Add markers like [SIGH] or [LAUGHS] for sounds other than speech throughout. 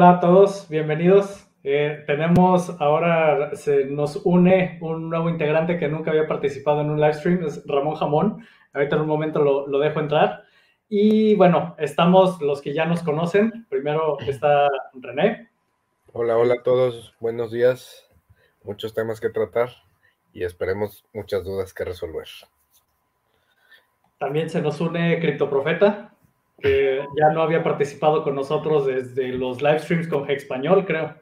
Hola, a todos, bienvenidos. Eh, tenemos ahora, se nos une un nuevo integrante que nunca había participado en un live stream, es Ramón Jamón. Ahorita en un momento lo, lo dejo entrar. Y bueno, estamos los que ya nos conocen. Primero está René. Hola, hola a todos, buenos días. Muchos temas que tratar y esperemos muchas dudas que resolver. También se nos une Criptoprofeta, que ya no había participado con nosotros desde los live streams con G Español, creo.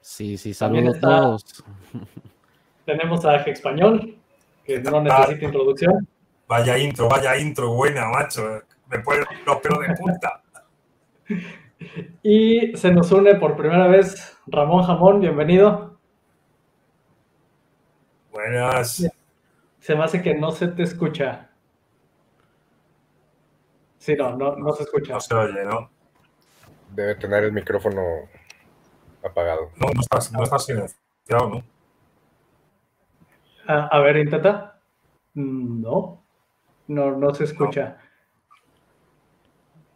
Sí, sí, saludos a todos. Tenemos a G Español, que no necesita introducción. Vaya intro, vaya intro, buena, macho. Me pone los pelos de punta. Y se nos une por primera vez Ramón Jamón, bienvenido. Buenas. Se me hace que no se te escucha. Sí, no, no, no se escucha. No se oye, ¿no? Debe tener el micrófono apagado. No, no está, no está silenciado, ¿no? A, a ver, intenta. No, no, no se escucha.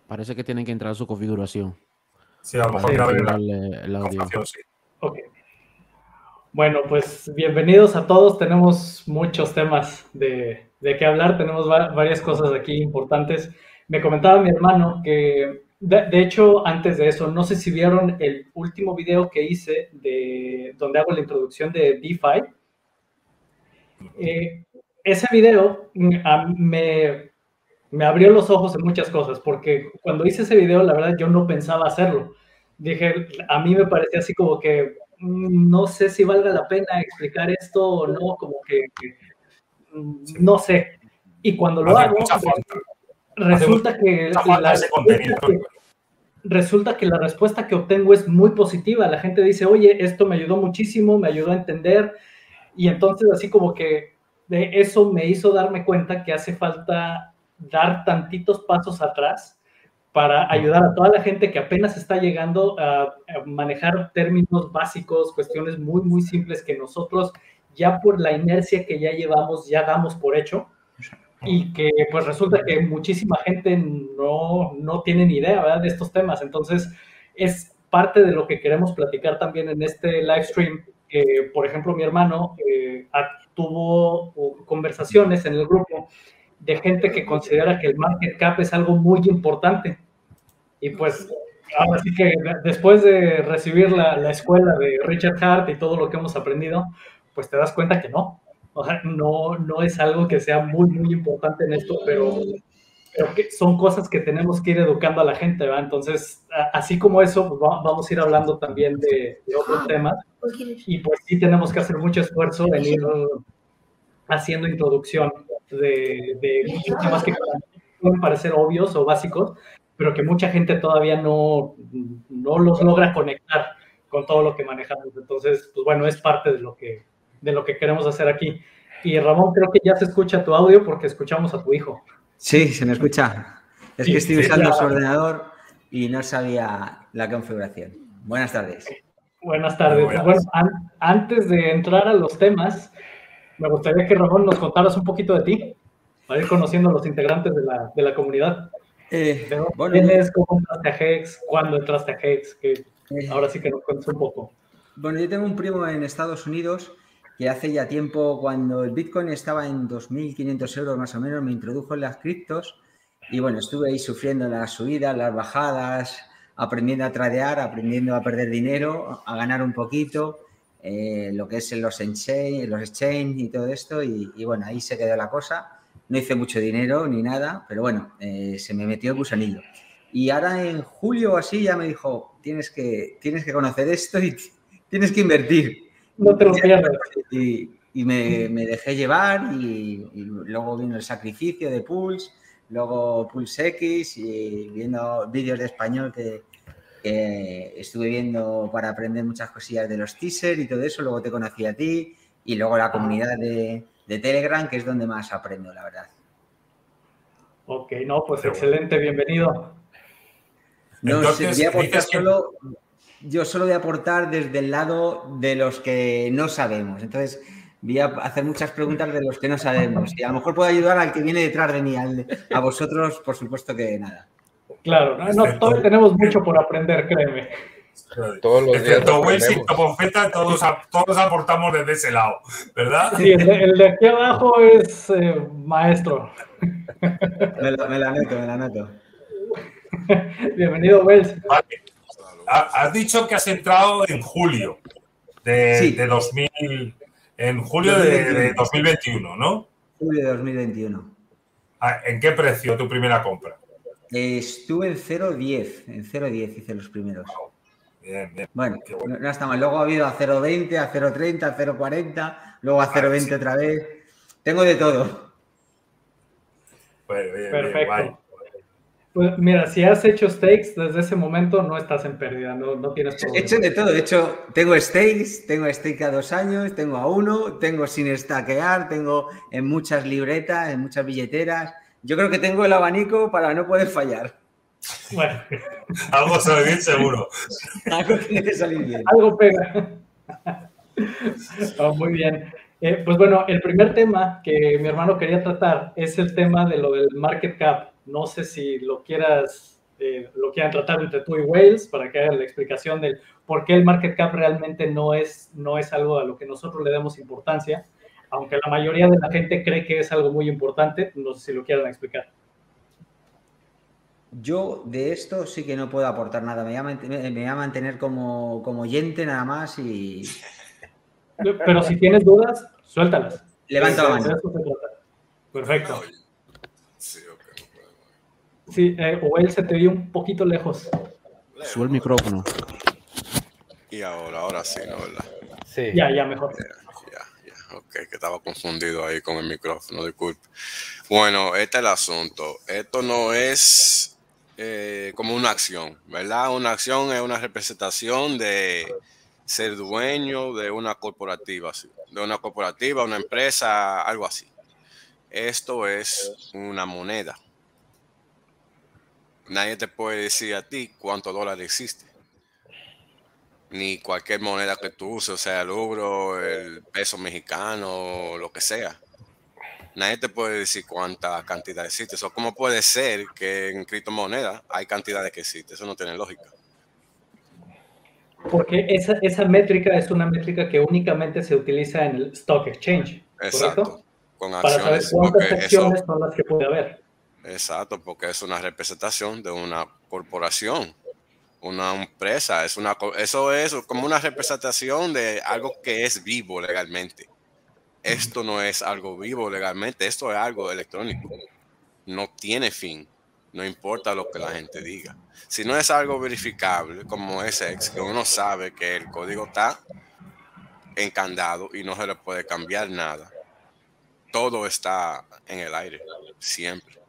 Parece que tienen que entrar a su configuración. Sí, a lo mejor el, audio. sí. Ok. Bueno, pues bienvenidos a todos. Tenemos muchos temas de, de qué hablar. Tenemos va- varias cosas aquí importantes. Me comentaba mi hermano que, de, de hecho, antes de eso, no sé si vieron el último video que hice de donde hago la introducción de DeFi. Eh, ese video a- me, me abrió los ojos en muchas cosas, porque cuando hice ese video, la verdad, yo no pensaba hacerlo. Dije, a mí me parecía así como que mm, no sé si valga la pena explicar esto o no, como que, que, mm, no sé. Y cuando lo hago. Resulta que la ese contenido. resulta que la respuesta que obtengo es muy positiva. La gente dice, oye, esto me ayudó muchísimo, me ayudó a entender. Y entonces así como que de eso me hizo darme cuenta que hace falta dar tantitos pasos atrás para ayudar a toda la gente que apenas está llegando a, a manejar términos básicos, cuestiones muy, muy simples que nosotros ya por la inercia que ya llevamos, ya damos por hecho y que pues resulta que muchísima gente no, no tiene ni idea ¿verdad? de estos temas. Entonces, es parte de lo que queremos platicar también en este live stream. por ejemplo, mi hermano eh, tuvo uh, conversaciones en el grupo de gente que considera que el market cap es algo muy importante. Y pues, ahora sí que después de recibir la, la escuela de Richard Hart y todo lo que hemos aprendido, pues te das cuenta que no. O sea, no, no es algo que sea muy, muy importante en esto, pero, pero que son cosas que tenemos que ir educando a la gente, ¿verdad? Entonces, a- así como eso, pues va- vamos a ir hablando también de, de otros temas. Y pues sí tenemos que hacer mucho esfuerzo en ir haciendo introducción de, de temas que pueden parecer obvios o básicos, pero que mucha gente todavía no, no los logra conectar con todo lo que manejamos. Entonces, pues bueno, es parte de lo que, de lo que queremos hacer aquí. Y Ramón, creo que ya se escucha tu audio porque escuchamos a tu hijo. Sí, se me escucha. Es Sí, que estoy usando su ordenador y no sabía la configuración. Buenas tardes. Buenas tardes. Buenas. Bueno, an- antes de entrar a los temas, me gustaría que Ramón nos contaras un poquito de ti, para ir conociendo a los integrantes de la, de la comunidad. Eh, ¿De dónde bueno, vienes? ¿Cómo entraste a Hex? ¿Cuándo entraste a Hex? Que eh, ahora sí que nos cuentes un poco. bueno, yo tengo un primo en Estados Unidos que hace ya tiempo, cuando el Bitcoin estaba en 2.500 euros más o menos, me introdujo en las criptos y bueno, estuve ahí sufriendo las subidas, las bajadas, aprendiendo a tradear, aprendiendo a perder dinero, a ganar un poquito, eh, lo que es en los exchange, los exchange y todo esto y, bueno, ahí se quedó la cosa. No hice mucho dinero ni nada, pero bueno, eh, se me metió el gusanillo. Y ahora en julio o así ya me dijo, tienes que, tienes que conocer esto y tienes que invertir. No te lo pierdas. Y, y me, me dejé llevar y, y luego vino el sacrificio de Pulse, luego Pulse X y viendo vídeos de español que, que estuve viendo para aprender muchas cosillas de los teasers y todo eso, luego te conocí a ti y luego la comunidad de, de Telegram, que es donde más aprendo, la verdad. Ok, no, pues bueno. excelente, bienvenido. No Entonces, sé, voy a aportar dices que- solo, yo solo voy a aportar desde el lado de los que no sabemos. Entonces, voy a hacer muchas preguntas de los que no sabemos. Y a lo mejor puedo ayudar al que viene detrás de mí. al- a vosotros, por supuesto que nada. Claro, no, no, todavía tenemos mucho por aprender, créeme. Todos los días Excepto Wells y aprendemos. Popofeta, todos, todos aportamos desde ese lado, ¿verdad? Sí, el, de- el de aquí abajo es eh, maestro. Me, lo- me la anoto, me la anoto. [LAUGHS] Bienvenido, Wells. Vale. Ha- Has dicho que has entrado en julio de, Sí. de 2000, en julio de, de 2021, ¿no? Julio de 2021. Ah, ¿En qué precio tu primera compra? Eh, Estuve en 0.10, en 0.10 hice los primeros. Bien, bien. Bueno, bueno. no, no está mal. Luego ha habido a 0.20, a 0.30, a 0.40, luego a 0.20 sí. otra vez. Tengo de todo. Bueno, bien, bien, Perfecto. Pues mira, si has hecho stakes desde ese momento, no estás en pérdida, no, no tienes He problema. hecho de todo. De hecho, tengo stakes, tengo stake a dos años, tengo a uno, tengo sin stackear, tengo en muchas libretas, en muchas billeteras. Yo creo que tengo el abanico para no poder fallar. Bueno, [LAUGHS] Algo sale bien seguro. Algo tiene que salir bien. algo pega. [LAUGHS] Oh, muy bien. Eh, pues bueno, el primer tema que mi hermano quería tratar es el tema de lo del market cap. No sé si lo quieras, eh, lo quieran tratar entre tú y Wales para que hagan la explicación del por qué el market cap realmente no es, no es algo a lo que nosotros le demos importancia, aunque la mayoría de la gente cree que es algo muy importante. No sé si lo quieran explicar. Yo de esto sí que no puedo aportar nada. Me voy a, mant- me voy a mantener como, como oyente nada más y Pero si tienes dudas, suéltalas. levanto la mano. Perfecto. Sí, eh, Wales se te vio un poquito lejos. Sube el micrófono. Y ahora, ahora sí, ¿no? ¿Verdad? Sí. Ya, ya, mejor. Ya, ya, ok, que estaba confundido ahí con el micrófono, disculpe. Bueno, este es el asunto. Esto no es eh, como una acción, ¿verdad? Una acción es una representación de ser dueño de una corporativa, sí, de una corporativa, una empresa, algo así. Esto es una moneda. Nadie te puede decir a ti cuánto dólar existe. Ni cualquier moneda que tú uses, sea, el euro, el peso mexicano, lo que sea. Nadie te puede decir cuánta cantidad existe. Eso, ¿Cómo puede ser que en criptomonedas hay cantidades que existen? Eso no tiene lógica. Porque esa, esa métrica es una métrica que únicamente se utiliza en el stock exchange, Exacto. ¿correcto? Con Para saber acciones. cuántas eso, acciones son las que puede haber. Exacto, porque es una representación de una corporación, una empresa. Es una, eso es como una representación de algo que es vivo legalmente. Esto no es algo vivo legalmente, esto es algo electrónico. No tiene fin, no importa lo que la gente diga. Si no es algo verificable como SX, que uno sabe que el código está encandado y no se le puede cambiar nada, todo está en el aire, siempre.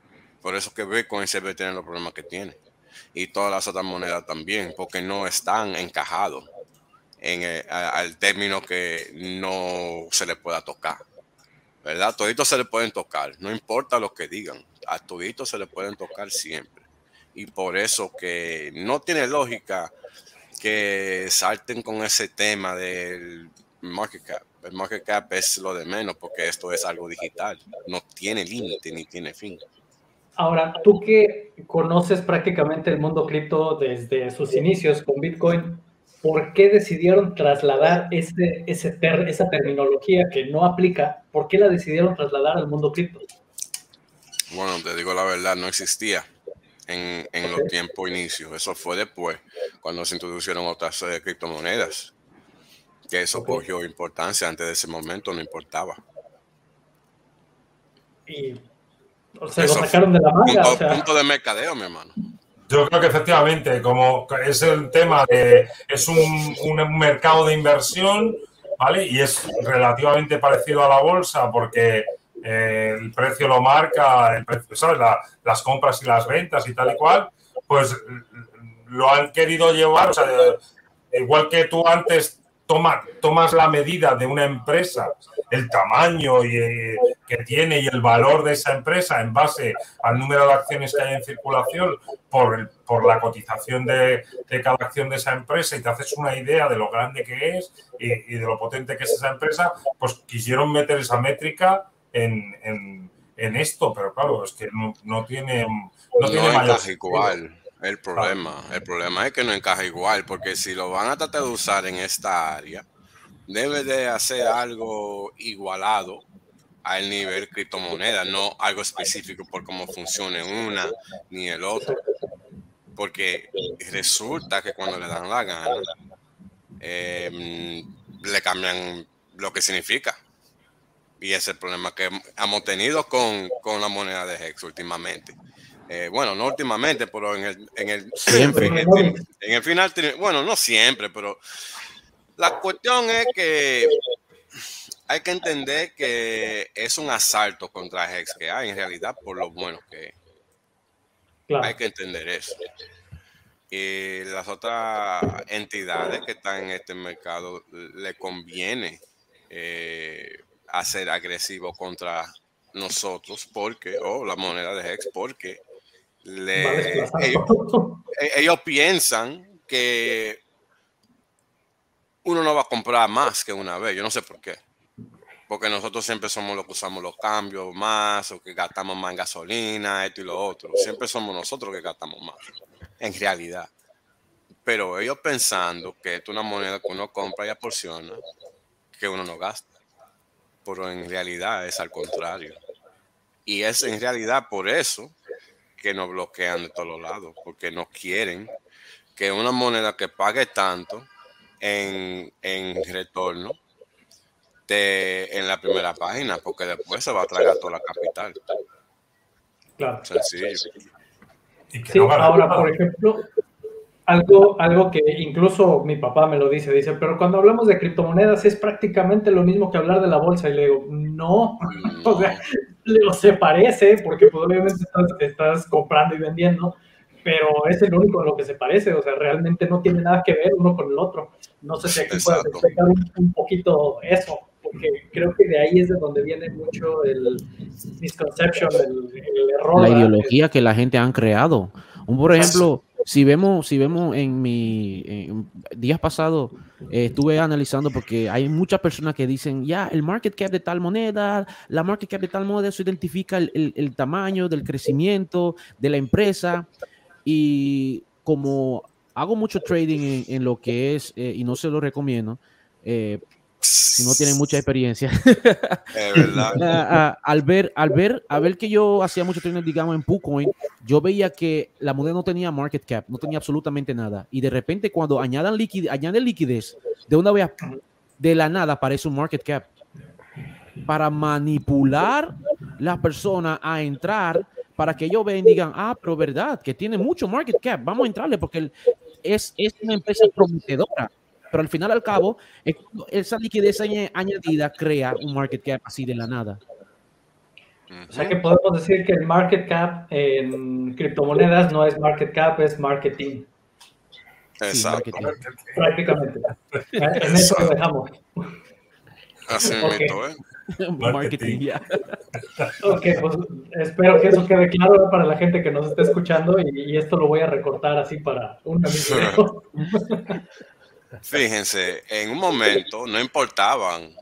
Por eso que Bitcoin siempre tiene los problemas que tiene. Y todas las otras monedas también, porque no están encajados en el- a- al término que no se le pueda tocar. ¿Verdad? Toditos se le pueden tocar, no importa lo que digan, a toditos se le pueden tocar siempre. Y por eso que no tiene lógica que salten con ese tema del market cap. El market cap es lo de menos porque esto es algo digital, no tiene límite ni tiene fin. Ahora, tú que conoces prácticamente el mundo cripto desde sus inicios con Bitcoin, ¿por qué decidieron trasladar ese, ese ter- esa terminología que no aplica? ¿Por qué la decidieron trasladar al mundo cripto? Bueno, te digo la verdad, no existía en, en los tiempos inicios. Eso fue después, cuando se introdujeron otras eh, criptomonedas. Que eso cogió importancia. Antes de ese momento no importaba. Y o sea, Eso lo sacaron de la manga. Punto, o sea, punto de mercadeo, mi hermano. Yo creo que efectivamente, como es el tema de, es un, un mercado de inversión, ¿vale? Y es relativamente parecido a la bolsa porque eh, el precio lo marca, el precio, ¿sabes? La- las compras y las ventas y tal y cual, pues lo han querido llevar, o sea, igual que tú antes toma, tomas la medida de una empresa, el tamaño y, eh, que tiene y el valor de esa empresa en base al número de acciones que hay en circulación por, el- por la cotización de, de cada acción de esa empresa y te haces una idea de lo grande que es y, y de lo potente que es esa empresa, pues quisieron meter esa métrica en, en- en esto, pero claro, es que no, no tiene, no No, tiene mayor igual. El problema, el problema es que no encaja igual, porque si lo van a tratar de usar en esta área, debe de hacer algo igualado al nivel criptomoneda, no algo específico por cómo funcione una ni el otro. Porque resulta que cuando le dan la gana, eh, le cambian lo que significa. Y ese es el problema que hemos tenido con, con la moneda de Hex últimamente. Eh, bueno, no últimamente, pero en el, en el, Siempre. en el, en el final, bueno, no siempre, pero la cuestión es que hay que entender que es un asalto contra Hex que hay en realidad por lo bueno que es. Claro. Hay que entender eso. Y las otras entidades que están en este mercado le conviene eh, hacer agresivo contra nosotros porque, o la moneda de Hex, porque le- ellos, e- ellos piensan que uno no va a comprar más que una vez. Yo no sé por qué. Porque nosotros siempre somos los que usamos los cambios más, o que gastamos más en gasolina, esto y lo otro. Siempre somos nosotros que gastamos más, en realidad. Pero ellos pensando que esto es una moneda que uno compra y aporciona, que uno no gasta. Pero en realidad es al contrario. Y es en realidad por eso que nos bloquean de todos los lados, porque no quieren que una moneda que pague tanto en, en retorno de, en la primera página, porque después se va a tragar toda la capital. Claro. Sencillo. Y que Sí, no ahora, por ejemplo, algo, algo que incluso mi papá me lo dice, dice, pero cuando hablamos de criptomonedas es prácticamente lo mismo que hablar de la bolsa. Y le digo, no, [LAUGHS] o sea, le- se parece, porque pues, obviamente estás, estás comprando y vendiendo, pero es el único en lo que se parece, o sea, realmente no tiene nada que ver uno con el otro. No sé si aquí puedes Exacto. explicar un, un poquito eso, porque creo que de ahí es de donde viene mucho el misconception, el, el error. la ideología que la gente han creado. Un, por ejemplo, si vemos, si vemos en mi en días pasados, eh, estuve analizando porque hay muchas personas que dicen, ya, el market cap de tal moneda, la market cap de tal moneda, eso identifica el, el- tamaño del crecimiento de la empresa. Y como hago mucho trading en, en lo que es, eh, y no se lo recomiendo, eh, si no tienen mucha experiencia, [LAUGHS] Es verdad. [LAUGHS] Ah, ah, al ver, al ver, al ver que yo hacía mucho trading, digamos, en PooCoin, yo veía que la moneda no tenía market cap, no tenía absolutamente nada. Y de repente, cuando añadan liquidez, añaden liquidez, de una vez, de la nada aparece un market cap. Para manipular la persona a entrar, para que ellos vean y digan, ah, pero verdad, que tiene mucho market cap, vamos a entrarle porque es, es una empresa prometedora. Pero al final, al cabo, esa liquidez añ- añadida crea un market cap así de la nada. O sea que podemos decir que el market cap en criptomonedas no es market cap, es marketing, Exacto. marketing. prácticamente. En eso lo dejamos. Así Ok. mismo, ¿eh? [LAUGHS] marketing, ya. Ok, pues espero que eso quede claro para la gente que nos está escuchando y, y esto lo voy a recortar así para un amigo. [LAUGHS] Fíjense, en un momento no importaban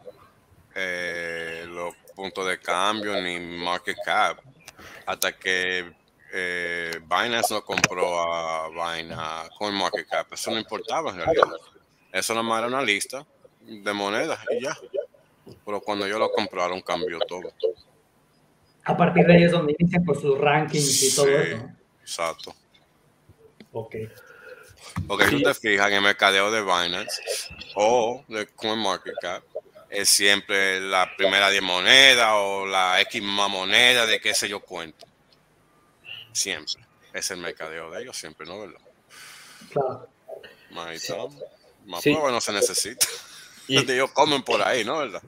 eh, los puntos de cambio ni market cap hasta que eh, Binance no compró a Binance con market cap. Eso no importaba en realidad. Eso nada más era una lista de monedas y ya. Pero cuando ellos lo compraron cambió todo. A partir de ahí es donde inician con sus rankings y todo eso. Exacto. Ok. Porque si tú te fijas en el mercadeo de Binance o de CoinMarketCap, es siempre la primera 10 monedas o la X más moneda de qué sé yo cuento. Siempre. Es el mercadeo de ellos, siempre, ¿no? ¿Verdad? Claro. Más, tal, más Sí. no se necesita. Y- [LAUGHS] Ellos comen por ahí, ¿no? ¿Verdad?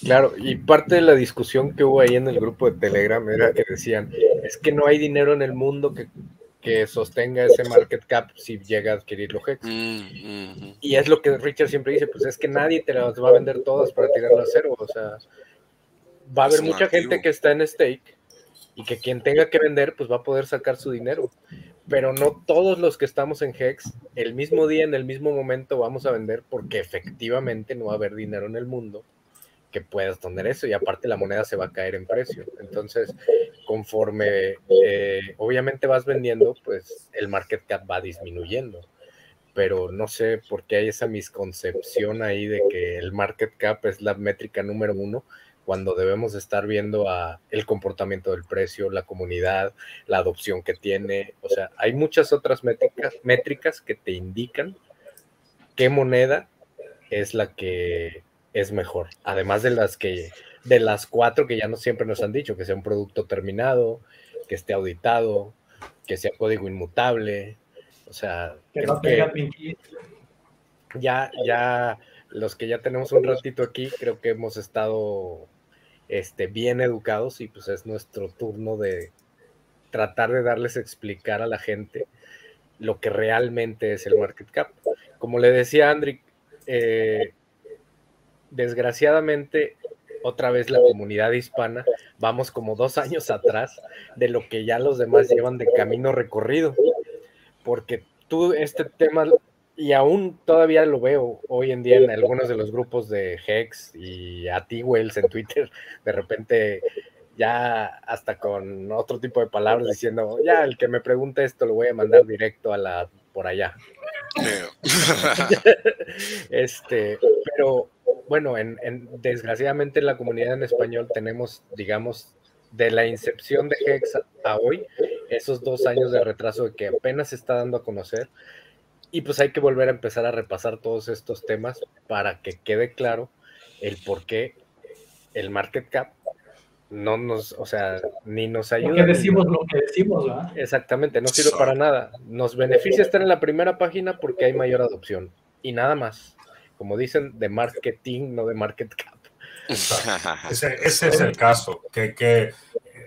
Claro, y parte de la discusión que hubo ahí en el grupo de Telegram era que decían, es que no hay dinero en el mundo que, que sostenga ese market cap si llega a adquirir los Hex. Mm. Y es lo que Richard siempre dice, pues es que nadie te las va a vender todas para tirarlas a cero. O sea, va a haber mucha activo. gente que está en stake y que quien tenga que vender, pues va a poder sacar su dinero. Pero no todos los que estamos en Hex, el mismo día, en el mismo momento, vamos a vender porque efectivamente no va a haber dinero en el mundo que puedas tener eso y aparte la moneda se va a caer en precio. Entonces, conforme eh, obviamente vas vendiendo, pues el market cap va disminuyendo. Pero no sé por qué hay esa misconcepción ahí de que el market cap es la métrica número uno cuando debemos estar viendo a el comportamiento del precio, la comunidad, la adopción que tiene. O sea, hay muchas otras métricas, métricas que te indican qué moneda es la que es mejor. Además de las que, de las cuatro que ya no siempre nos han dicho, que sea un producto terminado, que esté auditado, que sea código inmutable. O sea, que no tenga ya, ya, los que ya tenemos un ratito aquí, creo que hemos estado este, bien educados y pues es nuestro turno de tratar de darles a explicar a la gente lo que realmente es el market cap. Como le decía Andri, eh, desgraciadamente, otra vez la comunidad hispana, vamos como dos años atrás de lo que ya los demás llevan de camino recorrido. Porque tú este tema, y aún todavía lo veo hoy en día en algunos de los grupos de Hex y a ti, Wells, en Twitter, de repente ya hasta con otro tipo de palabras diciendo, ya el que me pregunte esto lo voy a mandar directo a la por allá. [LAUGHS] este, pero bueno, en, desgraciadamente en la comunidad en español tenemos, digamos, de la incepción de Hex a hoy, esos dos años de retraso que apenas se está dando a conocer. Y pues hay que volver a empezar a repasar todos estos temas para que quede claro el por qué el market cap no nos, o sea, ni nos ayuda. Porque decimos lo que decimos, ¿verdad? Exactamente, no sirve para nada. Nos beneficia estar en la primera página porque hay mayor adopción y nada más como dicen, de marketing, no de market cap. ese, es el caso, que, que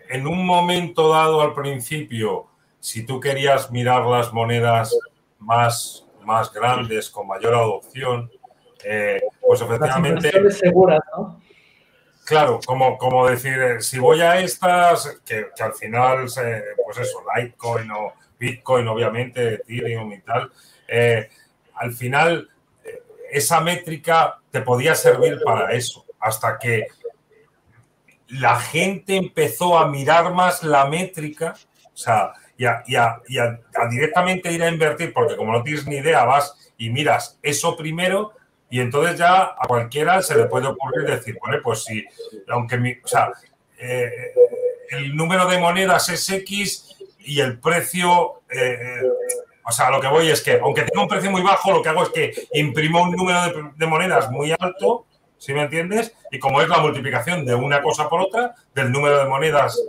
en un momento dado al principio, si tú querías mirar las monedas más, más grandes, con mayor adopción, eh, pues efectivamente... Las seguras, ¿no? Claro, como, como decir, eh, si voy a estas, que, al final, pues eso, Litecoin o Bitcoin, obviamente, Ethereum y tal, eh, al final esa métrica te podía servir para eso, hasta que la gente empezó a mirar más la métrica, o sea, y a, directamente ir a invertir, porque como no tienes ni idea, vas y miras eso primero, y entonces ya a cualquiera se le puede ocurrir decir, bueno, pues si, aunque mi, o sea, eh, el número de monedas es X y el precio eh, o sea, lo que voy es que, aunque tenga un precio muy bajo, lo que hago es que imprimo un número de, monedas muy alto, ¿sí me entiendes? Y como es la multiplicación de una cosa por otra, del número de monedas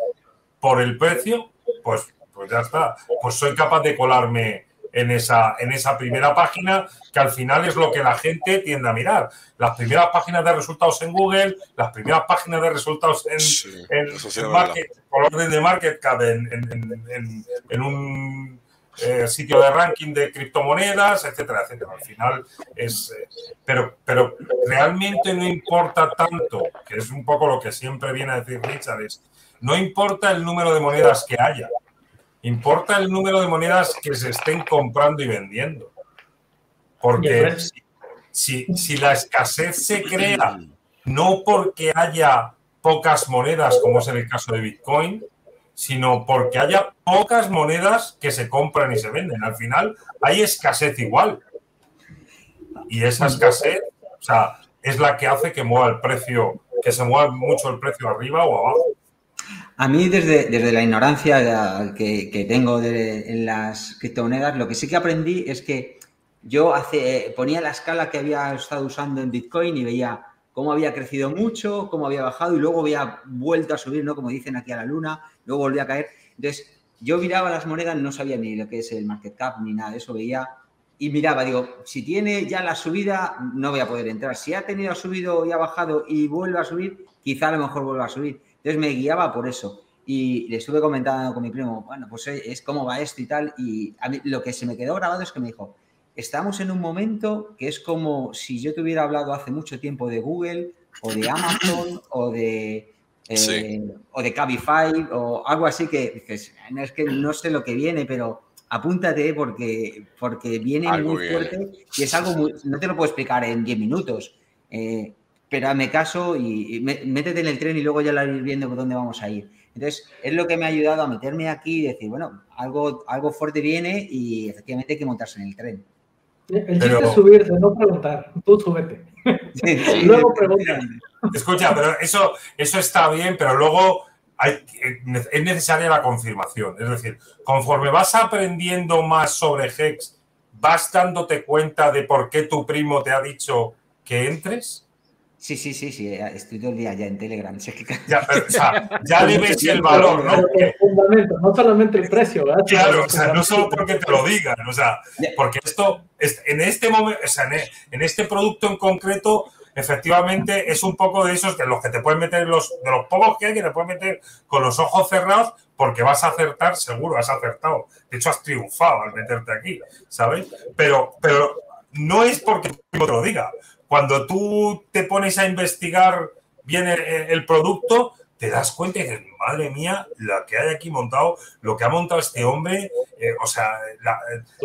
por el precio, pues, pues ya está. Pues soy capaz de colarme en esa, en esa primera página, que al final es lo que la gente tiende a mirar. Las primeras páginas de resultados en Google, las primeras páginas de resultados en, market, por orden de market cap en un eh, sitio de ranking de criptomonedas, etcétera, etcétera. Al final es. Eh, pero, pero realmente no importa tanto, que es un poco lo que siempre viene a decir Richard, es no importa el número de monedas que haya, importa el número de monedas que se estén comprando y vendiendo. Porque si, si la escasez se crea no porque haya pocas monedas, como es en el caso de Bitcoin, sino porque haya pocas monedas que se compran y se venden. Al final hay escasez igual. Y esa escasez, o sea, es la que hace que mueva el precio, que se mueva mucho el precio arriba o abajo. A mí, desde, desde la ignorancia que, tengo en las criptomonedas, lo que sí que aprendí es que yo hace, ponía la escala que había estado usando en Bitcoin y veía cómo había crecido mucho, cómo había bajado y luego había vuelto a subir, ¿no? Como dicen aquí a la luna, luego volvía a caer. Entonces, yo miraba las monedas, no sabía ni lo que es el market cap ni nada de eso, veía y miraba, digo, si tiene ya la subida, no voy a poder entrar. Si ha tenido subido y ha bajado y vuelve a subir, quizá a lo mejor vuelva a subir. Entonces me guiaba por eso. Y le estuve comentando con mi primo, bueno, pues es cómo va esto y tal. Y lo que se me quedó grabado es que me dijo, estamos en un momento que es como si yo te hubiera hablado hace mucho tiempo de Google o de Amazon o de eh, o de Cabify o algo así que dices, no, es que no sé lo que viene, pero apúntate porque, porque viene muy fuerte y es algo muy, no te lo puedo explicar en 10 minutos. Eh, pero hazme caso y, métete en el tren y luego ya la ir viendo por dónde vamos a ir. Entonces, es lo que me ha ayudado a meterme aquí y decir, bueno, algo, algo fuerte viene y efectivamente hay que montarse en el tren. El chiste Pero- es subirte, no preguntar. Tú súbete. [LAUGHS] Sí, Luego pregunta. Escucha, pero eso, eso está bien, pero luego hay, es necesaria la confirmación. Es decir, conforme vas aprendiendo más sobre Hex, vas dándote cuenta de por qué tu primo te ha dicho que entres. Sí, sí, sí, sí, estoy todo el día ya en Telegram. [LAUGHS] Ya, pero, o sea, ya le ves el valor, ¿no? Con fundamento, no solamente el precio, ¿verdad? Claro, o sea, no solo porque te lo digan, o sea, Ya. porque esto, es- en este momento, o sea, en este producto en concreto, efectivamente es un poco de esos de los que te pueden meter, los, de los pocos que hay que te pueden meter con los ojos cerrados porque vas a acertar, seguro, has acertado. De hecho, has triunfado al meterte aquí, ¿sabes? Pero, pero no es porque te lo diga. Cuando tú te pones a investigar bien el, el producto, te das cuenta y dices, madre mía, la que hay aquí montado, lo que ha montado este hombre, eh, o sea, la,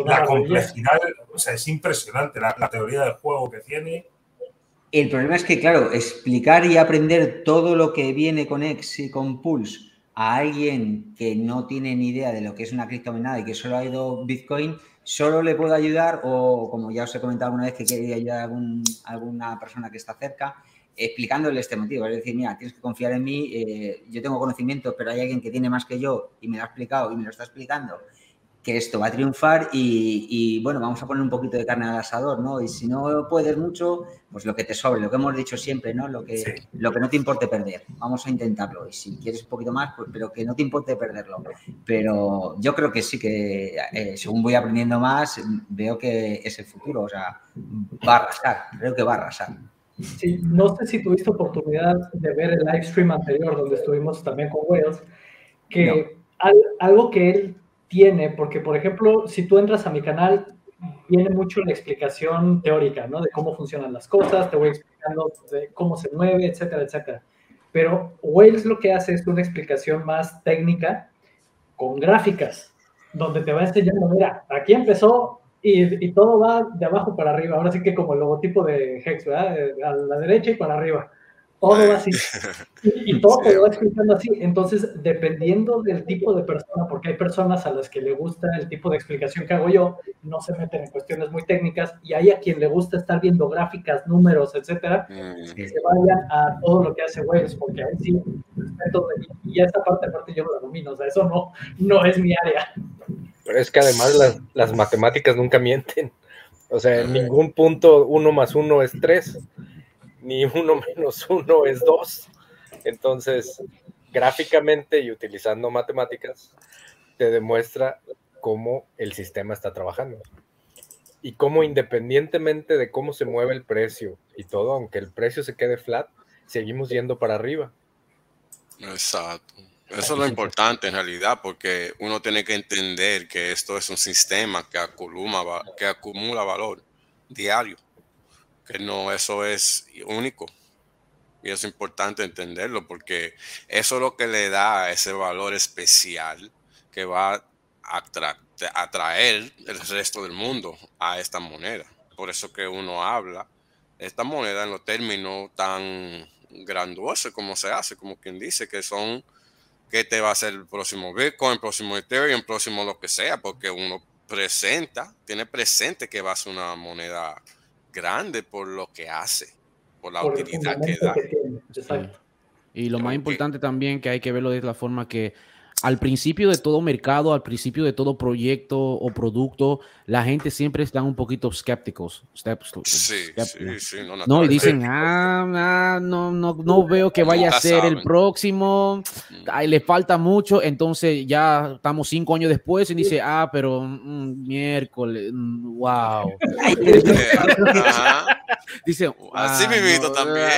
la complejidad, o sea, es impresionante la, la teoría del juego que tiene. El problema es que, claro, explicar y aprender todo lo que viene con X y con Pulse a alguien que no tiene ni idea de lo que es una criptomoneda y que solo ha ido Bitcoin, solo le puedo ayudar, o como ya os he comentado alguna vez que quería ayudar a algún- alguna persona que está cerca, explicándole este motivo. Es decir, mira, tienes que confiar en mí, eh, yo tengo conocimiento, pero hay alguien que tiene más que yo y me lo ha explicado y me lo está explicando que esto va a triunfar y, y, bueno, vamos a poner un poquito de carne al asador, ¿no? Y si no puedes mucho, pues lo que te sobre, lo que hemos dicho siempre, ¿no? Lo que, Sí. lo que no te importe perder. Vamos a intentarlo. Y si quieres un poquito más, pues pero que no te importe perderlo. Pero yo creo que sí que eh, según voy aprendiendo más, veo que es el futuro. O sea, va a arrasar. Creo que va a arrasar. Sí, no sé si tuviste oportunidad de ver el live stream anterior donde estuvimos también con Wales, que al- algo que él tiene, porque por ejemplo, si tú entras a mi canal, viene mucho la explicación teórica, ¿no? De cómo funcionan las cosas, te voy explicando de cómo se mueve, etcétera, etcétera. Pero Wales lo que hace es una explicación más técnica con gráficas, donde te va enseñando, mira, aquí empezó y, y todo va de abajo para arriba. Ahora sí que como el logotipo de Hex, ¿verdad? Eh, A la derecha y para arriba. Todo va así. [LAUGHS] Y, y todo te lo va explicando así. Entonces, dependiendo del tipo de persona, porque hay personas a las que le gusta el tipo de explicación que hago yo, no se meten en cuestiones muy técnicas, y hay a quien le gusta estar viendo gráficas, números, etcétera, Mm, que se vayan a todo lo que hace Wales, porque ahí sí, respeto de- y esa parte aparte yo no la domino, o sea, eso no, no es mi área. Pero es que además las, las matemáticas nunca mienten. O sea, en ningún punto uno más uno es tres, ni uno menos uno es dos. Entonces, gráficamente y utilizando matemáticas, te demuestra cómo el sistema está trabajando. Y cómo independientemente de cómo se mueve el precio y todo, aunque el precio se quede flat, seguimos yendo para arriba. Exacto. Eso es lo importante en realidad, porque uno tiene que entender que esto es un sistema que acumula, que acumula valor diario, que no eso es único. Y es importante entenderlo, porque eso es lo que le da ese valor especial que va a atra- atraer el resto del mundo a esta moneda. Por eso que uno habla esta moneda en los términos tan granduosos como se hace, como quien dice, que son que te va a ser el próximo Bitcoin, el próximo Ethereum, el próximo lo que sea, porque uno presenta, tiene presente que va a ser una moneda grande por lo que hace, por la por utilidad que da. que tiene. Exacto. Y lo más importante también que hay que verlo de la forma que al principio de todo mercado, al principio de todo proyecto o producto, la gente siempre está un poquito escépticos. Sí, skeptical. sí, sí. No, No, y dicen, ah, ah, no, no, no veo que vaya a ser el próximo, Mm. ay, le falta mucho, entonces ya estamos cinco años después y dice, ah, pero mm, miércoles, mm, wow. [LAUGHS] Ajá. Dice, Así "Ah, mismito no, también".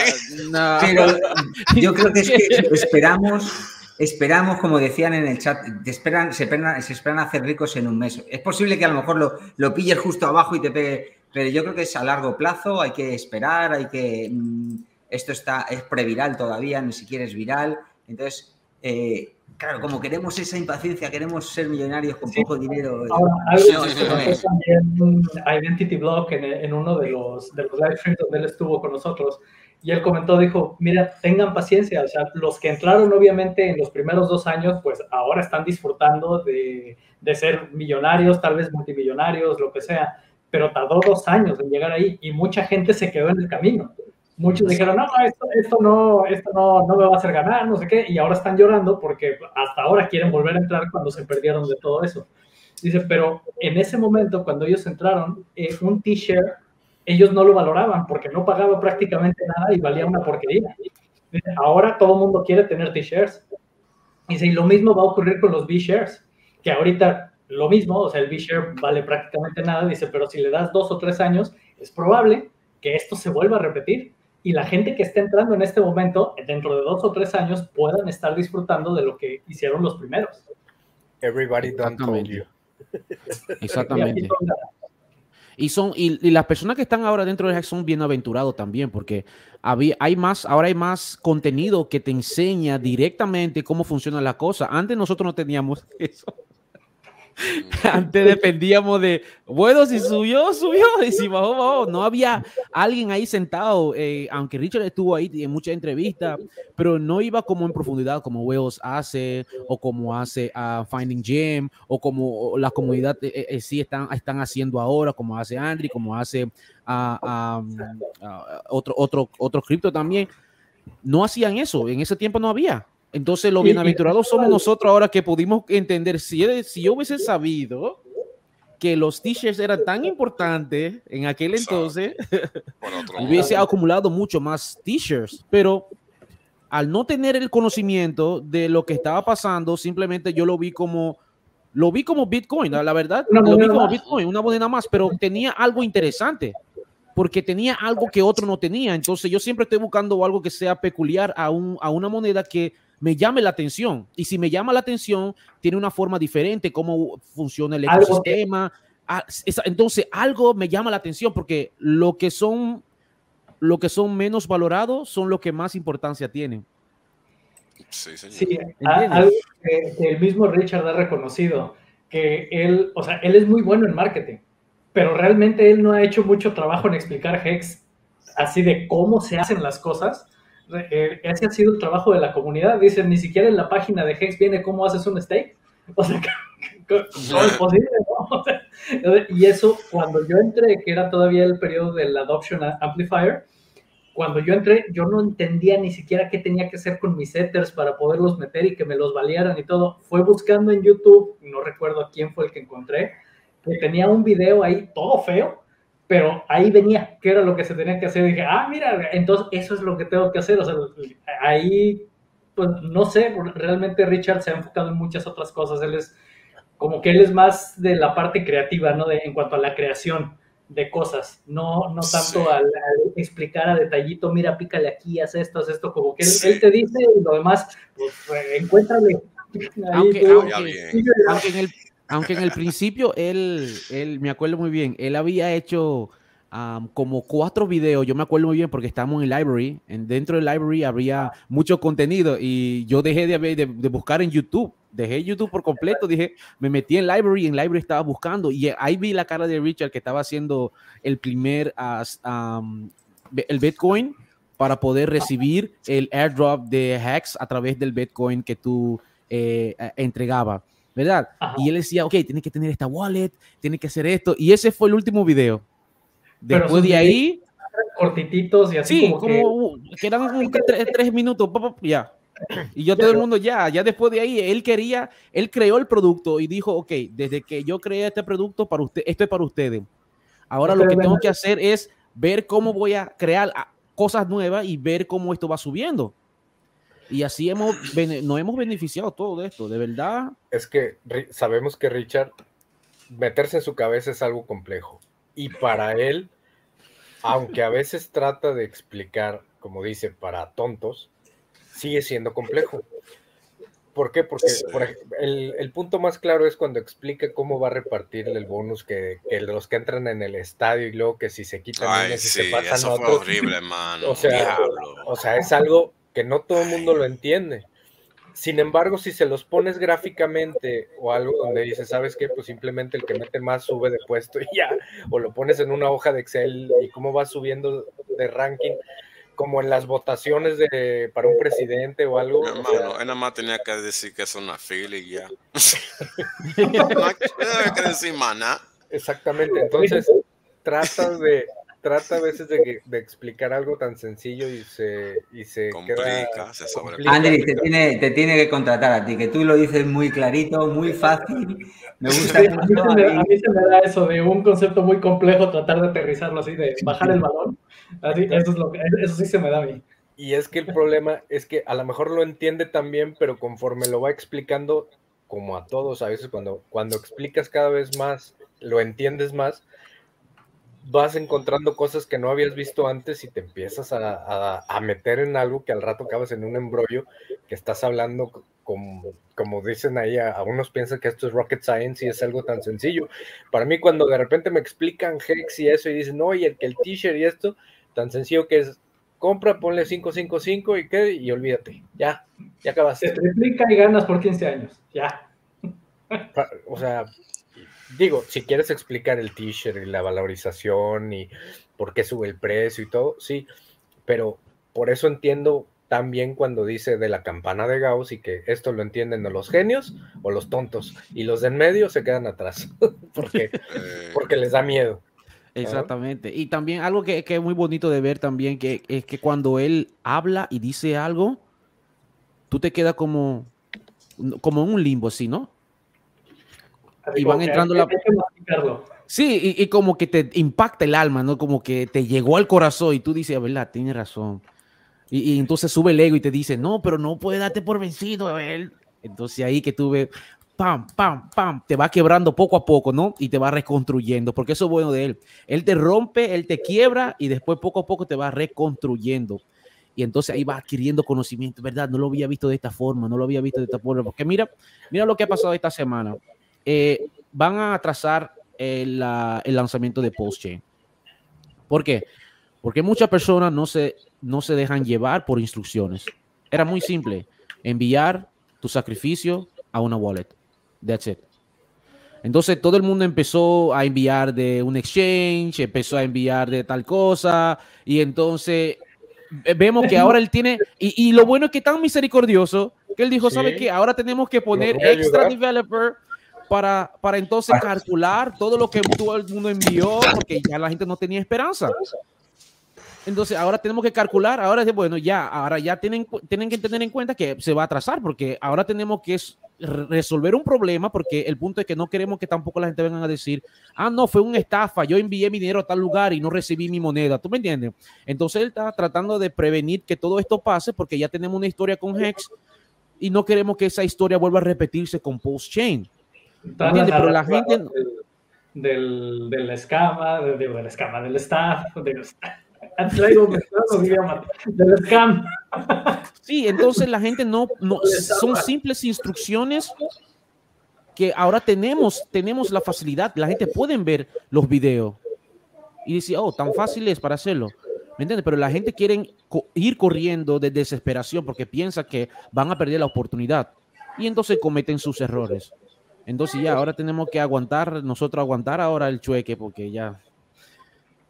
ah, no". Pero yo creo que es que [LAUGHS] esperamos, esperamos, como decían en el chat, te esperan, se, esperan, se esperan hacer ricos en un mes. Es posible que a lo mejor lo, lo pilles justo abajo y te pegue, pero yo creo que es a largo plazo, hay que esperar, hay que... mm, esto está, es previral todavía, ni siquiera es viral. Entonces, eh, Claro, como queremos esa impaciencia, queremos ser millonarios con poco dinero. Ahora, algo también Identity Block en, en, uno de los, de los live streams donde él estuvo con nosotros. Y él comentó, dijo, mira, tengan paciencia, o sea, los que entraron obviamente en los primeros dos años, pues ahora están disfrutando de, de ser millonarios, tal vez multimillonarios, lo que sea, pero tardó dos años en llegar ahí y mucha gente se quedó en el camino. Muchos dijeron, no, esto, esto, no, esto no, no me va a hacer ganar, no sé qué, y ahora están llorando porque hasta ahora quieren volver a entrar cuando se perdieron de todo eso. Dice, pero en ese momento, cuando ellos entraron, eh, un t-shirt, ellos no lo valoraban porque no pagaba prácticamente nada y valía una porquería. Ahora todo el mundo quiere tener t-shirts. Dice, y lo mismo va a ocurrir con los B-shares, que ahorita lo mismo, o sea, el B-share vale prácticamente nada, dice, pero si le das dos o tres años, es probable que esto se vuelva a repetir y la gente que está entrando en este momento, dentro de dos o tres años, puedan estar disfrutando de lo que hicieron los primeros. Everybody done told you. Exactamente. [LAUGHS] Y, son, y, las personas que están ahora dentro de Hack son bienaventurados también, porque había, hay más, ahora hay más contenido que te enseña directamente cómo funciona la cosa. Antes nosotros no teníamos [LAUGHS] eso. [LAUGHS] Antes dependíamos de, bueno, si subió, subió, y si bajó, bajó. No había alguien ahí sentado, eh, aunque Richard estuvo ahí en muchas entrevistas, pero no iba como en profundidad como Wells hace, o como hace a Finding Gem, o como la comunidad eh, eh, sí están, están haciendo ahora, como hace Andri, como hace a, otro, otro, otro cripto también. No hacían eso, en ese tiempo no había. Entonces, los bienaventurados somos nosotros ahora que pudimos entender, si, si yo hubiese sabido que los t-shirts eran tan importantes en aquel entonces, [LAUGHS] hubiese acumulado mucho más t-shirts, pero al no tener el conocimiento de lo que estaba pasando, simplemente yo lo vi como lo vi como Bitcoin, la verdad, lo vi como Bitcoin, una moneda más, pero tenía algo interesante porque tenía algo que otro no tenía. Entonces yo siempre estoy buscando algo que sea peculiar a, un, a una moneda que me llame la atención. Y si me llama la atención, tiene una forma diferente, cómo funciona el ecosistema. Ah, entonces, algo me llama la atención porque lo que son, lo que son menos valorados son los que más importancia tienen. Sí, sí algo que, el mismo Richard ha reconocido, que él, o sea, él es muy bueno en marketing, pero realmente él no ha hecho mucho trabajo en explicar Hex así de cómo se hacen las cosas ese ha sido el trabajo de la comunidad. Dicen, ni siquiera en la página de Hex viene cómo haces un stake. [LAUGHS] O sea, ¿cómo es posible? [LAUGHS] y eso, cuando yo entré, que era todavía el periodo del Adoption Amplifier, cuando yo entré, yo no entendía ni siquiera qué tenía que hacer con mis setters para poderlos meter y que me los valieran y todo. Fue buscando en YouTube, no recuerdo quién fue el que encontré, que tenía un video ahí todo feo, pero ahí venía qué era lo que se tenía que hacer. Y dije, ah, mira, entonces eso es lo que tengo que hacer. O sea, ahí, pues no sé, realmente Richard se ha enfocado en muchas otras cosas. Él es como que él es más de la parte creativa, ¿no? De, en cuanto a la creación de cosas, no, no tanto al, explicar a detallito, mira, pícale aquí, haz esto, haz esto, como que él, te dice y lo demás, pues encuéntrale. aunque, aunque en el aunque en el principio él, él, me acuerdo muy bien, él había hecho como cuatro videos, yo me acuerdo muy bien porque estábamos en library, en, dentro del library habría mucho contenido y yo dejé de, de, de, buscar en YouTube, dejé YouTube por completo, dije, me metí en library en library estaba buscando y ahí vi la cara de Richard que estaba haciendo el primer, el Bitcoin para poder recibir el airdrop de hacks a través del Bitcoin que tú eh, entregaba. ¿Verdad? Y él decía, ok, tiene que tener esta wallet, tiene que hacer esto. Y ese fue el último video. Después de ahí... Cortititos y así. Sí, como, que, eran tres, minutos, ya. Y yo todo el mundo ya, ya después de ahí, él quería, él creó el producto y dijo, ok, desde que yo creé este producto para usted, esto es para ustedes. Ahora lo que tengo que hacer es ver cómo voy a crear ah, cosas nuevas y ver cómo esto va subiendo. Y así hemos, nos hemos beneficiado todo de esto, de verdad. Es que sabemos que Richard, meterse en su cabeza es algo complejo. Y para él, aunque a veces trata de explicar, como dice, para tontos, sigue siendo complejo. ¿Por qué? Porque el, punto más claro es cuando explica cómo va a repartir el bonus que, los que entran en el estadio y luego que si se quitan Ay, sí, se pasan eso fue horrible, hermano. O sea, o sea, es algo que no todo el mundo lo entiende. Sin embargo, si se los pones gráficamente o algo donde dices, ¿sabes qué? Pues simplemente el que mete más sube de puesto y ya, o lo pones en una hoja de Excel y cómo va subiendo de ranking, como en las votaciones de, para un presidente o algo. No, él nada más tenía que decir que es una fila y ya. [LAUGHS] [LAUGHS] no había que decir maná. Exactamente, entonces trata de, trata a veces de, de, explicar algo tan sencillo y se, y se complica, queda, se sobre... Andri, te tiene, te tiene que contratar a ti, que tú lo dices muy clarito, muy fácil. Me gusta Sí, a, mí se me, ahí. a mí se me da eso de un concepto muy complejo, tratar de aterrizarlo así, de bajar el balón. Así, eso, es lo que, eso sí se me da a mí. Y es que el problema es que a lo mejor lo entiende también, pero conforme lo va explicando, como a todos, a veces cuando, cuando explicas cada vez más, lo entiendes más, vas encontrando cosas que no habías visto antes y te empiezas a, a, a meter en algo que al rato acabas en un embrollo que estás hablando como, como dicen ahí, a, a, unos piensan que esto es rocket science y es algo tan sencillo. Para mí cuando de repente me explican Hex y eso y dicen, no, y el, el t-shirt y esto, tan sencillo que es, compra, ponle 555 y qué, y olvídate, ya, ya acabaste. Se triplica y ganas por 15 años, ya. O sea, digo, si quieres explicar el t-shirt y la valorización y por qué sube el precio y todo, sí, pero por eso entiendo también cuando dice de la campana de Gauss y que esto lo entienden o los genios o los tontos y los de en medio se quedan atrás [LAUGHS] porque, porque les da miedo. Exactamente. Y también algo que, que, es muy bonito de ver también, que es que cuando él habla y dice algo, tú te quedas como, como en un limbo, así, ¿no? Así y van entrando la... Sí, y, y, como que te impacta el alma, ¿no? Como que te llegó al corazón y tú dices, a verdad, tiene razón. Y, y, entonces sube el ego y te dice, no, pero no puedes darte por vencido, a ver. Entonces ahí que tú ves, pam, pam, pam, te va quebrando poco a poco, ¿no? Y te va reconstruyendo, porque eso es bueno de él. Él te rompe, él te quiebra y después poco a poco te va reconstruyendo. Y entonces ahí va adquiriendo conocimiento, ¿verdad? No lo había visto de esta forma, no lo había visto de esta forma, porque mira, mira lo que ha pasado esta semana. Eh, van a atrasar el, uh, el lanzamiento de PostChain. ¿Por qué? Porque muchas personas no se, no se dejan llevar por instrucciones. Era muy simple. Enviar tu sacrificio a una wallet. That's it. Entonces todo el mundo empezó a enviar de un exchange, empezó a enviar de tal cosa, y entonces vemos que ahora él tiene, y, y lo bueno es que tan misericordioso, que él dijo, sí. ¿sabe qué? Ahora tenemos que poner extra developer para, para entonces calcular todo lo que todo el mundo envió, porque ya la gente no tenía esperanza. Entonces ahora tenemos que calcular, ahora es bueno, ya, ahora ya tienen, tienen que tener en cuenta que se va a atrasar, porque ahora tenemos que resolver un problema, porque el punto es que no queremos que tampoco la gente venga a decir, ah, no, fue una estafa, yo envié mi dinero a tal lugar y no recibí mi moneda, ¿tú me entiendes? Entonces él está tratando de prevenir que todo esto pase, porque ya tenemos una historia con Hex y no queremos que esa historia vuelva a repetirse con Postchain. ¿Entiendes? Pero la gente... Del, del, del escama, del, del escama, del staff, [LAUGHS] del staff. Sí, entonces la gente no, no [LAUGHS] son simples instrucciones que ahora tenemos, tenemos la facilidad, la gente puede ver los videos y decir, oh, tan fácil es para hacerlo. ¿Me entiendes? Pero la gente quiere ir corriendo de desesperación porque piensa que van a perder la oportunidad y entonces cometen sus errores. Entonces ya ahora tenemos que aguantar, nosotros aguantar ahora el chueque porque ya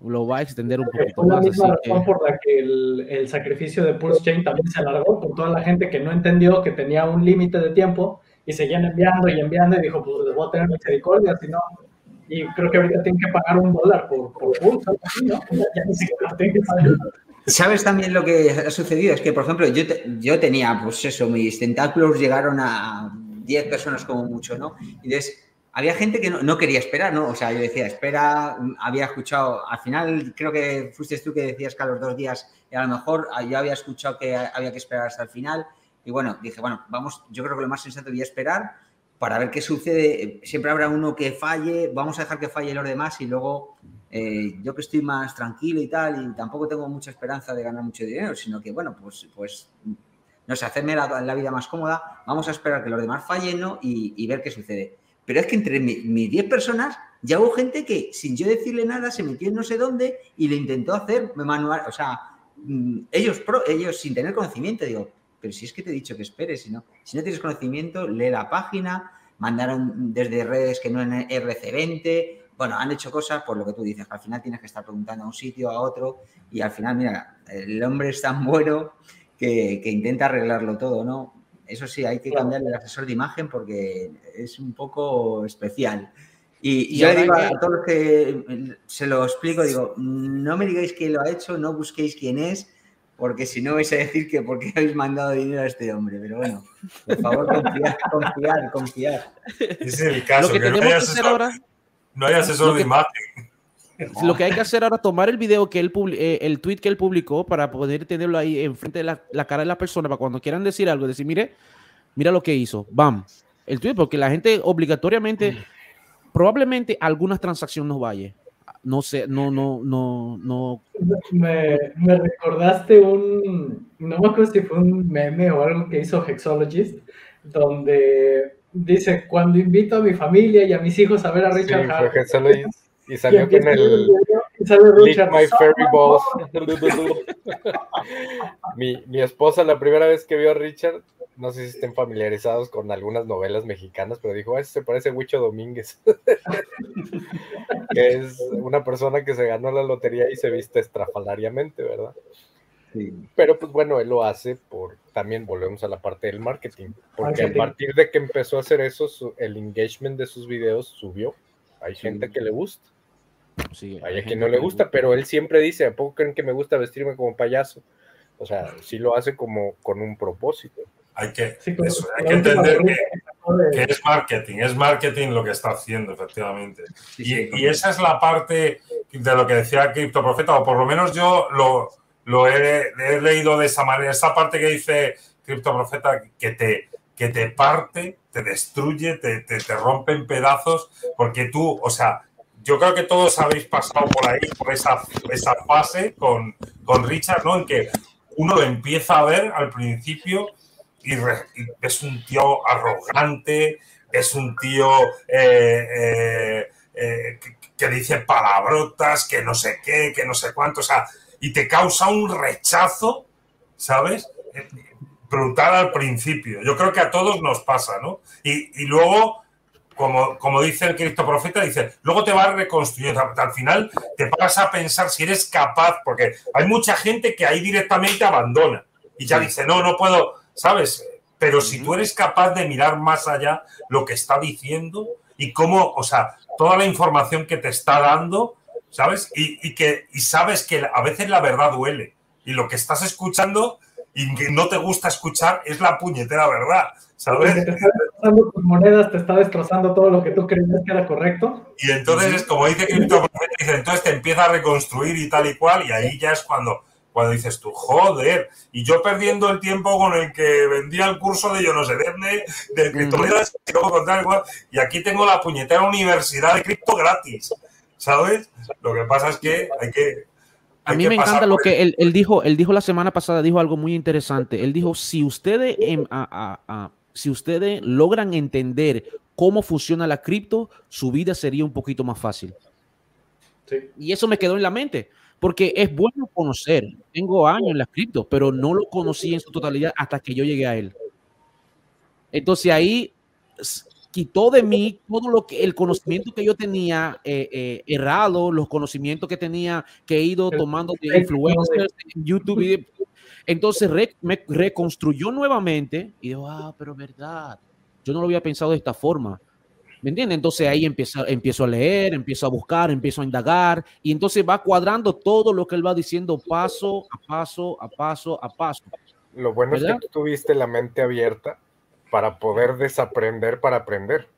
lo va a extender un poquito la más. misma así razón que... por la que el, el, sacrificio de Pulse Chain también se alargó por toda la gente que no entendió que tenía un límite de tiempo y seguían enviando y enviando y dijo, pues les voy a tener misericordia, si no. Y creo que ahorita tienen que pagar un dólar por, por Pulse, así, ¿no? Ya, ya ni siquiera tienen que pagar. ¿Sabes también lo que ha sucedido? Es que, por ejemplo, yo, te, yo tenía, pues eso, mis tentáculos llegaron a 10 personas como mucho, ¿no? Y entonces había gente que no, no, quería esperar, ¿no? O sea, yo decía, espera, había escuchado, al final creo que fuiste tú que decías que a los dos días, y a lo mejor yo había escuchado que había que esperar hasta el final, y bueno, dije, bueno, vamos, yo creo que lo más sensato sería esperar para ver qué sucede, siempre habrá uno que falle, vamos a dejar que falle los demás y luego eh, yo que estoy más tranquilo y tal, y tampoco tengo mucha esperanza de ganar mucho dinero, sino que, bueno, pues, pues no sé, hacerme la, la vida más cómoda, vamos a esperar que los demás fallen, ¿no? Y, ver qué sucede. Pero es que entre mis 10 personas ya hubo gente que sin yo decirle nada se metió en no sé dónde y le intentó hacer manual, o sea, ellos, pro, ellos sin tener conocimiento, digo, pero si es que te he dicho que esperes, si no, si no tienes conocimiento, lee la página, mandaron desde redes que no en RC20, bueno, han hecho cosas por lo que tú dices, al final tienes que estar preguntando a un sitio, a otro, y al final, mira, el hombre es tan bueno que, intenta arreglarlo todo, ¿no? Eso sí, hay que cambiarle el asesor de imagen porque es un poco especial. Y, yo le digo a, todos los que se lo explico, digo, no me digáis quién lo ha hecho, no busquéis quién es, porque si no vais a decir que por qué [LAUGHS] habéis mandado dinero a este hombre. Pero bueno, por favor, confiar, [LAUGHS] confiar, confiar. Es el caso. que, tenemos que hacer ahora no hay asesor de imagen. Lo que hay que hacer ahora es tomar el video que él eh, el tweet que él publicó para poder tenerlo ahí enfrente de la, cara de la persona para cuando quieran decir algo, decir, mire, mira lo que hizo, bam, el tweet, porque la gente obligatoriamente, probablemente algunas transacciones no vaya. No sé, no, no, no, no. Me, me, recordaste un, no me acuerdo si fue un meme o algo que hizo Hexologist, donde dice, cuando invito a mi familia y a mis hijos a ver a Richard sí, y salió con el Richard, My Fairy Balls. [LAUGHS] mi, mi esposa la primera vez que vio a Richard, no sé si estén familiarizados con algunas novelas mexicanas, pero dijo, ese se parece a Huicho Domínguez, que [LAUGHS] es una persona que se ganó la lotería y se viste estrafalariamente, ¿verdad? Pero pues bueno, él lo hace por, también volvemos a la parte del marketing, porque a partir de que empezó a hacer eso, el engagement de sus videos subió. Hay gente que le gusta. Sí, hay, quien no le gusta, pero él siempre dice, ¿a poco creen que me gusta vestirme como payaso? O sea, sí lo hace como con un propósito. Hay que, hay que entender que, es marketing, es marketing lo que está haciendo, efectivamente. y, y, esa es la parte de lo que decía Cripto Profeta, o por lo menos yo lo, lo he, leído de esa manera. Esa parte que dice Cripto Profeta que te, que te parte, te destruye, te, te, rompe en pedazos, porque tú, o sea, yo creo que todos habéis pasado por ahí, por esa, fase con, con Richard, ¿no? En que uno lo empieza a ver al principio y, es un tío arrogante, es un tío eh, eh, eh, que, que, dice palabrotas, que no sé qué, que no sé cuánto, o sea, y te causa un rechazo, ¿sabes? Brutal al principio. Yo creo que a todos nos pasa, ¿no? Y, luego, como, como dice el Cristo Profeta, dice, luego te vas reconstruyendo. Al final te vas a pensar si eres capaz, porque hay mucha gente que ahí directamente abandona y ya dice, no, no puedo, ¿sabes? Pero si tú eres capaz de mirar más allá lo que está diciendo y cómo, o sea, toda la información que te está dando, ¿sabes? Y, que, y sabes que a veces la verdad duele. Y lo que estás escuchando y que no te gusta escuchar es la puñetera verdad, ¿sabes? [LAUGHS] destrozando tus monedas, te está destrozando todo lo que tú creías que era correcto. Y entonces, es como dice Crypto dice, entonces te empieza a reconstruir y tal y cual, y ahí ya es cuando, cuando dices tú, joder, y yo perdiendo el tiempo con el que vendía el curso de yo no sé de, de criptomonedas, y luego igual, y aquí tengo la puñetera universidad de cripto gratis. ¿sabes? Lo que pasa es que hay que... a mí me encanta lo que él, dijo, él dijo la semana pasada, dijo algo muy interesante. Él dijo, si ustedes, em, si ustedes logran entender cómo funciona la cripto, su vida sería un poquito más fácil. Y eso me quedó en la mente, porque es bueno conocer. Tengo años en la cripto, pero no lo conocí en su totalidad hasta que yo llegué a él. Entonces ahí quitó de mí todo lo que el conocimiento que yo tenía eh, eh, errado, los conocimientos que tenía que he ido tomando de influencers en YouTube. Entonces me reconstruyó nuevamente y digo, ah, pero verdad, yo no lo había pensado de esta forma. ¿Me entiendes? Entonces ahí empiezo, empiezo a leer, empiezo a buscar, empiezo a indagar y entonces va cuadrando todo lo que él va diciendo paso a paso, a paso, a paso. Lo bueno es que tú tuviste la mente abierta para poder desaprender para aprender,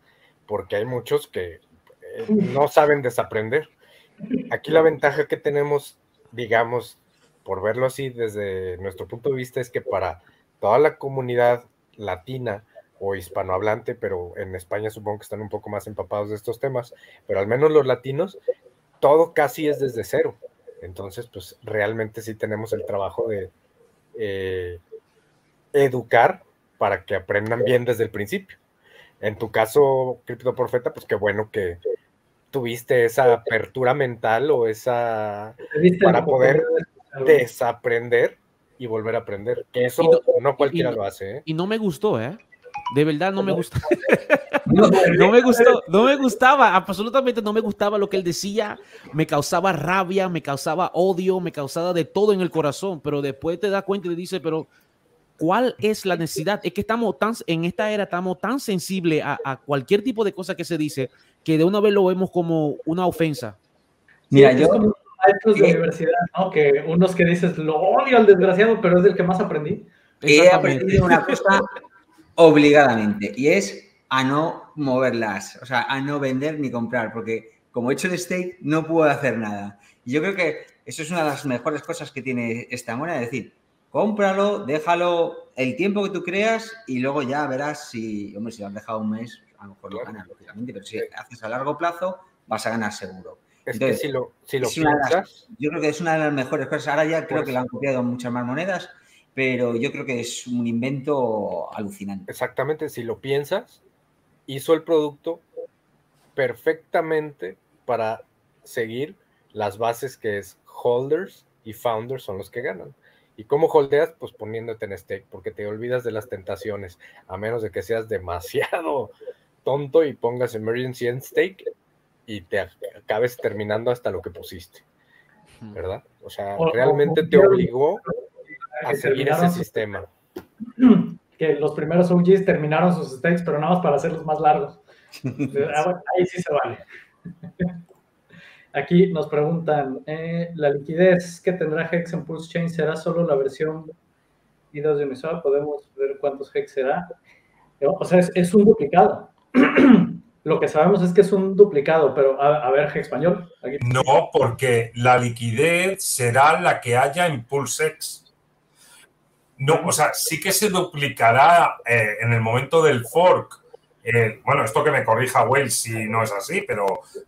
porque hay muchos que eh, no saben desaprender. Aquí la ventaja que tenemos, digamos, por verlo así desde nuestro punto de vista, es que para toda la comunidad latina o hispanohablante, pero en España supongo que están un poco más empapados de estos temas, pero al menos los latinos, todo casi es desde cero. Entonces, pues realmente sí tenemos el trabajo de eh, educar para que aprendan bien desde el principio. En tu caso, Cripto Profeta, pues qué bueno que tuviste esa apertura mental o esa para poder desaprender y volver a aprender. Que eso no- no, cualquiera y- lo hace, ¿eh? Y no me gustó, ¿eh? De verdad no me gustó. [LAUGHS] no me gustó, no me gustaba, absolutamente no me gustaba lo que él decía, me causaba rabia, me causaba odio, me causaba de todo en el corazón, pero después te das cuenta y dice, pero ¿cuál es la necesidad? Es que estamos tan, en esta era estamos tan sensibles a, a cualquier tipo de cosa que se dice que de una vez lo vemos como una ofensa. Mira, yo, de universidad, ¿no? Que unos que dices, lo odio al desgraciado, pero es del que más aprendí. he aprendido una cosa obligadamente y es a no moverlas, o sea, a no vender ni comprar, porque como he hecho el stake no puedo hacer nada. Y yo creo que eso es una de las mejores cosas que tiene esta moneda, es decir, cómpralo, déjalo el tiempo que tú creas y luego ya verás si, hombre, si lo has dejado un mes, a lo mejor lo ganas, lógicamente, pero si haces a largo plazo, vas a ganar seguro. Es Entonces, que si lo, si lo de las- piensas, Yo creo que es una de las mejores cosas. Ahora ya creo Pues- que la han copiado muchas más monedas, pero yo creo que es un invento alucinante. exactamente, si lo piensas, hizo el producto perfectamente para seguir las bases que es holders y founders son los que ganan. ¿Y cómo holdeas? Pues poniéndote en stake, porque te olvidas de las tentaciones, a menos de que seas demasiado tonto y pongas emergency en stake y te ac- acabes terminando hasta lo que pusiste, ¿verdad? O sea, O- realmente o- te obligó a seguir ese sus- sistema. [CLEARS THROAT] que los primeros OGs terminaron sus stakes, pero nada más para hacerlos más largos. [LAUGHS] Ah, Ahí sí se vale. [LAUGHS] Aquí nos preguntan, eh, ¿la liquidez que tendrá Hex en Pulse Chain será solo la versión I2 de Uniswap? ¿Podemos ver cuántos Hex será? O sea, es, es un duplicado. [CLEARS THROAT] Lo que sabemos es que es un duplicado, pero a, a ver, español. Aquí. No, porque la liquidez será la que haya en PulseX. No, o sea, sí que se duplicará eh, en el momento del fork. Eh, bueno, esto que me corrija Wales si no es así, pero,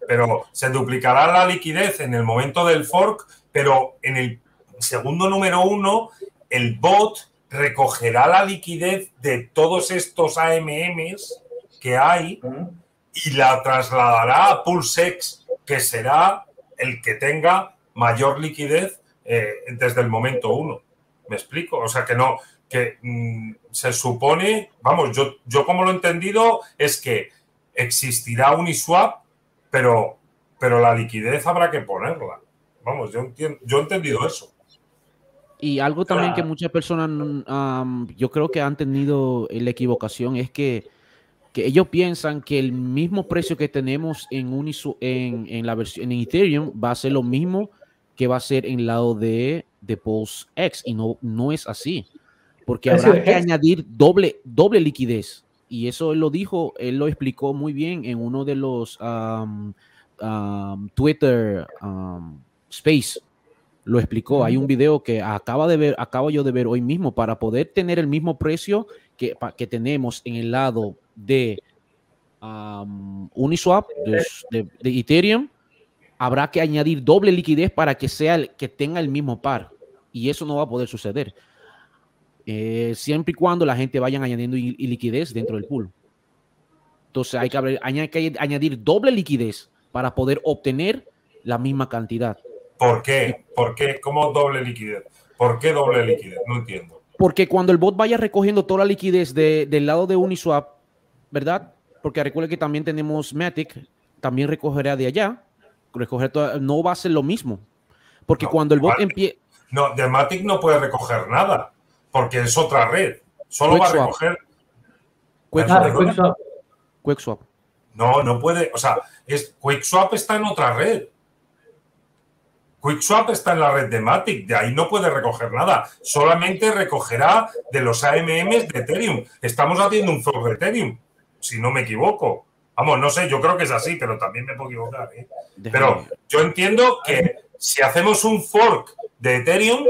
pero se duplicará la liquidez en el momento del fork, pero en el segundo número uno, el bot recogerá la liquidez de todos estos AMMs que hay y la trasladará a PulseX, que será el que tenga mayor liquidez eh, desde el momento uno. ¿Me explico? O sea que no, que mm, se supone, vamos, yo, yo como lo he entendido es que existirá Uniswap, pero, pero la liquidez habrá que ponerla. Vamos, yo, entiendo, yo he entendido eso. Y algo también que muchas personas, mm, um, yo creo que han tenido la equivocación es que, que ellos piensan que el mismo precio que tenemos en, Unisu- en, en la versión en Ethereum va a ser lo mismo que va a ser en el lado de, de Pulse X y no, no es así, porque habrá que añadir doble, doble liquidez. Y eso él lo dijo, él lo explicó muy bien en uno de los um, um, Twitter um, Space. Lo explicó. Hay un video que acaba de ver, acabo yo de ver hoy mismo para poder tener el mismo precio que, que tenemos en el lado de um, Uniswap, de, de- de Ethereum, habrá que añadir doble liquidez para que sea el, que tenga el mismo par. Y eso no va a poder suceder. Eh, siempre y cuando la gente vaya añadiendo liquidez dentro del pool. Entonces hay que, haber- hay que añadir doble liquidez para poder obtener la misma cantidad. ¿Por qué? ¿Por qué? ¿Cómo doble liquidez? ¿Por qué doble liquidez? No entiendo. Porque cuando el bot vaya recogiendo toda la liquidez de- del lado de Uniswap, ¿verdad? Porque recuerden que también tenemos Matic, también recogerá de allá. Recoger toda- no va a ser lo mismo. Porque No, cuando el bot empiece. No, de Matic no puede recoger nada, porque es otra red. Solo va a recoger. QuickSwap. QuickSwap. No, no puede. O sea, es, QuickSwap está en otra red. QuickSwap está en la red de Matic, de ahí no puede recoger nada. Solamente recogerá de los AMMs de Ethereum. Estamos haciendo un fork de Ethereum, si no me equivoco. Vamos, no sé, yo creo que es así, pero también me puedo equivocar. ¿eh? Pero yo entiendo que si hacemos un fork de Ethereum,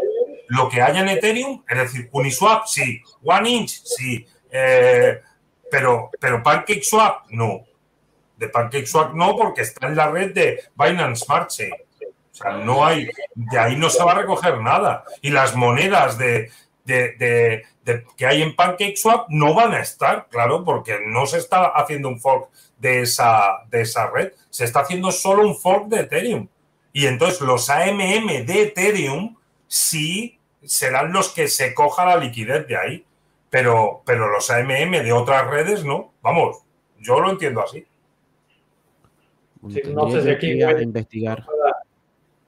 lo que haya en Ethereum, es decir, Uniswap sí, One Inch sí, eh, pero, pero PancakeSwap no. De PancakeSwap no, porque está en la red de Binance Smart Chain. O sea, no hay, de ahí no se va a recoger nada. Y las monedas de, de- de- de- que hay en PancakeSwap no van a estar, claro, porque no se está haciendo un fork de esa, de esa red, se está haciendo solo un fork de Ethereum. Y entonces los AMM de Ethereum sí serán los que se coja la liquidez de ahí. Pero, pero los AMM de otras redes no. Vamos, yo lo entiendo así. Sí, no sé si aquí que puede- investigar.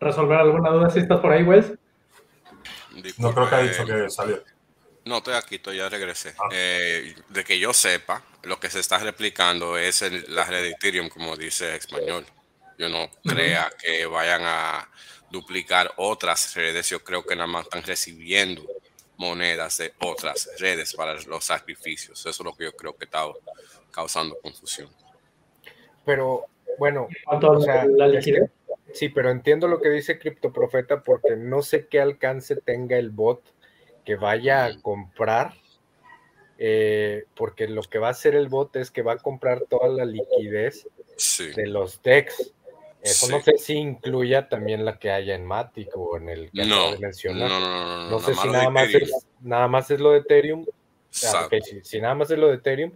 ¿Resolver alguna duda si estás por ahí, Wes? No creo que ha dicho Disculpe, que salió. No, estoy aquí, estoy, ya regresé. Ah. Eh, de que yo sepa, lo que se está replicando es el- la red de Ethereum, como dice español. Yo no crea que vayan a duplicar otras redes. Yo creo que nada más están recibiendo monedas de otras redes para los sacrificios. Eso es lo que yo creo que está causando confusión. Pero bueno, O sea, la liquidez. Sí, pero entiendo lo que dice Criptoprofeta porque no sé qué alcance tenga el bot que vaya a comprar. eh, porque lo que va a hacer el bot es que va a comprar toda la liquidez Sí. de los DEX. Eso no sé si incluya también la que haya en Matic o en el que No, de mencionar. no, No, no, no, sé si nada más, Ethereum. es, nada más es lo de Ethereum. Ah, si, si nada más es lo de Ethereum,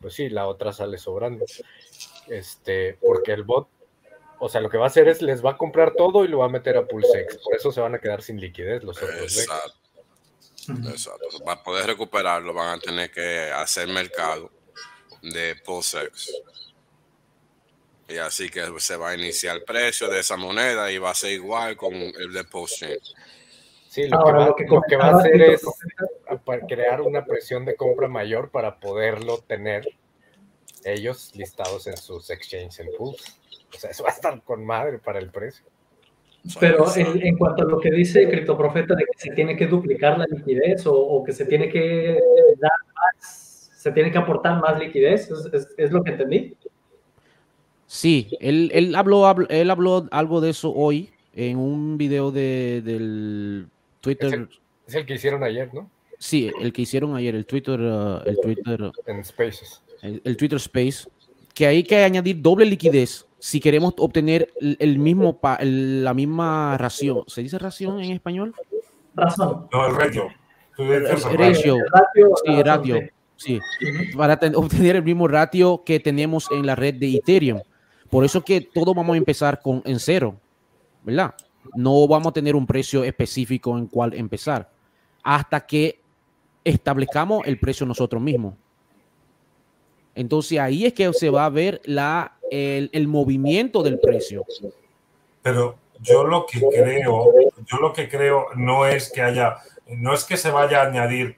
pues sí, la otra sale sobrando. Este, porque el bot, o sea, lo que va a hacer es les va a comprar todo y lo va a meter a Pulsex. Por eso se van a quedar sin liquidez los otros. Exacto. Exacto. Para poder recuperarlo van a tener que hacer mercado de POSEX. Y así que se va a iniciar el precio de esa moneda y va a ser igual con el de PostChain. Sí, lo, Ahora, que va, lo que lo que va a hacer es crear una presión de compra mayor para poderlo tener ellos listados en sus exchanges en pools. O sea, eso va a estar con madre para el precio. Pero en, en cuanto a lo que dice Criptoprofeta de que se tiene que duplicar la liquidez o, o que se tiene que dar más, se tiene que aportar más liquidez, ¿es, es- es lo que entendí? Sí, él, él, habló, habl- él habló algo de eso hoy en un video de, del Twitter. Es el que hicieron ayer, ¿no? Sí, el que hicieron ayer, el Twitter, uh, el Twitter, En Spaces. el, el Twitter Space, que hay que añadir doble liquidez si queremos obtener el, mismo pa- el- la misma ración. ¿Se dice ración en español? Razón. No, el ratio. El ratio. ratio. El ratio, Sí, ratio. Sí, para ten- obtener el mismo ratio que tenemos en la red de Ethereum. Por eso que todo vamos a empezar con en cero, ¿verdad? No vamos a tener un precio específico en cuál empezar hasta que establezcamos el precio nosotros mismos. Entonces ahí es que se va a ver la, el, movimiento del precio. Pero yo lo que creo, yo lo que creo no es que haya, no es que se vaya a añadir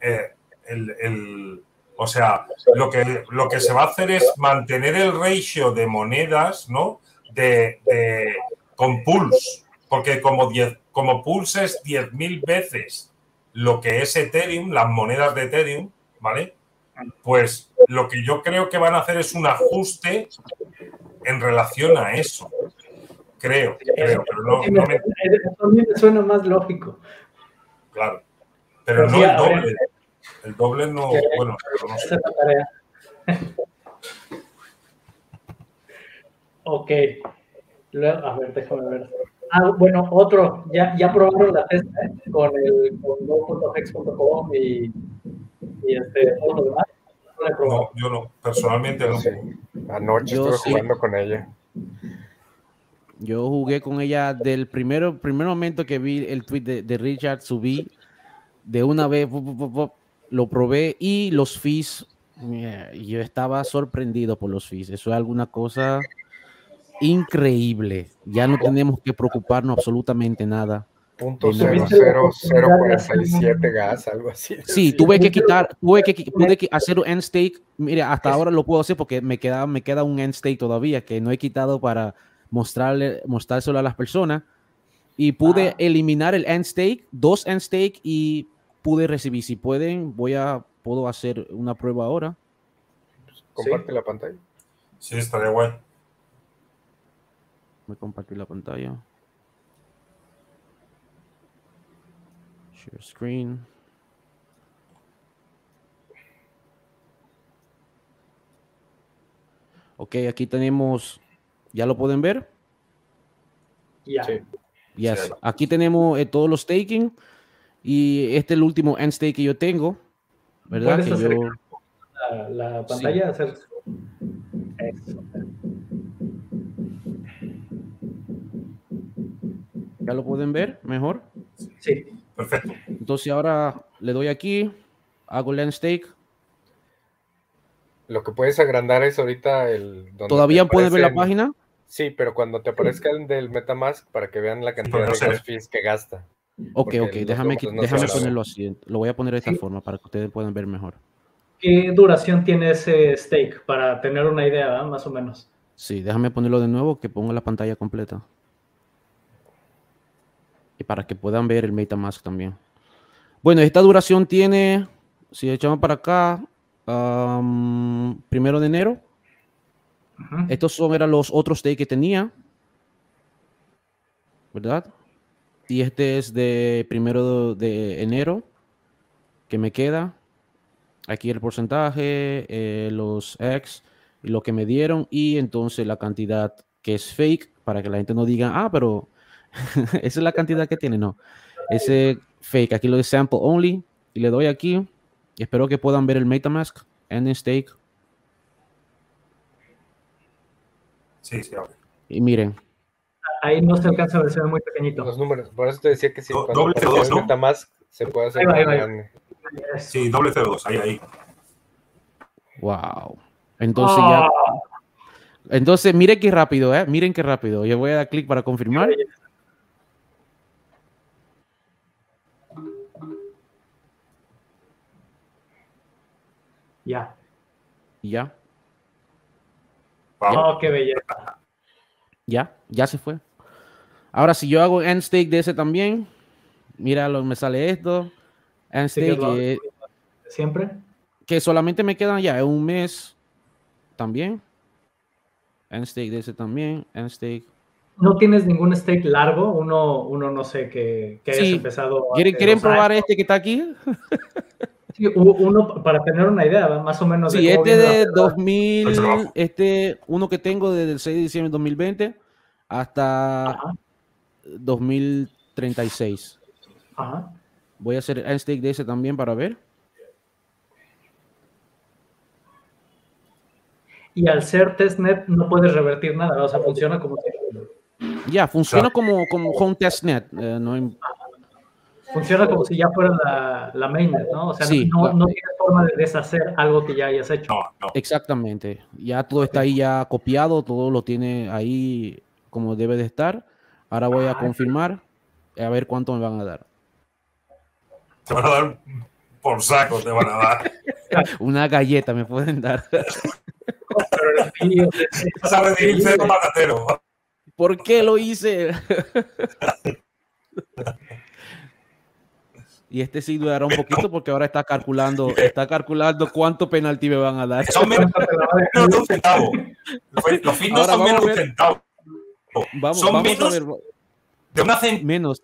eh, el, el- o sea, lo que, lo que se va a hacer es mantener el ratio de monedas, ¿no? De, de- con Pulse, porque como, 10 como Pulse es 10.000 veces lo que es Ethereum, las monedas de Ethereum, ¿vale? Pues lo que yo creo que van a hacer es un ajuste en relación a eso. Creo, creo, pero no, no me- me. eso a mí me suena más lógico. Claro. Pero no el doble. El doble no. Bueno, pero no sé. Esa es la tarea. ok. Luego, a ver, déjame ver. Ah, bueno, otro. Ya, ya probaron la testa ¿eh? con el con go.hex.com y, y este, todo lo demás. No yo no. Personalmente no. Sí. Anoche Yo estuve sí. jugando con ella. Yo jugué con ella del primero, primer momento que vi el tweet de, de Richard, subí de una vez, lo probé y los fees, mira, yo estaba sorprendido por los fees. Eso es alguna cosa increíble. Ya no tenemos que preocuparnos absolutamente nada. Punto ¿Y cero, tuviste la cero, cero, oportunidad de cuarenta y hacer siete un- gas, algo así. Sí, tuve que quitar, tuve que, pude que hacer un end stake. Mira, hasta ahora lo puedo hacer porque me queda, me queda un end stake todavía que no he quitado para mostrarle, mostrárselo a las personas. Y pude Ah. eliminar el end stake, dos end stake y pude recibir. Si pueden, voy a, puedo hacer una prueba ahora. Comparte la pantalla. Sí, estaría guay. Voy a compartir la pantalla. Share screen. Ok, aquí tenemos, ¿ya lo pueden ver? Ya. Sí. Yes. Sí. Aquí tenemos eh, todos los staking y este es el último end stake que yo tengo, ¿verdad? Puedes Que hacer yo, La, la pantalla, hacer. Eso. ¿Ya lo pueden ver mejor? Sí. Perfecto. Entonces ahora le doy aquí, hago land stake. Lo que puedes agrandar es ahorita el... donde ¿Todavía pueden ver la página? Sí, pero cuando te aparezca el del Metamask para que vean la cantidad no de se gas ve. fees que gasta. Ok, ok, déjame, no déjame ponerlo así. Lo voy a poner de esta Sí. forma para que ustedes puedan ver mejor. ¿Qué duración tiene ese stake? Para tener una idea, ¿verdad? más o menos. Sí, déjame ponerlo de nuevo que ponga la pantalla completa. Y para que puedan ver el MetaMask también. Bueno, esta duración tiene, si echamos para acá, primero de enero. Estos son eran los otros stakes que tenía. ¿Verdad? Y este es de primero de enero que me queda. Aquí el porcentaje, eh, los X y lo que me dieron y entonces la cantidad que es fake para que la gente no diga, ah, pero [LAUGHS] esa es la cantidad que tiene. No, ese fake. Aquí lo de sample only y le doy aquí. Y espero que puedan ver el MetaMask en stake. Sí, sí, abre. Y miren, Ahí no se alcanza a ver, se ve muy pequeñito. Los números. Por eso te decía que si Do- cuando doble aparece CO2, el ¿no? Metamask se puede hacer Ahí va, ahí más va. grande. Sí, doble CO2, ahí, ahí. wow. Entonces Ah, ya. Entonces, miren qué rápido, ¿eh? Miren qué rápido. Yo voy a dar clic para confirmar. Ya. Ya. Oh, qué belleza. ya, ya se fue. Ahora, si yo hago end stake de ese también, mira, lo, me sale esto. End Sí, que stake, eh, Siempre. que solamente me quedan ya un mes también. End stake de ese también. End stake. ¿No tienes ningún stake largo? Uno, uno no sé, que, que hayas Sí. empezado. ¿Quieren, ¿quieren probar años? este que está aquí? [LAUGHS] Sí, uno para tener una idea, más o menos. Sí, de este viene la de verdad. 2000, Ahí trabajo. este, uno que tengo desde el 6 de diciembre de 2020 hasta Ajá, 2036. ajá. Voy a hacer end stake de ese también para ver. Y al ser testnet no puedes revertir nada, o sea, funciona como Ya, funciona Claro. como, como home testnet. eh, no hay- funciona como si ya fuera la, la mainnet, ¿no? O sea, Sí, no, claro. no tienes forma de deshacer algo que ya hayas hecho. No, no. exactamente. Ya todo está ahí ya copiado, todo lo tiene ahí como debe de estar. Ahora voy a Ah, confirmar a ver cuánto me van a dar. Te van a dar por saco, te van a dar. [LAUGHS] Una galleta me pueden dar. Pero el fee, o sea, es- Vas a recibir cero patatero. ¿Por qué lo hice? [LAUGHS] y este sí durará un poquito porque ahora está calculando, [LAUGHS] está calculando cuánto penalti me van a dar. Son menos de un centavo. Los- Los Ahora son vamos menos de un centavo. Vamos, son vamos a menos ver. De una centésima Menos.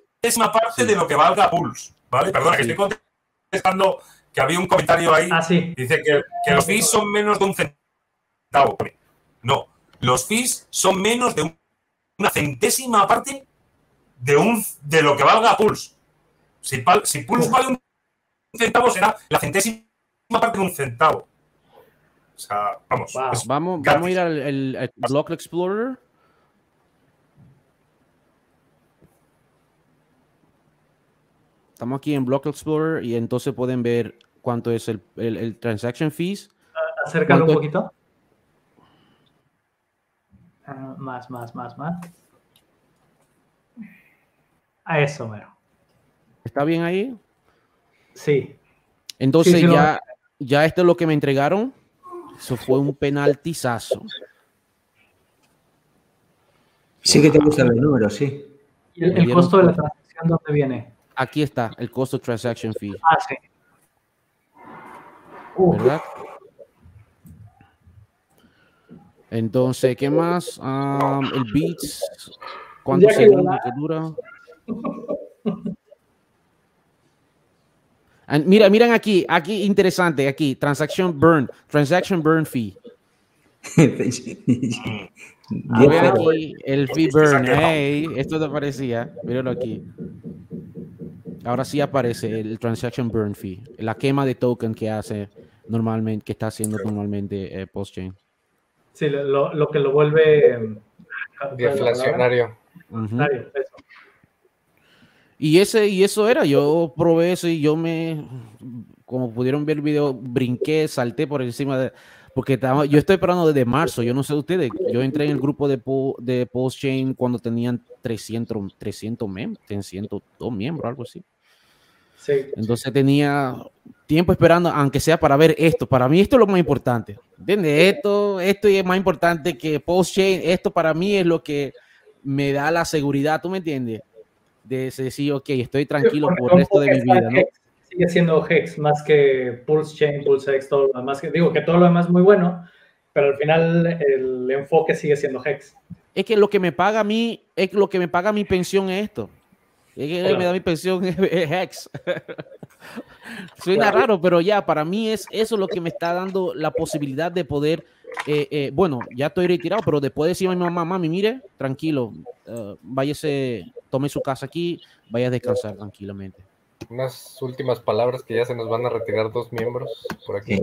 parte Sí. de lo que valga Pulse. ¿Vale? Perdona, que estoy contestando que había un comentario ahí. Ah, sí. Dice que, que los fees son menos de un centavo. No, los fees son menos de un- una centésima parte de, un, de lo que valga Pulse. Si, pal- si Pulse vale un centavo, será la centésima parte de un centavo. O sea, vamos. Wow. es- Vamos, Gratis. vamos a ir al, el- al Block Explorer. Estamos aquí en Block Explorer y entonces pueden ver cuánto es el, el- el transaction fees. Acércalo un poquito. Ah, más, más, más, más. A eso, mero. ¿Está bien ahí? Sí. Entonces Sí, sí, lo- ya, ya esto es lo que me entregaron. Eso fue un penaltizazo. Sí que te gustan los números, sí. ¿Y el, el costo de la transacción dónde viene? Aquí está el costo transaction fee, Ah, sí. Uf, ¿verdad? Entonces, ¿qué más? Um, el Beats, ¿cuántos Ya que segundos que dura? [LAUGHS] And mira, miren aquí, aquí interesante, aquí, transaction burn, transaction burn fee. [LAUGHS] A ver aquí, el fee burn, hey, esto te aparecía, míralo aquí. Ahora sí aparece el transaction burn fee, la quema de token que hace normalmente, que está haciendo normalmente eh, Postchain. sí, lo, lo que lo vuelve. em, ¿cuál es la palabra? Deflacionario. Y, ese, y eso era, yo probé eso y yo me, como pudieron ver el video, brinqué, salté por encima de, porque estaba, yo estoy esperando desde marzo, yo no sé ustedes, yo entré en el grupo de, de Postchain cuando tenían 300, 300 miembros, 302 miembros, algo así. Sí. Entonces tenía tiempo esperando, aunque sea para ver esto. Para mí esto es lo más importante. ¿Entiendes? Esto, esto es más importante que Postchain. Esto para mí es lo que me da la seguridad, ¿tú me entiendes? De decir, ok, estoy tranquilo por el resto de mi vida, ¿no? Sigue siendo Hex más que Pulse Chain, Pulse X, todo lo demás. Digo que todo lo demás es muy bueno, pero al final el enfoque sigue siendo Hex. Es que lo que me paga a mí, es lo que me paga mi pensión es esto. Es que me da mi pensión [LAUGHS] Hex. [LAUGHS] Suena raro, pero ya, para mí es eso lo que me está dando la posibilidad de poder eh, eh, bueno, ya estoy retirado, pero después de decirme a mi mamá, mami, mire, tranquilo, uh, váyase, tome su casa aquí, vaya a descansar tranquilamente. Unas últimas palabras que ya se nos van a retirar dos miembros por aquí.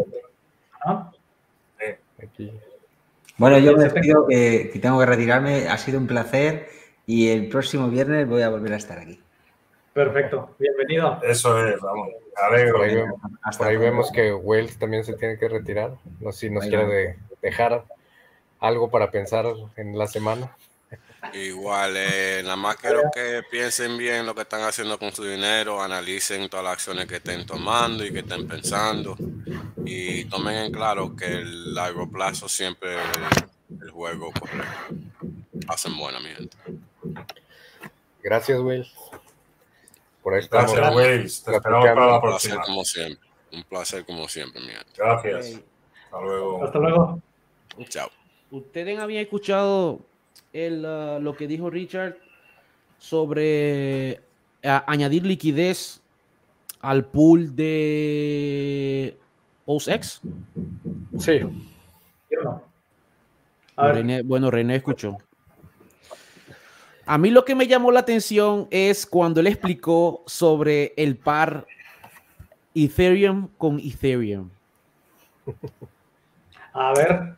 aquí. Bueno, yo me pido que, que tengo que retirarme, ha sido un placer y el próximo viernes voy a volver a estar aquí. Perfecto, bienvenido. Eso es, vamos. Alegro. Por ahí, vemos que Wells también se tiene que retirar. No sé si nos quiere dejar algo para pensar en la semana. Igual, eh, nada más quiero que piensen bien lo que están haciendo con su dinero, analicen todas las acciones que estén tomando y que estén pensando y tomen en claro que el largo plazo siempre el, juego correcto. Hacen buena, mi gente. Gracias, Will. Por ahí Gracias, Will. Te esperamos para la próxima. como siempre. Un placer como siempre, mi gente. Gracias. Hasta luego. Hasta luego. Chao. ¿Ustedes habían escuchado el, uh, lo que dijo Richard sobre uh, añadir liquidez al pool de PostX? Sí. bueno, René escuchó. A mí lo que me llamó la atención es cuando él explicó sobre el par Ethereum con Ethereum. [LAUGHS] A ver,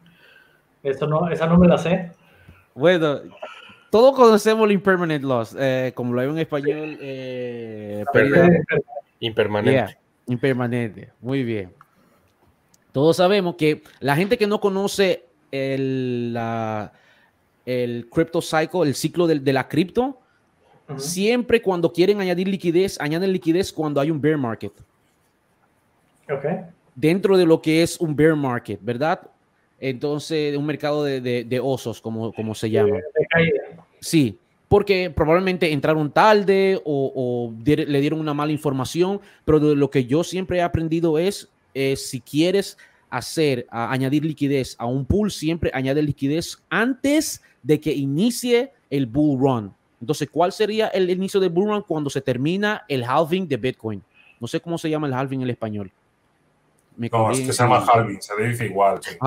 eso no, esa no me la sé. Bueno, todos conocemos el impermanent loss, eh, como lo hay en español. Eh, impermanente. impermanente, muy bien. Todos sabemos que la gente que no conoce el, la, el crypto cycle, el ciclo de, de la cripto, siempre cuando quieren añadir liquidez, añaden liquidez cuando hay un bear market. Okay. Dentro de lo que es un bear market, ¿verdad? Entonces, un mercado de, osos, como, como se llama. Sí, porque probablemente entraron tarde o, le dieron una mala información, pero lo que yo siempre he aprendido es, si quieres hacer, añadir liquidez a un pool, siempre añade liquidez antes de que inicie el bull run. Entonces, ¿cuál sería el inicio del bull run cuando se termina el halving de Bitcoin? No sé cómo se llama el halving en el español no, es que se llama halving, se dice igual. Sí,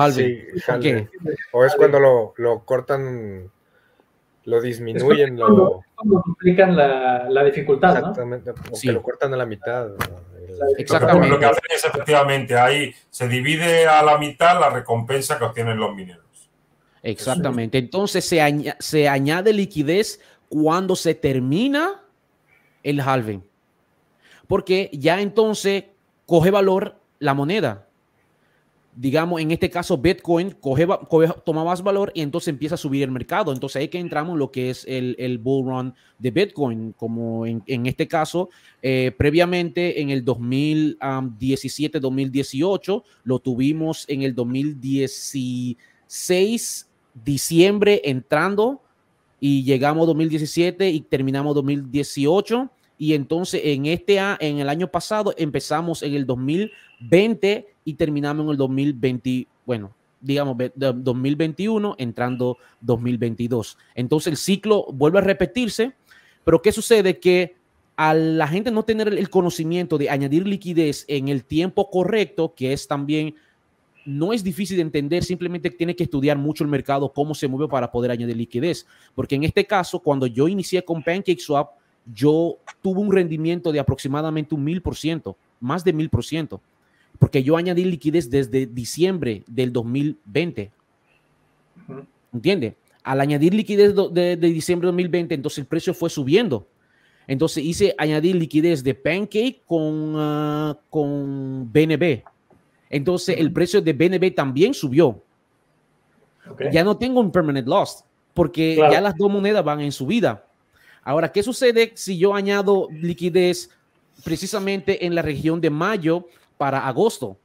O es cuando lo, lo, cortan, lo disminuyen, lo... Cuando duplican la, la dificultad, Exactamente, o que lo cortan a la mitad. Exactamente. Lo que hacen es efectivamente, ahí se divide a la mitad la recompensa que obtienen los mineros. Exactamente. Entonces se, se añade liquidez cuando se termina el halving. Porque ya entonces coge valor la moneda. Digamos, en este caso, Bitcoin coge, toma más valor y entonces empieza a subir el mercado. Entonces ahí que entramos en lo que es el, el bull run de Bitcoin, como en, este caso, eh, previamente en el 2017-2018, lo tuvimos en el 2016, diciembre entrando y llegamos 2017 y terminamos 2018 y entonces en este en el año pasado empezamos en el 2020 y terminamos en el 2020, bueno, digamos 2021 entrando 2022. Entonces el ciclo vuelve a repetirse, pero ¿qué sucede? Que a la gente no tener el conocimiento de añadir liquidez en el tiempo correcto, que es también no es difícil de entender, simplemente tiene que estudiar mucho el mercado, cómo se mueve para poder añadir liquidez. Porque en este caso, cuando yo inicié con PancakeSwap, yo tuve un rendimiento de aproximadamente un mil por ciento, más de mil por ciento, porque yo añadí liquidez desde diciembre del 2020. ¿Entiende? Al añadir liquidez de, diciembre de 2020, entonces el precio fue subiendo. Entonces hice añadir liquidez de Pancake con, ah, con BNB. Entonces el precio de BNB también subió. Ya no tengo un permanent loss porque ya las dos monedas van en subida. Ahora, ¿qué sucede si yo añado liquidez precisamente en la región de mayo para agosto?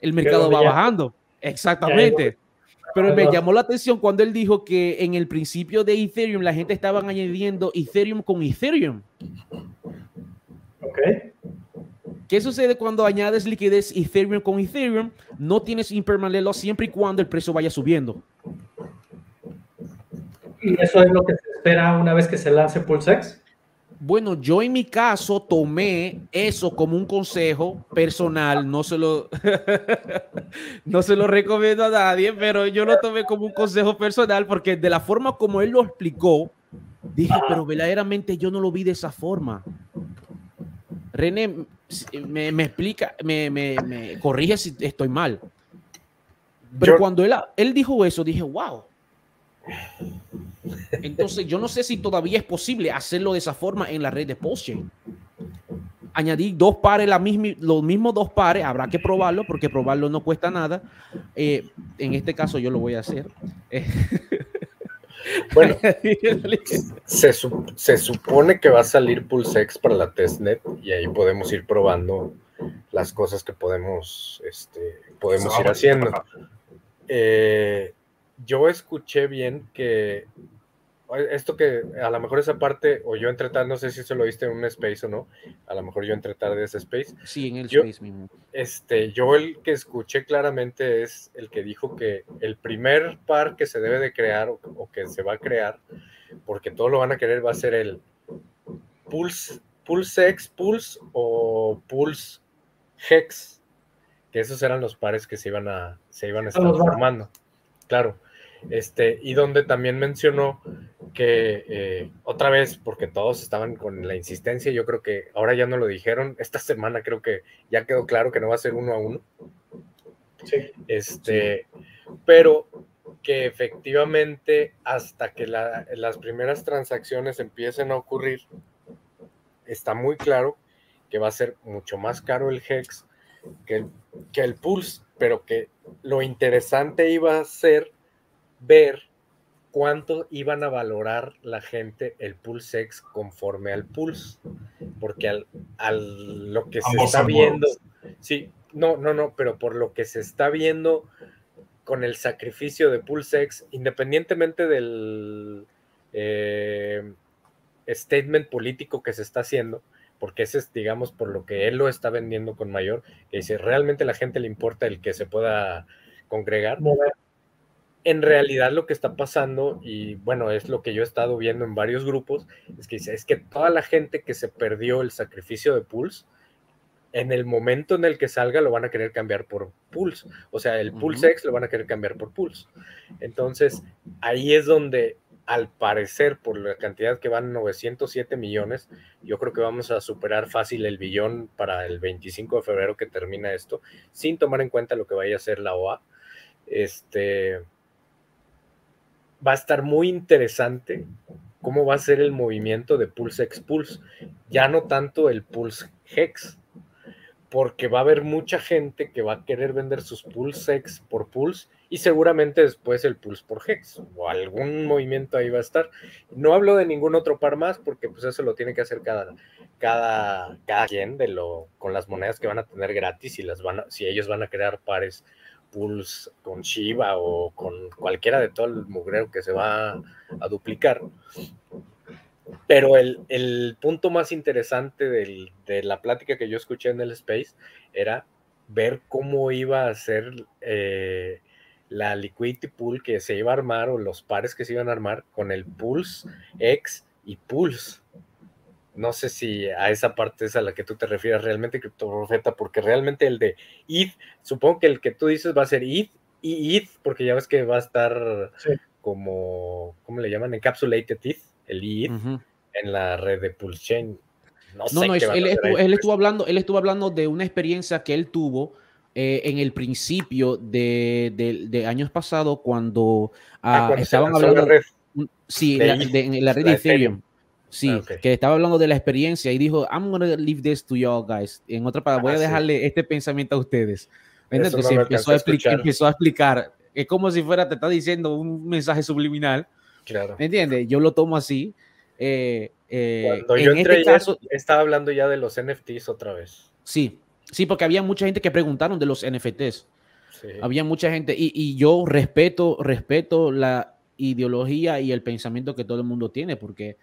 El mercado va bajando. Exactamente. Pero me llamó la atención cuando él dijo que en el principio de Ethereum la gente estaba añadiendo Ethereum con Ethereum. Ok. ¿Qué sucede cuando añades liquidez Ethereum con Ethereum? No tienes impermanent siempre y cuando el precio vaya subiendo. ¿Y eso es lo que se espera una vez que se lance PulseX? Bueno, yo en mi caso tomé eso como un consejo personal, no se lo, [LAUGHS] no se lo recomiendo a nadie, pero yo lo tomé como un consejo personal porque de la forma como él lo explicó, dije, pero verdaderamente yo no lo vi de esa forma. René, me, explica, me, me, corrige si estoy mal. Pero cuando él, él dijo eso, dije, wow, entonces, yo no sé si todavía es posible hacerlo de esa forma en la red de Postchain. Añadir dos pares, la misma, los mismos dos pares, habrá que probarlo porque probarlo no cuesta nada. Eh, en este caso yo lo voy a hacer. [LAUGHS] Bueno, [LAUGHS] se, se, supone que va a salir PulseX para la testnet y ahí podemos ir probando las cosas que podemos, este, podemos ir haciendo. Eh, yo escuché bien que esto que a lo mejor esa parte, o yo entré tarde, no sé si se lo viste en un space o no, a lo mejor yo entré tarde de ese space. Sí, en el space mismo. Este, yo el que escuché claramente es el que dijo que el primer par que se debe de crear o, que se va a crear, porque todos lo van a querer, va a ser el Pulse, Pulse X, Pulse o Pulse Hex, que esos eran los pares que se iban a, se iban a estar formando. Claro. Este, y donde también mencionó que eh, otra vez, porque todos estaban con la insistencia, yo creo que ahora ya no lo dijeron, esta semana creo que ya quedó claro que no va a ser uno a uno. Sí. Este, pero que efectivamente hasta que las primeras transacciones empiecen a ocurrir, está muy claro que va a ser mucho más caro el Hex que el, que el Pulse, pero que lo interesante iba a ser ver cuánto iban a valorar la gente el PulseX conforme al Pulse, porque al, lo que se está viendo, sí, no, no, no, pero por lo que se está viendo con el sacrificio de PulseX, independientemente del eh, statement político que se está haciendo, porque ese es, digamos, por lo que él lo está vendiendo con mayor, que dice, realmente la gente le importa el que se pueda congregar en realidad lo que está pasando, y bueno, es lo que yo he estado viendo en varios grupos, es que es que toda la gente que se perdió el sacrificio de Pulse, en el momento en el que salga lo van a querer cambiar por Pulse. O sea, el Pulse X lo van a querer cambiar por Pulse. Entonces, ahí es donde, al parecer, por la cantidad que van 907 millones, yo creo que vamos a superar fácil el billón para el 25 de febrero que termina esto, sin tomar en cuenta lo que vaya a hacer la OA. Este, va a estar muy interesante cómo va a ser el movimiento de Pulse X Pulse, ya no tanto el Pulse Hex, porque va a haber mucha gente que va a querer vender sus Pulse X por Pulse y seguramente después el Pulse por Hex o algún movimiento ahí va a estar. No hablo de ningún otro par más porque pues eso lo tiene que hacer cada, cada, cada quien de lo, con las monedas que van a tener gratis y las van si ellos van a crear pares Pulse con Shiba o con cualquiera de todo el mugrero que se va a duplicar. Pero el, punto más interesante de la plática que yo escuché en el Space era ver cómo iba a ser eh, la liquidity pool que se iba a armar o los pares que se iban a armar con el Pulse X y Pulse. No sé si a esa parte es a la que tú te refieres realmente, Criptoprofeta, porque realmente el de ETH, supongo que el que tú dices va a ser ETH y ETH, porque ya ves que va a estar como, ¿cómo le llaman? Encapsulated ETH, el ETH, en la red de Pulse Chain. No, no, no él, estuvo, hablando, él estuvo hablando de una experiencia que él tuvo eh, en el principio de, años pasados cuando, ah, ah, estaban hablando. sí, en la red de Ethereum Sí, Ah, ok. que estaba hablando de la experiencia y dijo, I'm gonna leave this to y'all guys. En otra palabra, voy Ah, a sí. dejarle este pensamiento a ustedes. Entonces no empezó, a explicar, empezó a explicar. Es como si fuera, te está diciendo un mensaje subliminal. Claro. ¿Me entiendes? Yo lo tomo así. Eh, eh, Cuando yo en entré este caso, estaba hablando ya de los NFTs otra vez. sí, sí, porque había mucha gente que preguntaron de los NFTs. Sí. Había mucha gente y, y yo respeto, respeto la ideología y el pensamiento que todo el mundo tiene, porque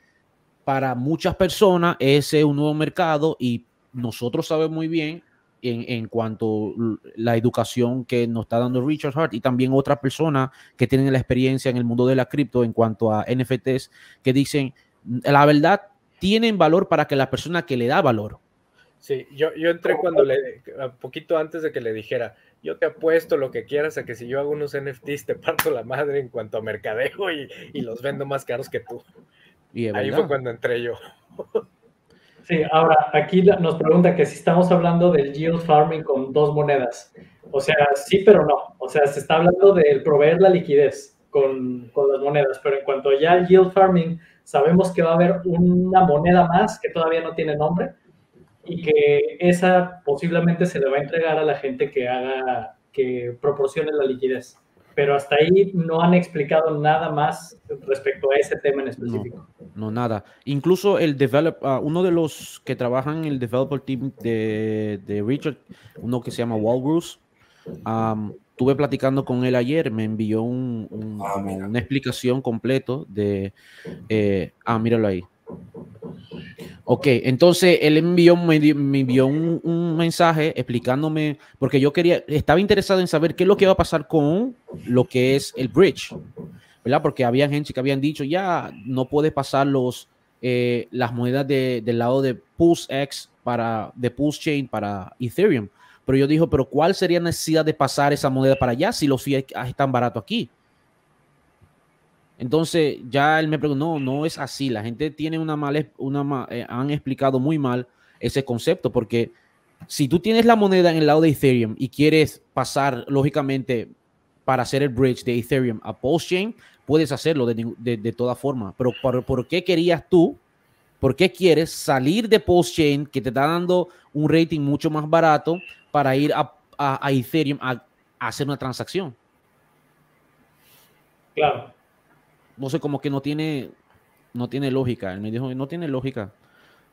para muchas personas ese es un nuevo mercado y nosotros sabemos muy bien en, en cuanto la educación que nos está dando Richard Hart y también otras personas que tienen la experiencia en el mundo de la cripto en cuanto a NFTs que dicen, la verdad, tienen valor para que la persona que le da valor. Sí, yo, yo entré cuando le, poquito antes de que le dijera, yo te apuesto lo que quieras a que si yo hago unos NFTs te parto la madre en cuanto a mercadeo y, y los vendo más caros que tú. Y Ahí verdad. fue cuando entré yo. [LAUGHS] Sí, ahora aquí nos pregunta que si estamos hablando del yield farming con dos monedas. O sea, sí, pero no. O sea, se está hablando del proveer la liquidez con, con las monedas, pero en cuanto ya al yield farming, sabemos que va a haber una moneda más que todavía no tiene nombre y que esa posiblemente se le va a entregar a la gente que haga, que proporcione la liquidez. Pero hasta ahí no han explicado nada más respecto a ese tema en específico. No, nada. Incluso el develop, ah, uno de los que trabajan en el developer team de, de Richard, uno que se llama Walrus, am, tuve platicando con él ayer, me envió un, un- Ah, una explicación completo de, eh, ah, míralo ahí. Ok, entonces él envió, me, me envió un, un mensaje explicándome, porque yo quería, estaba interesado en saber qué es lo que va a pasar con lo que es el bridge, ¿verdad? Porque había gente que habían dicho, ya no puedes pasar los, eh, las monedas de- del lado de Pulse X para, de Pulse Chain para Ethereum. Pero yo dijo, pero ¿cuál sería la necesidad de pasar esa moneda para allá si los fiat están baratos aquí? Entonces ya él me preguntó, no, no es así. La gente tiene una mala, eh, han explicado muy mal ese concepto porque si tú tienes la moneda en el lado de Ethereum y quieres pasar, lógicamente, para hacer el bridge de Ethereum a Postchain, puedes hacerlo de, de, de toda forma. Pero ¿por, por qué querías tú? ¿Por qué quieres salir de Postchain que te está dando un rating mucho más barato para ir a, a- a Ethereum a, a hacer una transacción? Claro. No sé, como que no tiene, no tiene lógica. Él me dijo, no tiene lógica,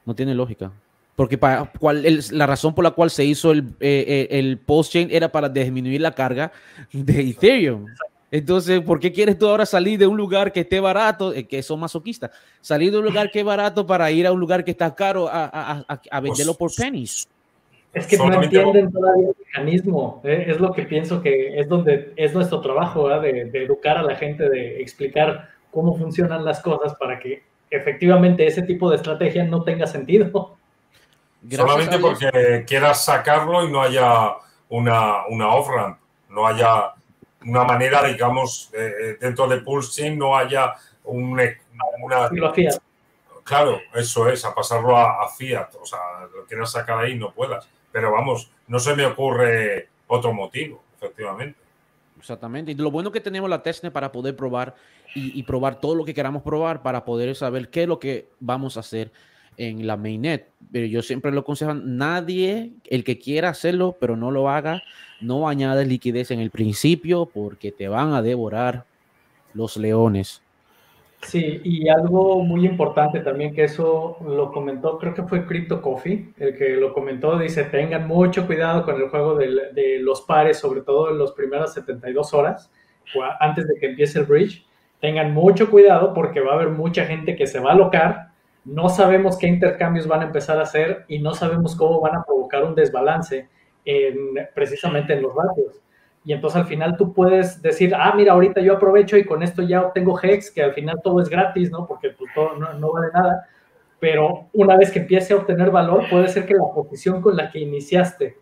no tiene lógica. Porque para, cuál, el- la razón por la cual se hizo el, eh, eh, el post-chain era para disminuir la carga de Ethereum. Entonces, ¿por qué quieres tú ahora salir de un lugar que esté barato, eh, que son masoquistas? Salir de un lugar que es barato para ir a un lugar que está caro a, a- a- a venderlo por pennies. Es que no entienden todavía el mecanismo. ¿eh? Es lo que pienso que es donde es nuestro trabajo, de, de educar a la gente, de explicar cómo funcionan las cosas para que efectivamente ese tipo de estrategia no tenga sentido. Gracias Solamente porque quieras sacarlo y no haya una, una off-ramp, no haya una manera, digamos, eh, eh, dentro de Pulse no haya un, e- una... Hacía. Claro, eso es, a pasarlo a, a Fiat, o sea, lo quieras sacar ahí no puedas. Pero vamos, no se me ocurre otro motivo, efectivamente. Exactamente. Y lo bueno que tenemos la testnet para poder probar y, y probar todo lo que queramos probar para poder saber qué es lo que vamos a hacer en la mainnet. Pero yo siempre lo aconsejo, nadie, el que quiera hacerlo, pero no lo haga, no añades liquidez en el principio porque te van a devorar los leones. Sí, y algo muy importante también que eso lo comentó, creo que fue Crypto Coffee, el que lo comentó, dice, tengan mucho cuidado con el juego de, los pares, sobre todo en las primeras 72 horas, antes de que empiece el bridge. Tengan mucho cuidado porque va a haber mucha gente que se va a alocar, no sabemos qué intercambios van a empezar a hacer y no sabemos cómo van a provocar un desbalance en, precisamente en los ratios. Y entonces al final tú puedes decir, ah, mira, ahorita yo aprovecho y con esto ya obtengo Hex, que al final todo es gratis, ¿no? Porque pues, todo no, no vale nada. Pero una vez que empiece a obtener valor, puede ser que la posición con la que iniciaste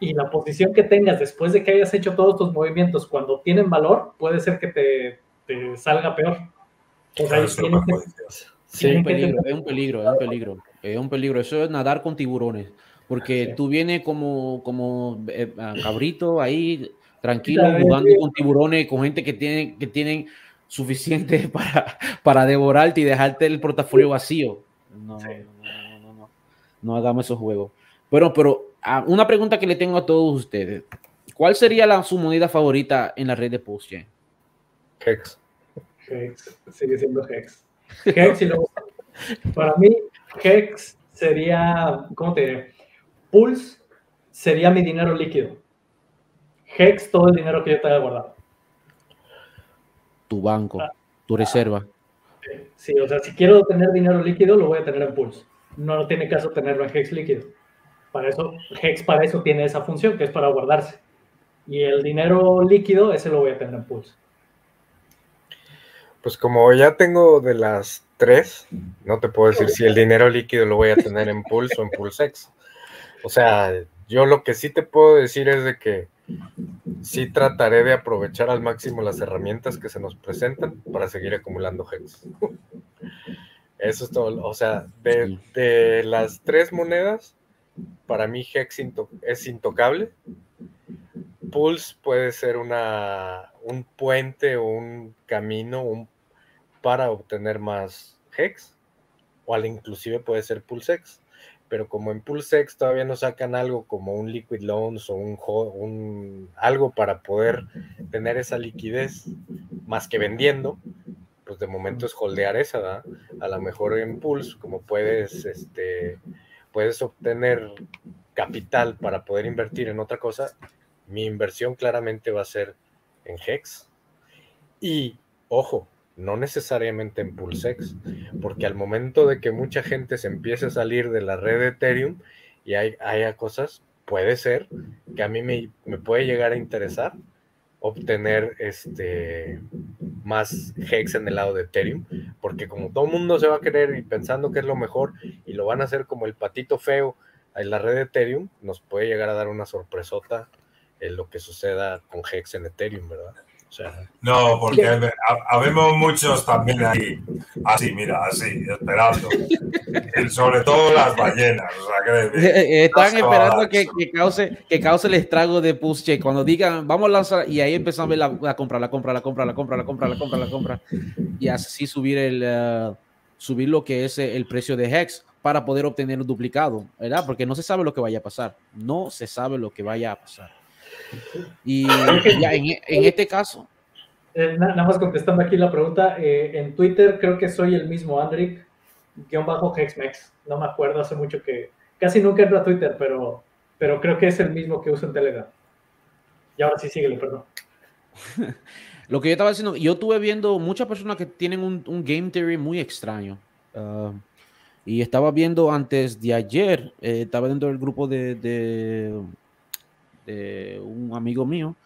y la posición que tengas después de que hayas hecho todos tus movimientos, cuando tienen valor, puede ser que te, te salga peor. O sea, Claro, eso es lo tienes que- perjudicial. Sí, es un peligro, es un peligro, es un peligro, es un peligro. Eso es nadar con tiburones, porque Sí. tú vienes como, como eh, cabrito ahí, tranquilo, jugando sí. con tiburones, con gente que tiene, que tienen suficiente [LAUGHS] para, para devorarte y dejarte el portafolio vacío. No, no, no, no, no, no hagamos esos juegos. Bueno, pero ah, una pregunta que le tengo a todos ustedes. ¿Cuál sería la, su moneda favorita en la red de PostChain? Hex. Hex, sigue siendo Hex. Hex y luego, para mí, Hex sería, ¿cómo te diré? Pulse sería mi dinero líquido. Hex, todo el dinero que yo te haya guardado. Tu banco, Ah. tu reserva. Sí, o sea, si quiero tener dinero líquido, lo voy a tener en Pulse. No tiene caso tenerlo en Hex líquido. Para eso, Hex para eso tiene esa función, que es para guardarse. Y el dinero líquido, ese lo voy a tener en Pulse. Pues como ya tengo de las tres, no te puedo decir si el dinero líquido lo voy a tener en Pulse o en PulseX. O sea, yo lo que sí te puedo decir es de que sí trataré de aprovechar al máximo las herramientas que se nos presentan para seguir acumulando Hex. Eso es todo. O sea, de, las tres monedas, para mí Hex into- es intocable. Pulse puede ser una, un puente o un camino un, para obtener más Hex, o al inclusive puede ser PulseX. Pero como en PulseX todavía no sacan algo como un Liquid Loans o un, algo para poder tener esa liquidez más que vendiendo, pues de momento es holdear esa, ¿verdad? A lo mejor en Pulse, como puedes, este, puedes obtener capital para poder invertir en otra cosa, mi inversión claramente va a ser en Hex. Y, ojo, no necesariamente en PulseX, porque al momento de que mucha gente se empiece a salir de la red de Ethereum y hay, haya cosas, puede ser que a mí me, me puede llegar a interesar obtener este más Hex en el lado de Ethereum, porque como todo el mundo se va a querer y pensando que es lo mejor y lo van a hacer como el patito feo en la red de Ethereum, nos puede llegar a dar una sorpresota en lo que suceda con Hex en Ethereum, ¿verdad? O sea, No, porque ha- habemos muchos también ahí, así, mira, así, esperando. Sobre todo las ballenas, o sea, que Eh, Están va a esperando que, que cause, que cause el estrago de PulseChain. Cuando digan, vamos a lanzar, y ahí empezamos a ver la, la compra, la compra, la compra, la compra, la compra, la compra, la compra, y así subir el eh, subir lo que es el precio de Hex para poder obtener un duplicado, ¿verdad? Porque no se sabe lo que vaya a pasar. No se sabe lo que vaya a pasar. Y ya en, en este caso, Eh, na- nada más contestando aquí la pregunta, eh, en Twitter creo que soy el mismo Andric, guion bajo Hexmex. No me acuerdo, hace mucho que casi nunca entro a Twitter, pero, pero creo que es el mismo que uso en Telegram. Y ahora sí, síguele, perdón. [LAUGHS] Lo que yo estaba diciendo, yo estuve viendo muchas personas que tienen un, un game theory muy extraño. Ah, y estaba viendo antes de ayer, eh, estaba dentro del grupo de, de, de un amigo mío,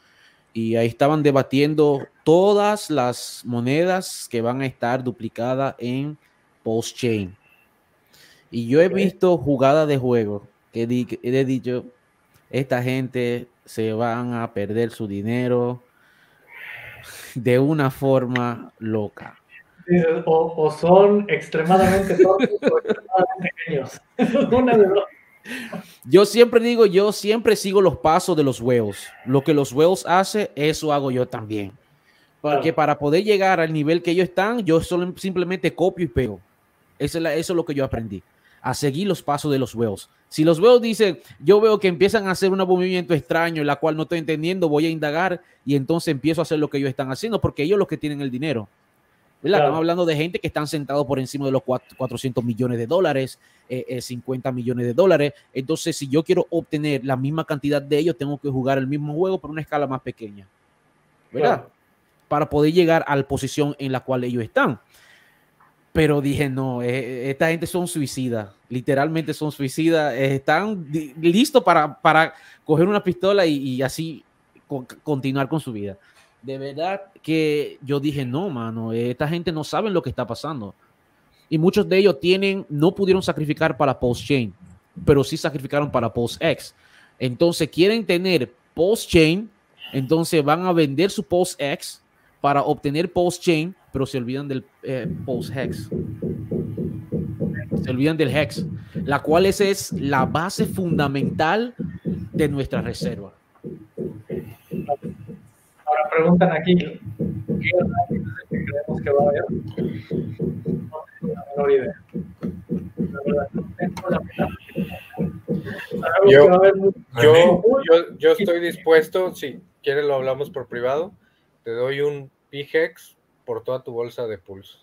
y ahí estaban debatiendo todas las monedas que van a estar duplicadas en post-chain. Y yo he visto jugadas de juego que he dicho, esta gente se van a perder su dinero de una forma loca. O, o son extremadamente o extremadamente genios. [LAUGHS] Una de dos. Yo siempre digo, yo siempre sigo los pasos de los huevos. Lo que los huevos hacen, eso hago yo también. Porque para poder llegar al nivel que ellos están, yo solo simplemente copio y pego. Eso es, la- eso es lo que yo aprendí. A seguir los pasos de los huevos. Si los huevos dicen, yo veo que empiezan a hacer un movimiento extraño, la cual no estoy entendiendo, voy a indagar y entonces empiezo a hacer lo que ellos están haciendo, porque ellos los que tienen el dinero. Claro. Estamos hablando de gente que están sentados por encima de los cuat- 400 millones de dólares, eh, eh, 50 millones de dólares. Entonces, si yo quiero obtener la misma cantidad de ellos, tengo que jugar el mismo juego por una escala más pequeña. ¿Verdad? Claro. Para poder llegar a la posición en la cual ellos están. Pero dije, no, eh, esta gente son suicidas, literalmente son suicidas, eh, están listos para, para coger una pistola y, y así co- continuar con su vida. De verdad que yo dije, no, mano, esta gente no sabe lo que está pasando. Y muchos de ellos tienen, no pudieron sacrificar para post-chain, pero sí sacrificaron para post-X. Entonces quieren tener post-chain, entonces van a vender su post-X para obtener post-chain, pero se olvidan del eh, post-hex. Se olvidan del hex, la cual esa es la base fundamental de nuestra reserva. Ahora preguntan aquí, ¿qué que creemos que va a haber? No tengo la menor idea. Yo, yo, yo, yo estoy dispuesto, si quieres lo hablamos por privado, te doy un PGEX por toda tu bolsa de Pulse.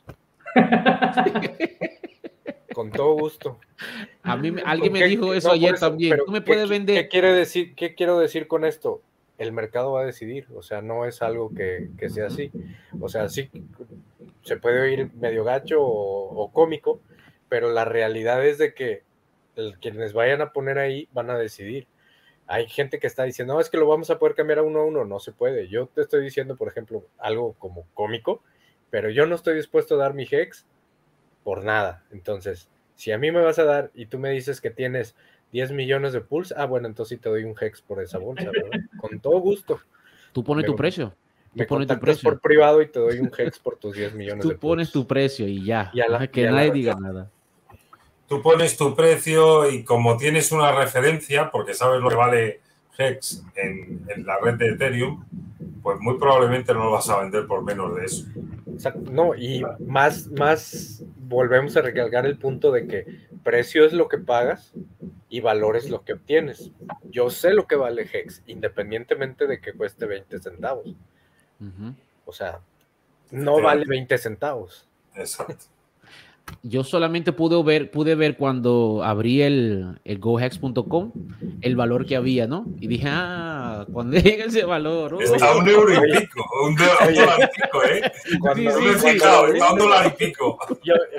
[LAUGHS] Con todo gusto. A mí alguien me dijo eso ayer también. ¿Tú me puedes vender? ¿qué quiere decir, ¿Qué quiero decir con esto? El mercado va a decidir, o sea, no es algo que, que sea así. O sea, sí se puede oír medio gacho o, cómico, pero la realidad es de que quienes vayan a poner ahí van a decidir. Hay gente que está diciendo, no, es que lo vamos a poder cambiar a uno a uno, no se puede. Yo te estoy diciendo, por ejemplo, algo como cómico, pero yo no estoy dispuesto a dar mi hex por nada. Entonces, si a mí me vas a dar y tú me dices que tienes 10 millones de pulse, ah, bueno, entonces sí te doy un hex por esa bolsa, ¿verdad? [LAUGHS] Con todo gusto. Tú pones tu precio. Me pones tu precio. por privado y te doy un hex por tus 10 millones tú pones tu precio y ya. que nadie diga nada. Tú pones tu precio y como tienes una referencia, porque sabes lo que vale Hex en, en la red de Ethereum, pues muy probablemente no lo vas a vender por menos de eso. No, y más, más volvemos a recalcar el punto de que precio es lo que pagas y valor es lo que obtienes. Yo sé lo que vale Hex, independientemente de que cueste 20 centavos. O sea, no vale 20 centavos. Exacto yo solamente pude ver, pude ver cuando abrí el, el gohex.com el valor que había, ¿no? Y dije, ah, cuando [LAUGHS] llega ese valor. está un euro y pico, un dólar y pico, ¿eh? Cuando sí, sí, sí, está un dólar y pico.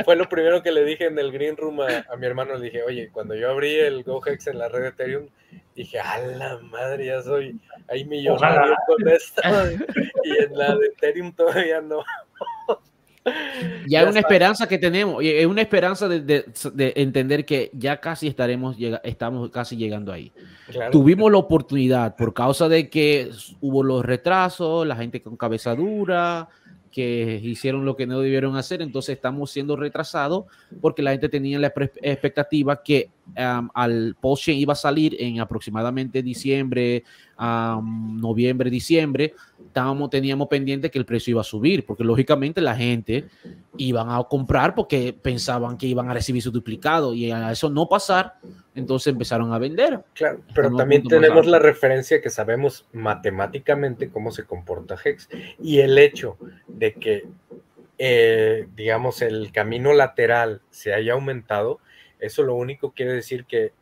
fue lo primero que le dije en el Green Room a, mi hermano, le dije, oye, cuando yo abrí el GoHex en la red de Ethereum, dije, a la madre, ya soy, hay millonario con esto. [LAUGHS] y en la de Ethereum todavía no. [LAUGHS] Ya es una esperanza que tenemos, es una esperanza de, entender que ya casi estaremos, estamos casi llegando ahí. Tuvimos la oportunidad por causa de que hubo los retrasos, la gente con cabeza dura, que hicieron lo que no debieron hacer, entonces estamos siendo retrasados porque la gente tenía la expectativa que al post iba a salir en aproximadamente diciembre, noviembre, diciembre, estábamos, teníamos pendiente que el precio iba a subir, porque lógicamente la gente iban a comprar porque pensaban que iban a recibir su duplicado y a eso no pasar, entonces empezaron a vender. Claro, pero también tenemos la referencia que sabemos matemáticamente cómo se comporta Hex y el hecho de que, eh, digamos, el camino lateral se haya aumentado, eso lo único quiere decir que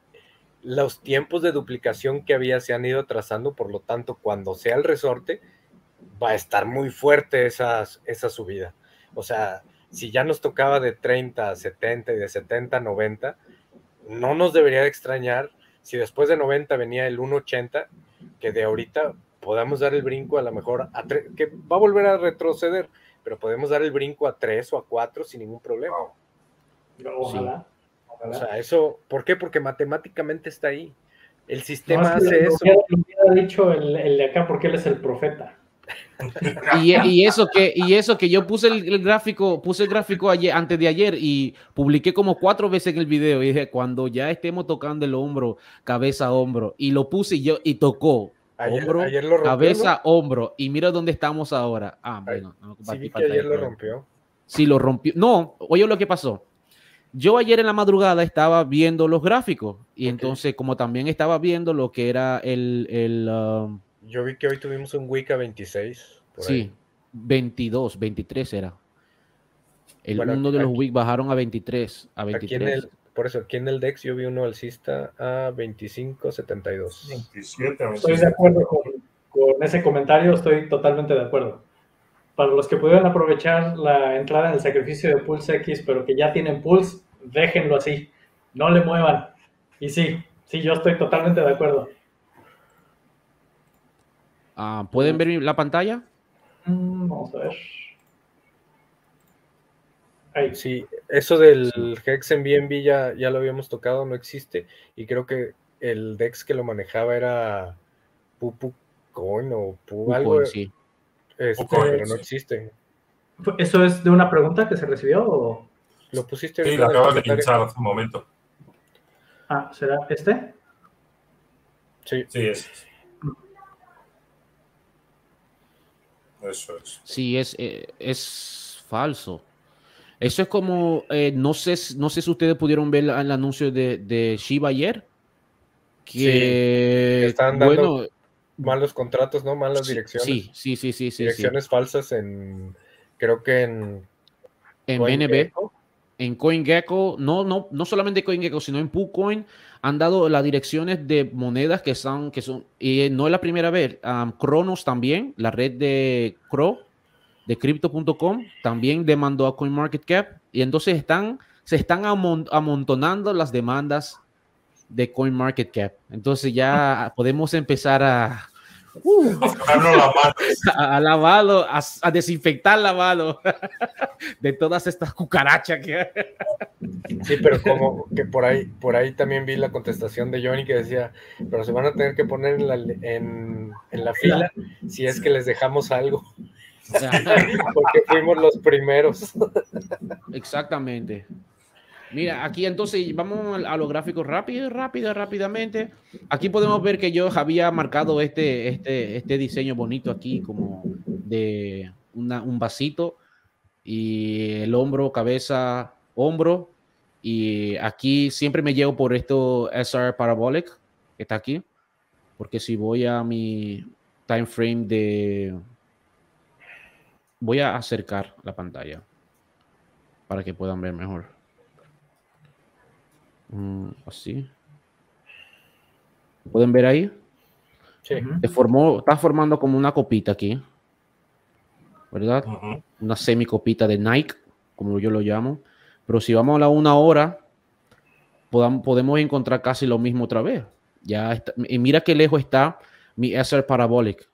los tiempos de duplicación que había se han ido trazando, por lo tanto, cuando sea el resorte, va a estar muy fuerte esa, esa subida. O sea, si ya nos tocaba de 30 a 70 y de 70 a 90, no nos debería de extrañar si después de 90 venía el 1.80, que de ahorita podamos dar el brinco a lo mejor a que va a volver a retroceder, pero podemos dar el brinco a 3 o a 4 sin ningún problema. Ojalá. O sea, eso, ¿por qué? Porque matemáticamente está ahí. El sistema hace eso. ha dicho el, el, de acá porque él es el profeta. [LAUGHS] y, y, eso que y eso que yo puse el, gráfico puse el gráfico ayer antes de ayer y publiqué como cuatro veces en el video y dije cuando ya estemos tocando el hombro cabeza hombro y lo puse y yo y tocó hombro cabeza hombro y mira dónde estamos ahora ah bueno sí, que ayer lo rompió sí lo rompió no oye lo que pasó yo ayer en la madrugada estaba viendo los gráficos y entonces como también estaba viendo lo que era el... el um, yo vi que hoy tuvimos un Wicca 26. sí, 22, 23 era. El uno de los Wicca bajaron a 23. A 23. por eso, aquí en el DEX yo vi uno alcista a 25.72. 27, Estoy de acuerdo con, con ese comentario, estoy totalmente de acuerdo para los que pudieron aprovechar la entrada en el sacrificio de Pulse X, pero que ya tienen Pulse, déjenlo así, no le muevan. Y sí, sí, yo estoy totalmente de acuerdo. Ah, ¿Pueden ver la pantalla? Mm, vamos a ver. Ahí. Sí, eso del Hex en BNB ya, ya lo habíamos tocado, no existe. Y creo que el DEX que lo manejaba era Pupu Coin o Pu, algo. Sí. Este, pero no existe. ¿Eso es de una pregunta que se recibió o...? Lo pusiste. Sí, lo acabas de pinchar hace un momento. Ah, ¿será este? Sí. Sí, es. Eso es. Sí, es, eh, es falso. Eso es como, eh, no, sé, no sé si ustedes pudieron ver el anuncio de, de Shiba ayer. Que, que están dando bueno, malos contratos, ¿no? Malas direcciones. sí, sí, sí, sí, sí. sí. direcciones falsas en, creo que en... En. BNB, en CoinGecko, no, no, no solamente CoinGecko, sino en PooCoin, han dado las direcciones de monedas que son, que son y no es la primera vez. um, Cronos también, la red de Cro, de Crypto.com, también demandó a CoinMarketCap y entonces están, se están amon- amontonando las demandas de CoinMarketCap. Entonces ya podemos empezar a, uh, A manos. a, a lavarlo, a, a desinfectar lavado de todas estas cucarachas que Sí, pero como que por ahí, por ahí también vi la contestación de Johnny que decía, pero se van a tener que poner en la, en, en la fila si es que les dejamos algo, [LAUGHS] porque fuimos los primeros. Exactamente. Mira, aquí entonces vamos a los gráficos rápido, rápido, rápidamente. Aquí podemos ver que yo había marcado este, este, este diseño bonito aquí, como de un vasito y el hombro, cabeza, hombro. Y aquí siempre me llevo por esto SR Parabolic, que está aquí, porque si voy a mi time frame de... Voy a acercar la pantalla para que puedan ver mejor. Mm, así. ¿Pueden ver ahí? Sí. Se formó, está formando como una copita aquí. ¿Verdad? Ujú. Una semicopita de Nike, como yo lo llamo. Pero si vamos a la una hora, podam- podemos encontrar casi lo mismo otra vez. Ya está- y mira qué lejos está mi SR Parabolic.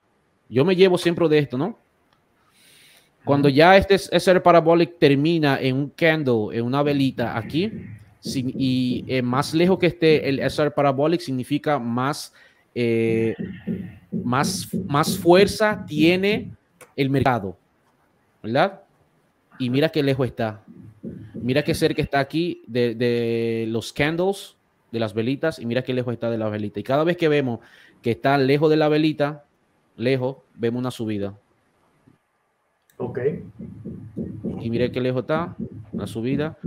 Yo me llevo siempre de esto, ¿no? Cuando ya este SR Parabolic termina en un candle, en una velita aquí, sin- y eh, más lejos que esté el SR Parabolic significa más, eh, más, más fuerza tiene el mercado, ¿verdad? Y mira qué lejos está. Mira qué cerca está aquí de, de los candles, de las velitas, y mira qué lejos está de la velita. Y cada vez que vemos que está lejos de la velita, lejos, vemos una subida. Ok. Y mire qué lejos está, la subida.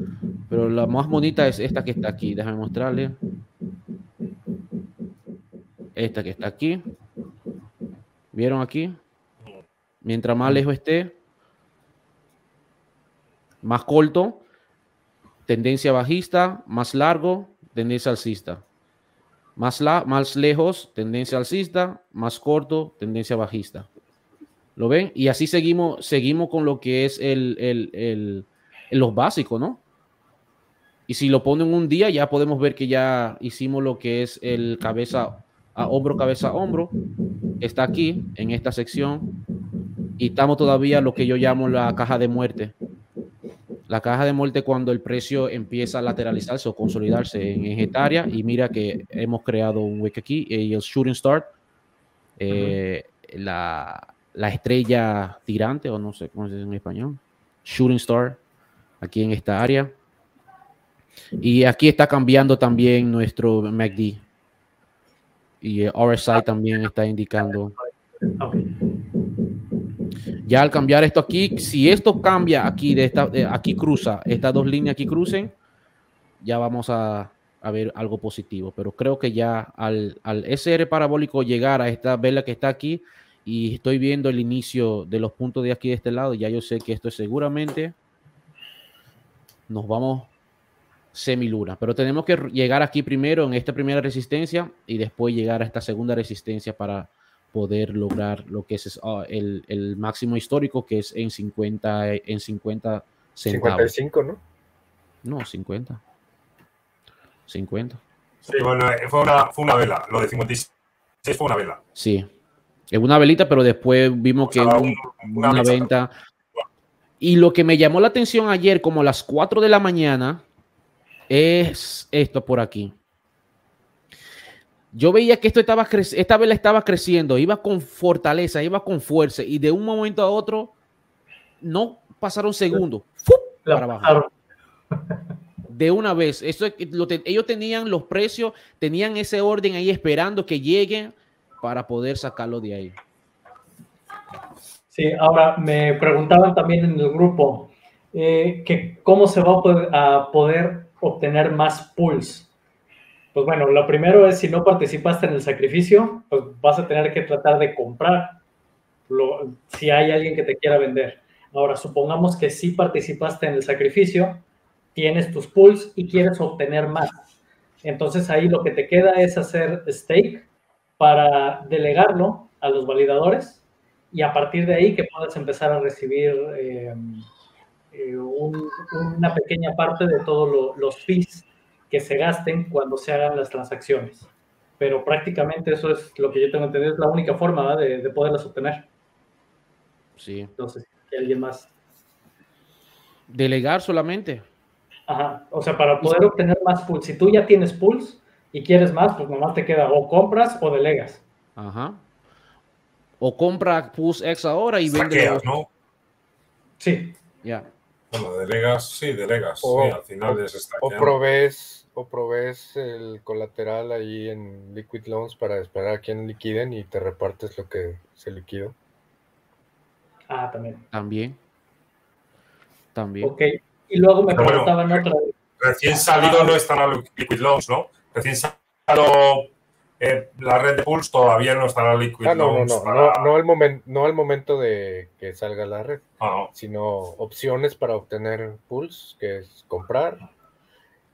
Pero la más bonita es esta que está aquí. Déjame mostrarle. Esta que está aquí. ¿Vieron aquí? Mientras más lejos esté, más corto, tendencia bajista, más largo, tendencia alcista. Más, la, más lejos, tendencia alcista, más corto, tendencia bajista. ¿Lo ven? Y así seguimos, seguimos con lo que es el, el- el- los básicos, ¿no? Y si lo ponen un día, ya podemos ver que ya hicimos lo que es el cabeza a hombro, cabeza a hombro. Está aquí, en esta sección. Y estamos todavía lo que yo llamo la caja de muerte. La caja de muerte cuando el precio empieza a lateralizarse o consolidarse en etaria. Y mira que hemos creado un wick aquí y el shooting start. eh, la, la estrella tirante, o no sé cómo se dice en español. Shooting star, aquí en esta área. Y aquí está cambiando también nuestro MACD. Y RSI también está indicando. Ya al cambiar esto aquí, si esto cambia aquí, de esta, de aquí cruza, estas dos líneas aquí crucen, ya vamos a, a ver algo positivo. Pero creo que ya al, al SR parabólico llegar a esta vela que está aquí y estoy viendo el inicio de los puntos de aquí de este lado, ya yo sé que esto es seguramente nos vamos semiluna, pero tenemos que llegar aquí primero en esta primera resistencia y después llegar a esta segunda resistencia para poder lograr lo que es ah, el, el máximo histórico que es en 50 en 50 centavos. 55, ¿no? No, 50. 50. Sí, bueno, eh, fue una, fue una vela. Lo de 56 fue una vela. Sí. Es una velita, pero después vimos que O sea, un- un- una venta. Y lo que me llamó la atención ayer, como a las 4 de la mañana, es esto por aquí. Yo veía que esto estaba esta vela estaba creciendo, iba con fortaleza, iba con fuerza, y de un momento a otro no pasaron segundos. ¡fup! Para abajo de una vez. Eso lo te- ellos tenían los precios, tenían ese orden ahí esperando que lleguen para poder sacarlo de ahí. Sí, ahora me preguntaban también en el grupo, eh, que cómo se va a poder, obtener más pools. Pues bueno, lo primero es si no participaste en el sacrificio, pues vas a tener que tratar de comprar si hay alguien que te quiera vender. Ahora, supongamos que sí participaste en el sacrificio, tienes tus pools y quieres obtener más. Entonces ahí lo que te queda es hacer stake para delegarlo a los validadores y a partir de ahí que puedas empezar a recibir eh, eh, una pequeña parte de todos los fees que se gasten cuando se hagan las transacciones. Pero prácticamente eso es lo que yo tengo entendido, es la única forma de, de, poderlas obtener. Sí. Entonces, ¿alguien más? Delegar solamente. Ajá, o sea, para poder obtener más pools, si tú ya tienes pools y quieres más, pues nomás te queda o compras o delegas. Ajá. O compra pools X ahora y vende. ¿no? Sí. Ya. Bueno, delegas, sí, delegas. O, sí, al final es o provees, o provees el colateral ahí en Liquid Loans para esperar a quien liquiden y te repartes lo que se liquidó. Ah, también. También. También. Ok. Y luego me preguntaban bueno, otra Recién salido no están a Liquid Loans, ¿no? Recién salido eh, la red de pools todavía no estará Liquid ah, no. No, no, para... no, no, el momento, no el momento de que salga la red, ah, no. sino opciones para obtener pools, que es comprar,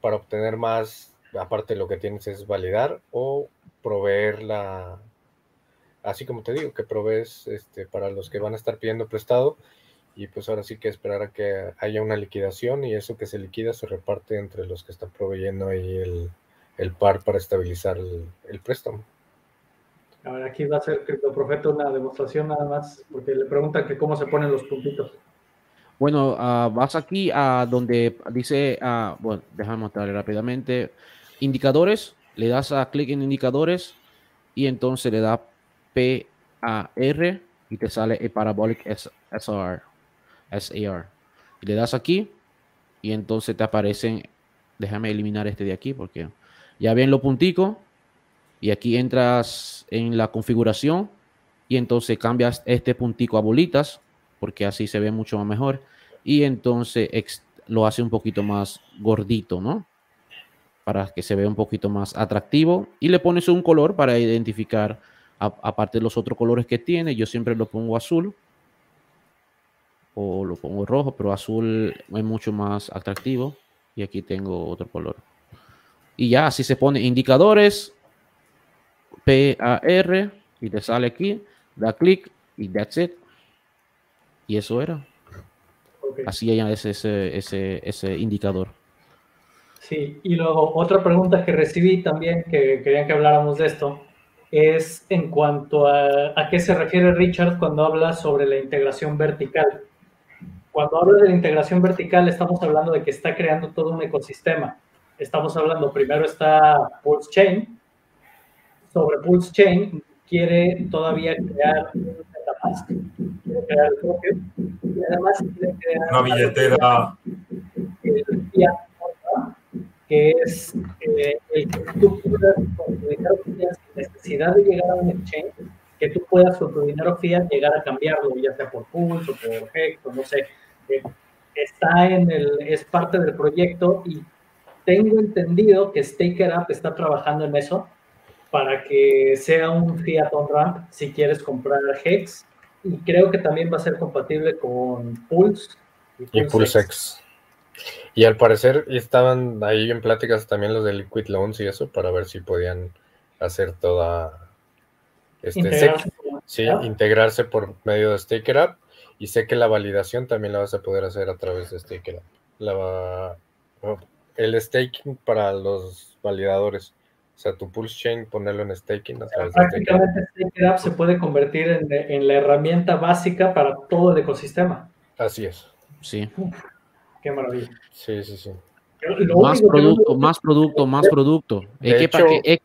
para obtener más, aparte lo que tienes es validar o proveer la, así como te digo, que provees este, para los que van a estar pidiendo prestado y pues ahora sí que esperar a que haya una liquidación y eso que se liquida se reparte entre los que están proveyendo ahí el, el par para estabilizar el, el, préstamo. A ver, aquí va a ser Criptoprofeta una demostración nada más, porque le preguntan que cómo se ponen los puntitos. Bueno, uh, vas aquí a donde dice, uh, bueno, déjame mostrarle rápidamente, indicadores, le das a clic en indicadores y entonces le da PAR y te sale el Parabolic SR. SAR. Y le das aquí y entonces te aparecen, déjame eliminar este de aquí porque ya ven los punticos y aquí entras en la configuración y entonces cambias este puntico a bolitas porque así se ve mucho más mejor y entonces lo hace un poquito más gordito, ¿no? Para que se vea un poquito más atractivo y le pones un color para identificar aparte de los otros colores que tiene, yo siempre lo pongo azul o lo pongo rojo, pero azul es mucho más atractivo. Y aquí tengo otro color. Y ya así se pone indicadores, PAR, y te sale aquí, da clic y that's it. Y eso era. Okay. Así ya es ese, ese, ese indicador. Sí, y luego otra pregunta que recibí también, que querían que habláramos de esto, es en cuanto a, a qué se refiere Richard cuando habla sobre la integración vertical cuando hablo de la integración vertical, estamos hablando de que está creando todo un ecosistema. Estamos hablando, primero está Pulse Chain. Sobre Pulse Chain quiere todavía crear MetaMask, quiere crear el propio, y además quiere crear una billetera. Que es eh, el que tú puedas con tu dinero fiat sin necesidad de llegar a un exchange, que tú puedas con tu dinero fiat llegar a cambiarlo, ya sea por Pulse o por Hex o no sé está en el, es parte del proyecto y tengo entendido que Staker App está trabajando en eso para que sea un fiat on ramp si quieres comprar Hex. Y creo que también va a ser compatible con Pulse y Pulse, y. Y al parecer estaban ahí en pláticas también los de Liquid Loans y eso para ver si podían hacer toda este, integrarse, sí, integrarse por medio de Staker App. Y sé que la validación también la vas a poder hacer a través de Staker. La, el staking para los validadores. O sea, tu Pulse Chain, ponerlo en staking. Prácticamente App se puede convertir en, en, la herramienta básica para todo el ecosistema. Así es. Sí. Qué maravilla. Sí, sí, sí. Más producto, no... más producto, más producto. De hecho, que,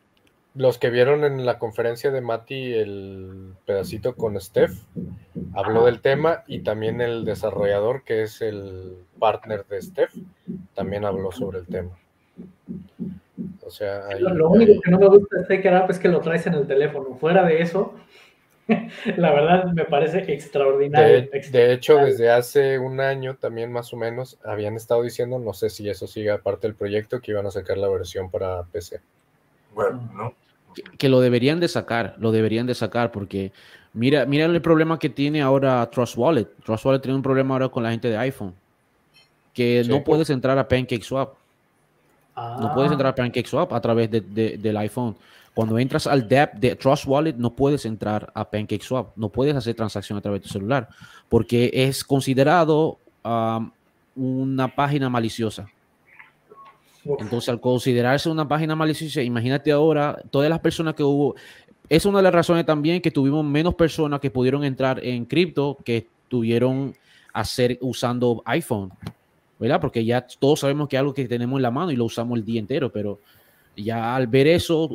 los que vieron en la conferencia de Mati el pedacito con Steph, habló del tema y también el desarrollador, que es el partner de Steph, también habló sobre el tema. O sea, ahí, lo, lo, único que no me gusta de Staker App es que lo traes en el teléfono. Fuera de eso, [LAUGHS] La verdad me parece extraordinario. De, de, hecho, desde hace un año también más o menos habían estado diciendo, no sé si eso sigue aparte del proyecto, que iban a sacar la versión para PC. Bueno, ¿no? Que, que lo deberían de sacar, lo deberían de sacar porque mira, mira el problema que tiene ahora Trust Wallet. Trust Wallet tiene un problema ahora con la gente de iPhone, que Sí. no puedes entrar a PancakeSwap. No puedes Ah, entrar a PancakeSwap a través de- de- del iPhone. Cuando entras al DApp de Trust Wallet, no puedes entrar a PancakeSwap. No puedes hacer transacción a través de tu celular porque es considerado um, una página maliciosa. Entonces, al considerarse una página maliciosa, imagínate ahora todas las personas que hubo. Es una de las razones también que tuvimos menos personas que pudieron entrar en cripto que tuvieron hacer usando iPhone, ¿verdad? Porque ya todos sabemos que es algo que tenemos en la mano y lo usamos el día entero, pero ya al ver eso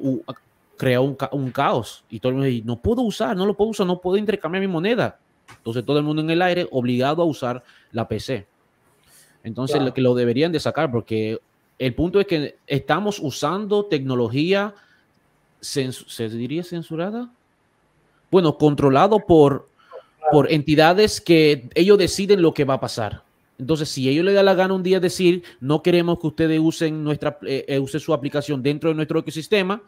creó un, ca- un caos y todo el mundo dice, no puedo usar, no lo puedo usar, no puedo intercambiar mi moneda. Entonces todo el mundo en el aire obligado a usar la PC. Entonces Claro. lo que lo deberían de sacar porque el punto es que estamos usando tecnología, ¿se diría censurada? Bueno, controlado por, por entidades que ellos deciden lo que va a pasar. Entonces, si ellos le da la gana un día decir, no queremos que ustedes usen, nuestra, eh, eh, use su aplicación dentro de nuestro ecosistema,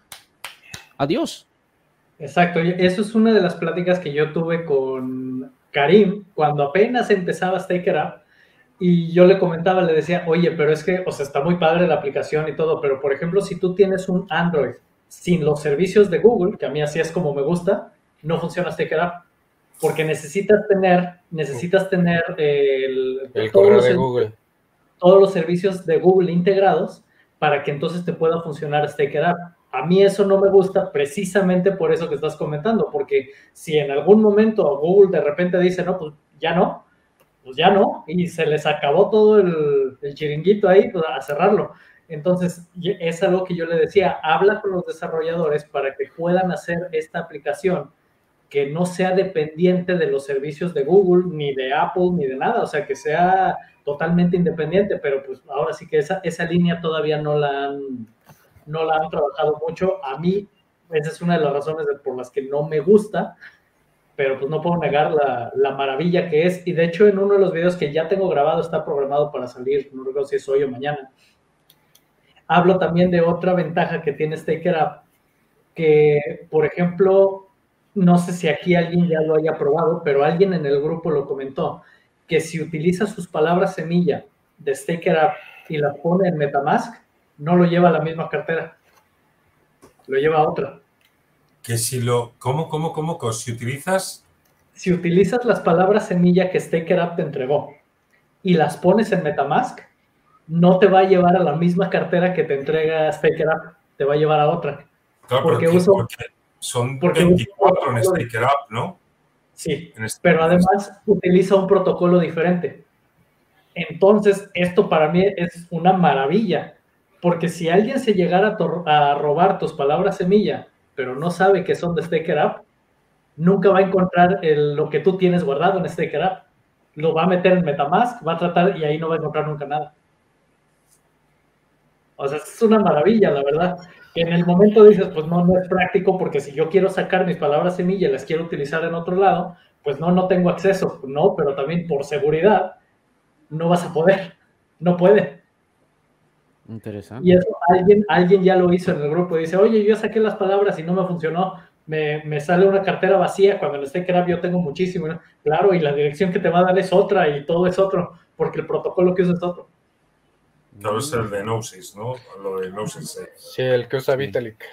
adiós. Exacto, eso es una de las pláticas que yo tuve con Karim cuando apenas empezaba Staker Up y yo le comentaba, le decía, oye, pero es que, o sea, está muy padre la aplicación y todo, pero por ejemplo, si tú tienes un Android sin los servicios de Google, que a mí así es como me gusta, no funciona Staker Up, porque necesitas tener, necesitas tener el, El todos correo los de Google. todos los servicios de Google integrados para que entonces te pueda funcionar Staker App. A mí eso no me gusta precisamente por eso que estás comentando, porque si en algún momento Google de repente dice, no, pues ya no, pues ya no, y se les acabó todo el, el chiringuito ahí, pues a cerrarlo. Entonces, es algo que yo le decía, habla con los desarrolladores para que puedan hacer esta aplicación que no sea dependiente de los servicios de Google, ni de Apple, ni de nada, o sea, que sea totalmente independiente, pero pues ahora sí que esa, esa línea todavía no la han, no la han trabajado mucho. A mí, esa es una de las razones por las que no me gusta, pero pues no puedo negar la, la maravilla que es. Y de hecho, en uno de los videos que ya tengo grabado, está programado para salir, no recuerdo si es hoy o mañana, hablo también de otra ventaja que tiene Staker App, que, por ejemplo, no sé si aquí alguien ya lo haya probado, pero alguien en el grupo lo comentó, que si utiliza sus palabras semilla de Staker App y las pone en Metamask, no lo lleva a la misma cartera, lo lleva a otra. Que si lo. ¿Cómo, cómo, cómo? Si utilizas. Si utilizas las palabras semilla que Staker App te entregó y las pones en Metamask, no te va a llevar a la misma cartera que te entrega Staker App, te va a llevar a otra. Claro, Porque porque, uso- porque son porque uso- 24 en Staker Up, ¿no? Sí, En pero además utiliza un protocolo diferente. Entonces, esto para mí es una maravilla, porque si alguien se llegara a robar tus palabras semilla, pero no sabe que son de Staker App, nunca va a encontrar el- lo que tú tienes guardado en Staker App. Lo va a meter en Metamask, va a tratar y ahí no va a encontrar nunca nada. O sea, es una maravilla, la verdad. Que en el momento dices, pues no, no es práctico, porque si yo quiero sacar mis palabras semilla y las quiero utilizar en otro lado, pues no, no tengo acceso. No, pero también por seguridad no vas a poder. No puede. Interesante. Y eso alguien, alguien ya lo hizo en el grupo. Dice, oye, yo saqué las palabras y no me funcionó. Me, me sale una cartera vacía cuando en Staker App yo tengo muchísimo. ¿no? Claro, y la dirección que te va a dar es otra y todo es otro, porque el protocolo que usa es otro. Claro, es el de Gnosis, ¿no? Lo de Gnosis. eh. Sí, el que usa Vitalik.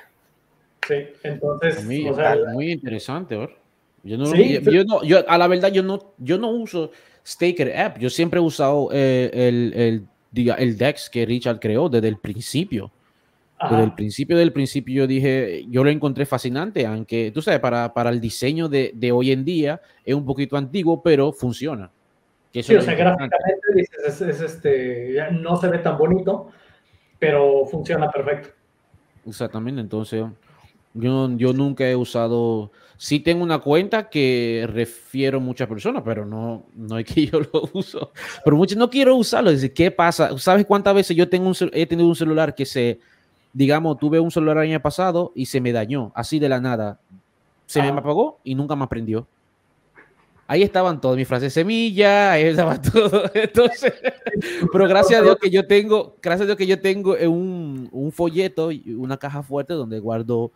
Sí, entonces, Muy, o sea, muy interesante, ¿ver? Yo no, Sí, yo, yo no, yo, a la verdad, yo no, yo no uso Staker App. Yo siempre he usado eh, el, el, diga, el DEX que Richard creó desde el principio. ajá. Desde el principio del principio yo dije, yo lo encontré fascinante, aunque tú sabes, para, para el diseño de, de hoy en día es un poquito antiguo, pero funciona. Que Sí, o sea, gráficamente dices, es, es este, ya no se ve tan bonito, pero funciona perfecto. Exactamente, entonces yo, yo nunca he usado, sí tengo una cuenta que refiero a muchas personas, pero no, no es que [LAUGHS] yo lo uso, pero muchos no quiero usarlo, decir, ¿qué pasa? ¿Sabes cuántas veces yo tengo un, he tenido un celular que se, digamos, tuve un celular el año pasado y se me dañó, así de la nada, se me Ajá. apagó y nunca más prendió. Ahí estaban todas mis frases semilla, ahí estaba [LAUGHS] todo. Entonces, pero gracias a Dios que yo tengo, gracias a Dios que yo tengo un, un folleto y una caja fuerte donde guardo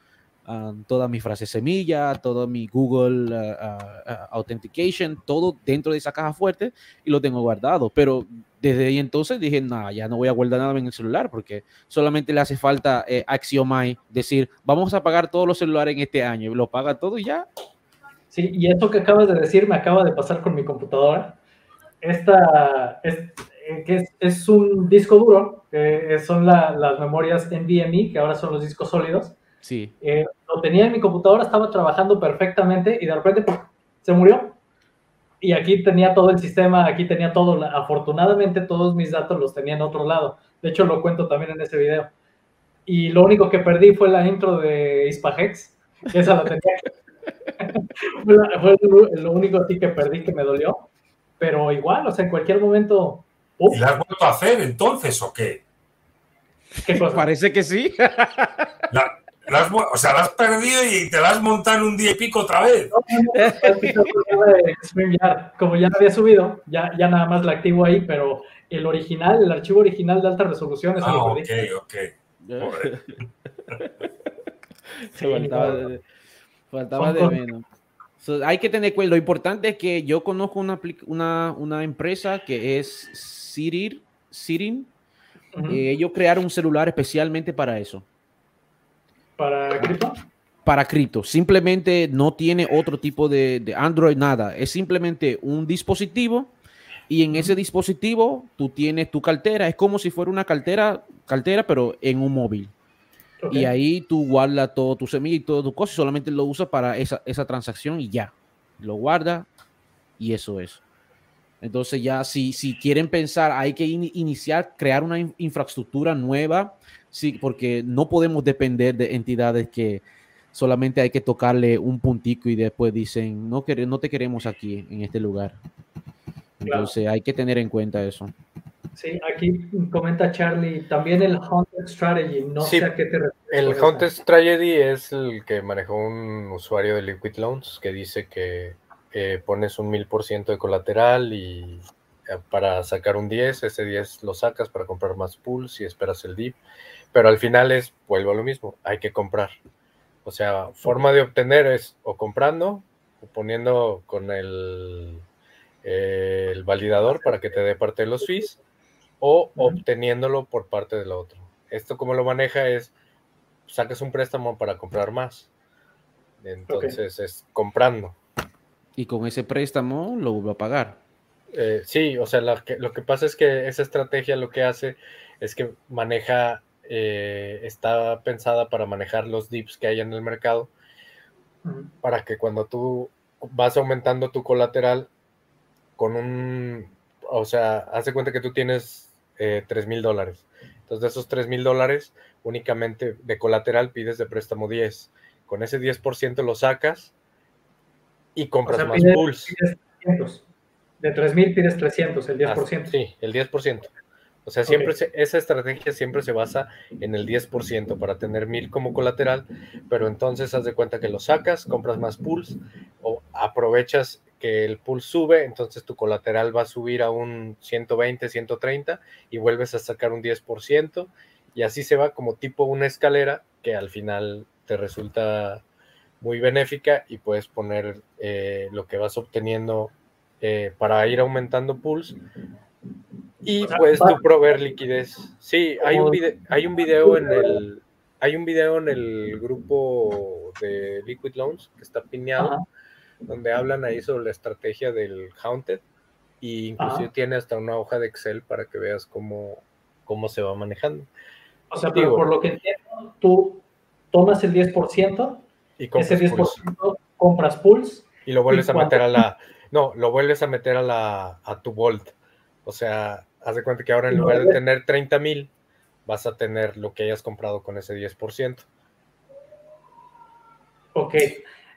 ah, todas mis frases semilla, todo mi Google ah, ah, Authentication, todo dentro de esa caja fuerte y lo tengo guardado. Pero desde ahí entonces dije, nada, ya no voy a guardar nada en el celular porque solamente le hace falta eh, Axiomai decir, vamos a pagar todos los celulares en este año. Lo paga todo y ya. Sí, y esto que acabas de decir me acaba de pasar con mi computadora. Esta es, eh, es, es un disco duro, que son la- las memorias NVMe, que ahora son los discos sólidos. Sí. Eh, lo tenía en mi computadora, estaba trabajando perfectamente y de repente ¡pum! se murió. Y aquí tenía todo el sistema, aquí tenía todo. Afortunadamente todos mis datos los tenía en otro lado. De hecho lo cuento también en ese video. Y lo único que perdí fue la intro de Ispahex. Esa la tenía. [LAUGHS] fue lo, lo único así que perdí que me dolió. Pero igual, o sea, en cualquier momento. ¡pum! ¿Y la has vuelto a hacer entonces o qué? ¿Qué cosa? [LAUGHS] Parece que sí. [LAUGHS] La has o sea, la has perdido y te la has montado en un día y pico otra vez. Es el. Como ya la había subido, ya, ya nada más la activo ahí, pero el original, el archivo original de alta resolución, ese Ah, lo ok, perdí. ok. Sí, faltaba de, faltaba menos. So, hay que tener cuenta. Lo importante es que yo conozco una, apli- una, una empresa que es Sirin. Sirin. Eh, ellos crearon un celular especialmente para eso. Para cripto. Para cripto. Simplemente no tiene otro tipo de, de Android, nada. Es simplemente un dispositivo y en ese dispositivo tú tienes tu cartera. Es como si fuera una cartera, cartera pero en un móvil. Y ahí tú guardas todo tu semilla y todo tu cosa y solamente lo usas para esa, esa transacción y ya. Lo guarda y eso es. Entonces ya si, si quieren pensar, hay que in- iniciar, crear una in- infraestructura nueva, sí, porque no podemos depender de entidades que solamente hay que tocarle un puntico y después dicen, no, no te queremos aquí, en este lugar. Claro. Entonces hay que tener en cuenta eso. Sí, aquí comenta Charlie, también el Haunted Strategy, no Sí, sé a qué te refieres. El. Haunted Tragedy es el que manejó un usuario de Liquid Loans que dice que eh, pones un mil por ciento de colateral y eh, para sacar un 10, ese 10 lo sacas para comprar más pools y esperas el dip. Pero al final es, vuelvo a lo mismo, hay que comprar. O sea, forma de obtener es o comprando o poniendo con el, eh, el validador para que te dé parte de los fees o obteniéndolo por parte del otro. Esto como lo maneja es, sacas un préstamo para comprar más. Entonces es comprando. Y con ese préstamo lo vuelvo a pagar. Eh, sí, o sea, la que- lo que pasa es que esa estrategia lo que hace es que maneja, eh, está pensada para manejar los dips que hay en el mercado, para que cuando tú vas aumentando tu colateral con un, o sea, haz de cuenta que tú tienes eh, 3 mil dólares. Entonces, de esos 3 mil dólares, únicamente de colateral pides de préstamo 10. Con ese 10% lo sacas y O compras sea, más pides, pools. pides 300. De 3000 pides 300, el 10%. Ah, Sí, el 10%. O sea, siempre se- esa estrategia siempre se basa en el 10% para tener mil como colateral, pero entonces haz de cuenta que lo sacas, compras más pools o aprovechas que el pool sube, entonces tu colateral va a subir a un 120, 130 y vuelves a sacar un 10% y así se va como tipo una escalera que al final te resulta muy benéfica y puedes poner eh, lo que vas obteniendo eh, para ir aumentando pools y va- tú proveer liquidez. Sí, hay un, Como- vide- hay un video en el hay un video en el grupo de Liquid Loans que está Ajá. donde hablan ahí sobre la estrategia del Haunted y inclusive Ajá. tiene hasta una hoja de Excel para que veas cómo, cómo se va manejando. O sea, pero por lo que entiendo, tú tomas el 10%, Y ese 10% pools. compras pools, y lo vuelves ¿y a meter a la no, lo vuelves a meter a la a tu Vault. O sea, haz de cuenta que ahora en lugar de tener 30 mil, vas a tener lo que hayas comprado con ese 10%. ok.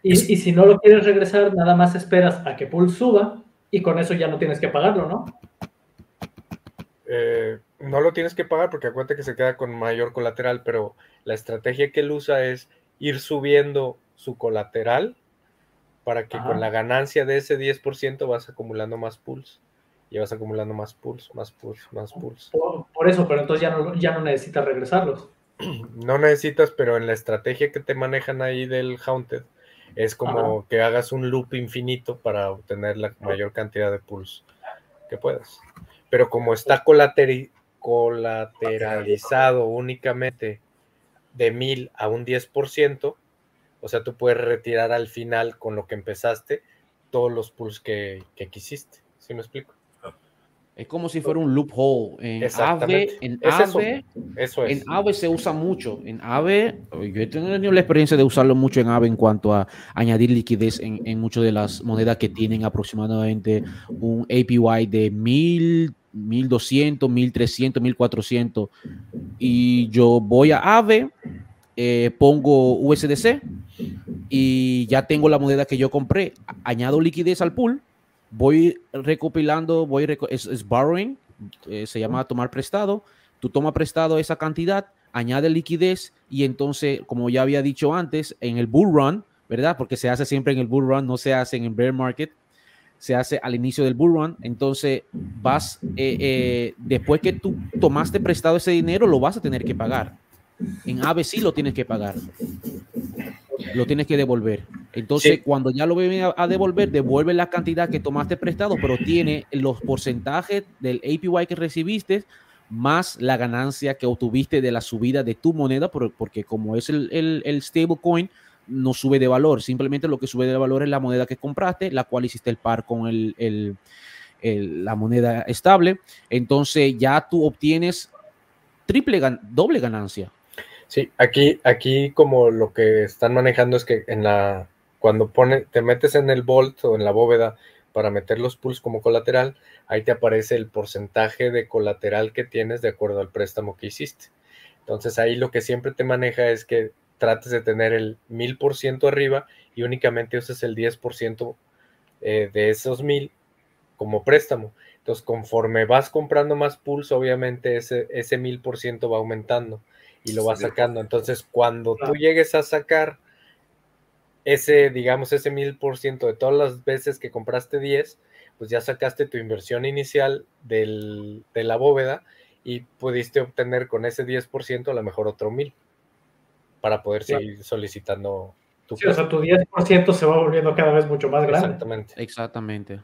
Y, y si no lo quieres regresar, nada más esperas a que pool suba y con eso ya no tienes que pagarlo, ¿no? Eh, no lo tienes que pagar porque acuérdate que se queda con mayor colateral, pero la estrategia que él usa es ir subiendo su colateral para que con la ganancia de ese 10% vas acumulando más pools y vas acumulando más pools, más pools, más pools. Por, eso, pero entonces ya no, ya no necesitas regresarlos. [CLEARS THROAT] No necesitas, pero en la estrategia que te manejan ahí del Haunted, es como que hagas un loop infinito para obtener la mayor cantidad de pools que puedas. Pero como está colateralizado únicamente de 1000 a un 10%, o sea, tú puedes retirar al final con lo que empezaste todos los pools que, que quisiste. ¿Sí me explico? Es como si fuera un loophole. En AVE, en AVE, eso, en AVE se usa mucho. En AVE, yo he tenido la experiencia de usarlo mucho en AVE en cuanto a añadir liquidez en, en muchas de las monedas que tienen aproximadamente un APY de 1000, 1200, 1300, 1400. Y yo voy a AVE, eh, pongo USDC y ya tengo la moneda que yo compré. Añado liquidez al pool voy recopilando, voy es, borrowing, eh, se llama tomar prestado. Tú tomas prestado esa cantidad, añade liquidez y entonces, como ya había dicho antes, en el bull run, ¿verdad? Porque se hace siempre en el bull run, no se hace en el bear market, se hace al inicio del bull run. Entonces, vas, eh, eh, después que tú tomaste prestado ese dinero, lo vas a tener que pagar. En sí lo tienes que pagar lo tienes que devolver. Entonces, cuando ya lo vienen a, devolver, devuelve la cantidad que tomaste prestado, pero tiene los porcentajes del APY que recibiste más la ganancia que obtuviste de la subida de tu moneda, porque como es el, el, el stablecoin, no sube de valor. Simplemente lo que sube de valor es la moneda que compraste, la cual hiciste el par con el, el, la moneda estable. Entonces ya tú obtienes triple, doble ganancia. Sí, aquí, aquí como lo que están manejando es que en la, cuando pone, te metes en el Vault o en la bóveda para meter los pools como colateral, ahí te aparece el porcentaje de colateral que tienes de acuerdo al préstamo que hiciste. Entonces ahí lo que siempre te maneja es que trates de tener el mil por ciento arriba y únicamente uses el 10% eh, de esos mil como préstamo. Entonces, conforme vas comprando más pools, obviamente ese, ese mil por ciento va aumentando y lo vas sacando. Entonces, cuando tú llegues a sacar ese, digamos, ese mil por ciento de todas las veces que compraste 10, pues ya sacaste tu inversión inicial de la bóveda y pudiste obtener con ese 10% a lo mejor otro mil para poder seguir solicitando tu sí, o sea, tu 10% se va volviendo cada vez mucho más grande. Exactamente. Exactamente.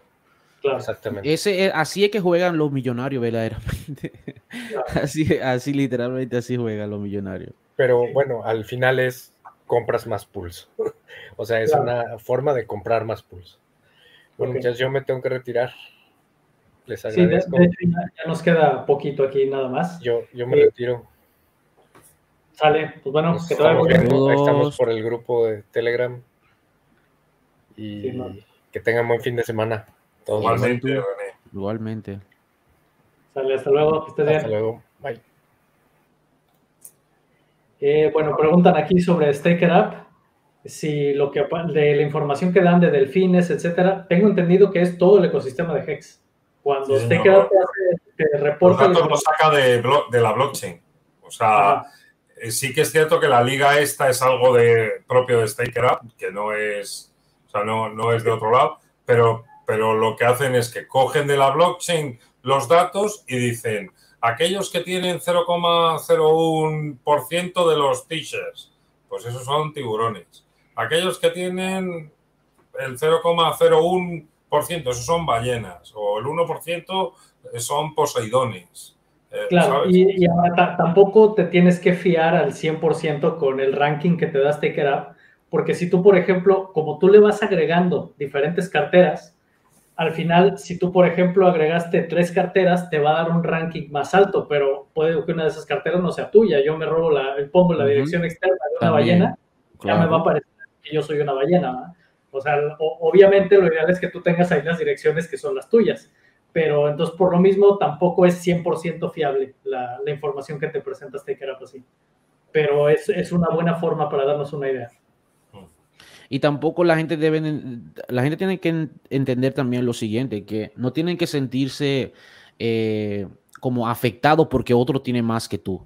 Exactamente. Ese, así es que juegan los millonarios verdaderamente. [LAUGHS] Así, así literalmente así juegan los millonarios. Pero bueno, al final es compras más pulso. [LAUGHS] o sea, es una forma de comprar más pulso. Bueno, muchachos, yo me tengo que retirar. Les agradezco. ya, nos queda poquito aquí nada más. Yo, yo me retiro. Sale, pues bueno, que Estamos por el grupo de Telegram. Y que tengan buen fin de semana. Igualmente, Igualmente. Sale, hasta luego. hasta luego. Bye. Eh, bueno, preguntan aquí sobre Staker Up, si lo que de la información que dan de delfines, etcétera, tengo entendido que es todo el ecosistema de Hex. Cuando Staker Up te, reporta. Los datos saca de, de, la blockchain. O sea, eh, sí que es cierto que la liga esta es algo de, propio de Staker Up, que no es, o sea, no, no es de otro lado, pero pero lo que hacen es que cogen de la blockchain los datos y dicen, aquellos que tienen 0,01% de los t-shirts, pues esos son tiburones. Aquellos que tienen el 0,01%, esos son ballenas, o el 1% son poseidones. Eh, claro, y, ahora tampoco te tienes que fiar al 100% con el ranking que te da StakerUp, porque si tú, por ejemplo, como tú le vas agregando diferentes carteras, al final, si tú, por ejemplo, agregaste tres carteras, te va a dar un ranking más alto, pero puede que una de esas carteras no sea tuya. Yo me robo la, pongo la dirección externa de una ballena, ya me va a parecer que yo soy una ballena. O sea, obviamente lo ideal es que tú tengas ahí las direcciones que son las tuyas, pero entonces por lo mismo tampoco es 100% fiable la, información que te presenta Staker así. Pero es, es una buena forma para darnos una idea. Y tampoco la gente debe, la gente tiene que entender también lo siguiente, que no tienen que sentirse eh, como afectados porque otro tiene más que tú.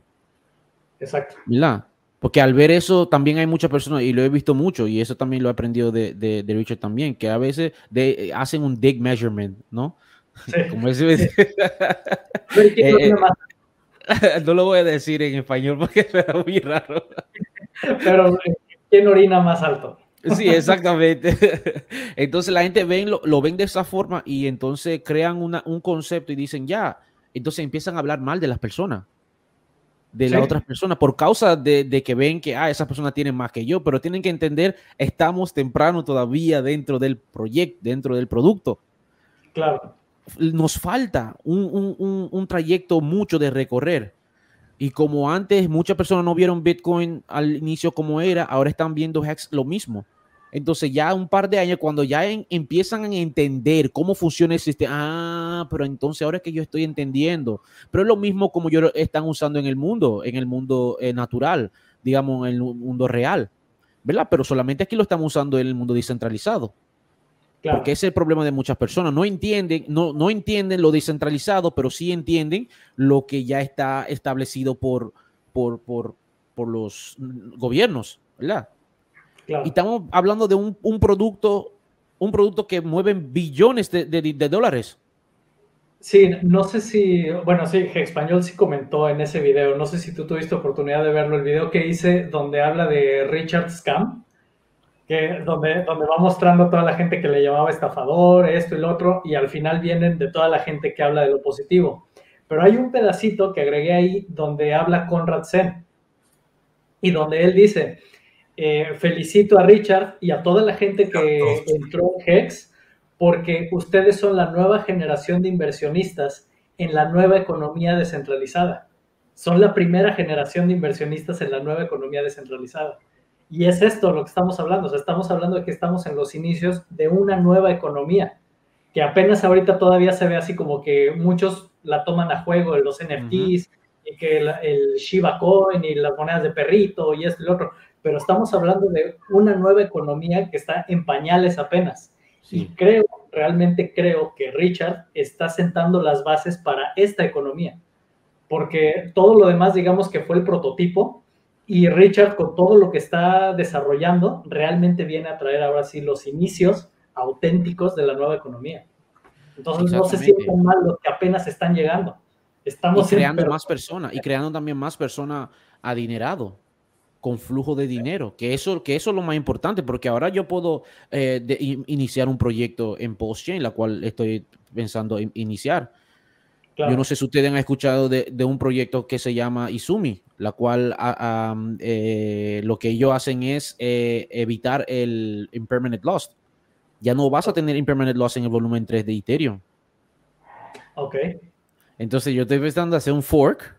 Exacto. ¿Verdad? Porque al ver eso, también hay muchas personas, y lo he visto mucho, y eso también lo he aprendido de, de, de Richard también, que a veces de, hacen un dig measurement, ¿no? Sí. [LAUGHS] Como ese, Sí. [LAUGHS] Pero ¿quién Eh, eh, [LAUGHS] no lo voy a decir en español porque será muy raro. Pero ¿quién orina más alto? Sí, exactamente. [LAUGHS] Entonces la gente ven, lo, lo ven de esa forma y entonces crean una, un concepto y dicen ya. Entonces empiezan a hablar mal de las personas, de las Sí. otras personas, por causa de, de que ven que ah, esas personas tienen más que yo, pero tienen que entender, estamos temprano todavía dentro del proyecto, dentro del producto. Claro. Nos falta un, un- un- un trayecto mucho de recorrer. Y como antes muchas personas no vieron Bitcoin al inicio como era, ahora están viendo Hex lo mismo. Entonces ya un par de años, cuando ya en- empiezan a entender cómo funciona el sistema, ah, pero entonces ahora es que yo estoy entendiendo. Pero es lo mismo como yo lo están usando en el mundo, en el mundo eh, natural, digamos, en el mundo real, ¿verdad? Pero solamente aquí lo estamos usando en el mundo descentralizado. Claro. Porque ese es el problema de muchas personas. No entienden, no, no entienden lo descentralizado, pero sí entienden lo que ya está establecido por, por, por, por los mm, gobiernos, ¿verdad? Claro. Y estamos hablando de un, un producto, un producto que mueve billones de, de- de dólares. Sí, no sé si, bueno, sí, Español sí comentó en ese video, no sé si tú tuviste oportunidad de verlo, el video que hice donde habla de Richard Scam, que donde, donde va mostrando a toda la gente que le llamaba estafador, esto y lo otro, y al final vienen de toda la gente que habla de lo positivo. Pero hay un pedacito que agregué ahí donde habla Conrad Sen, y donde él dice, eh, felicito a Richard y a toda la gente que entró en Hex, porque ustedes son la nueva generación de inversionistas en la nueva economía descentralizada. Son la primera generación de inversionistas en la nueva economía descentralizada. Y es esto lo que estamos hablando. O sea, estamos hablando de que estamos en los inicios de una nueva economía, que apenas ahorita todavía se ve así como que muchos la toman a juego los NFTs y que el, el Shiba Coin y las monedas de perrito y esto y lo otro. Pero estamos hablando de una nueva economía que está en pañales apenas. Y creo, realmente creo que Richard está sentando las bases para esta economía. Porque todo lo demás, digamos que fue el prototipo, y Richard, con todo lo que está desarrollando, realmente viene a traer ahora sí los inicios auténticos de la nueva economía. Entonces no se sientan mal los que apenas están llegando. Estamos y creando en, más personas y creando también más personas adinerado con flujo de dinero, que eso, que eso es lo más importante, porque ahora yo puedo eh, de- in- iniciar un proyecto en Postchain, la cual estoy pensando in- iniciar. claro, Yo no sé si ustedes han escuchado de, de un proyecto que se llama Izumi, la cual am, eh, lo que ellos hacen es eh, evitar el impermanent loss. Ya no vas a tener impermanent loss en el volumen 3 de Ethereum. ok, Entonces yo estoy pensando hacer un fork.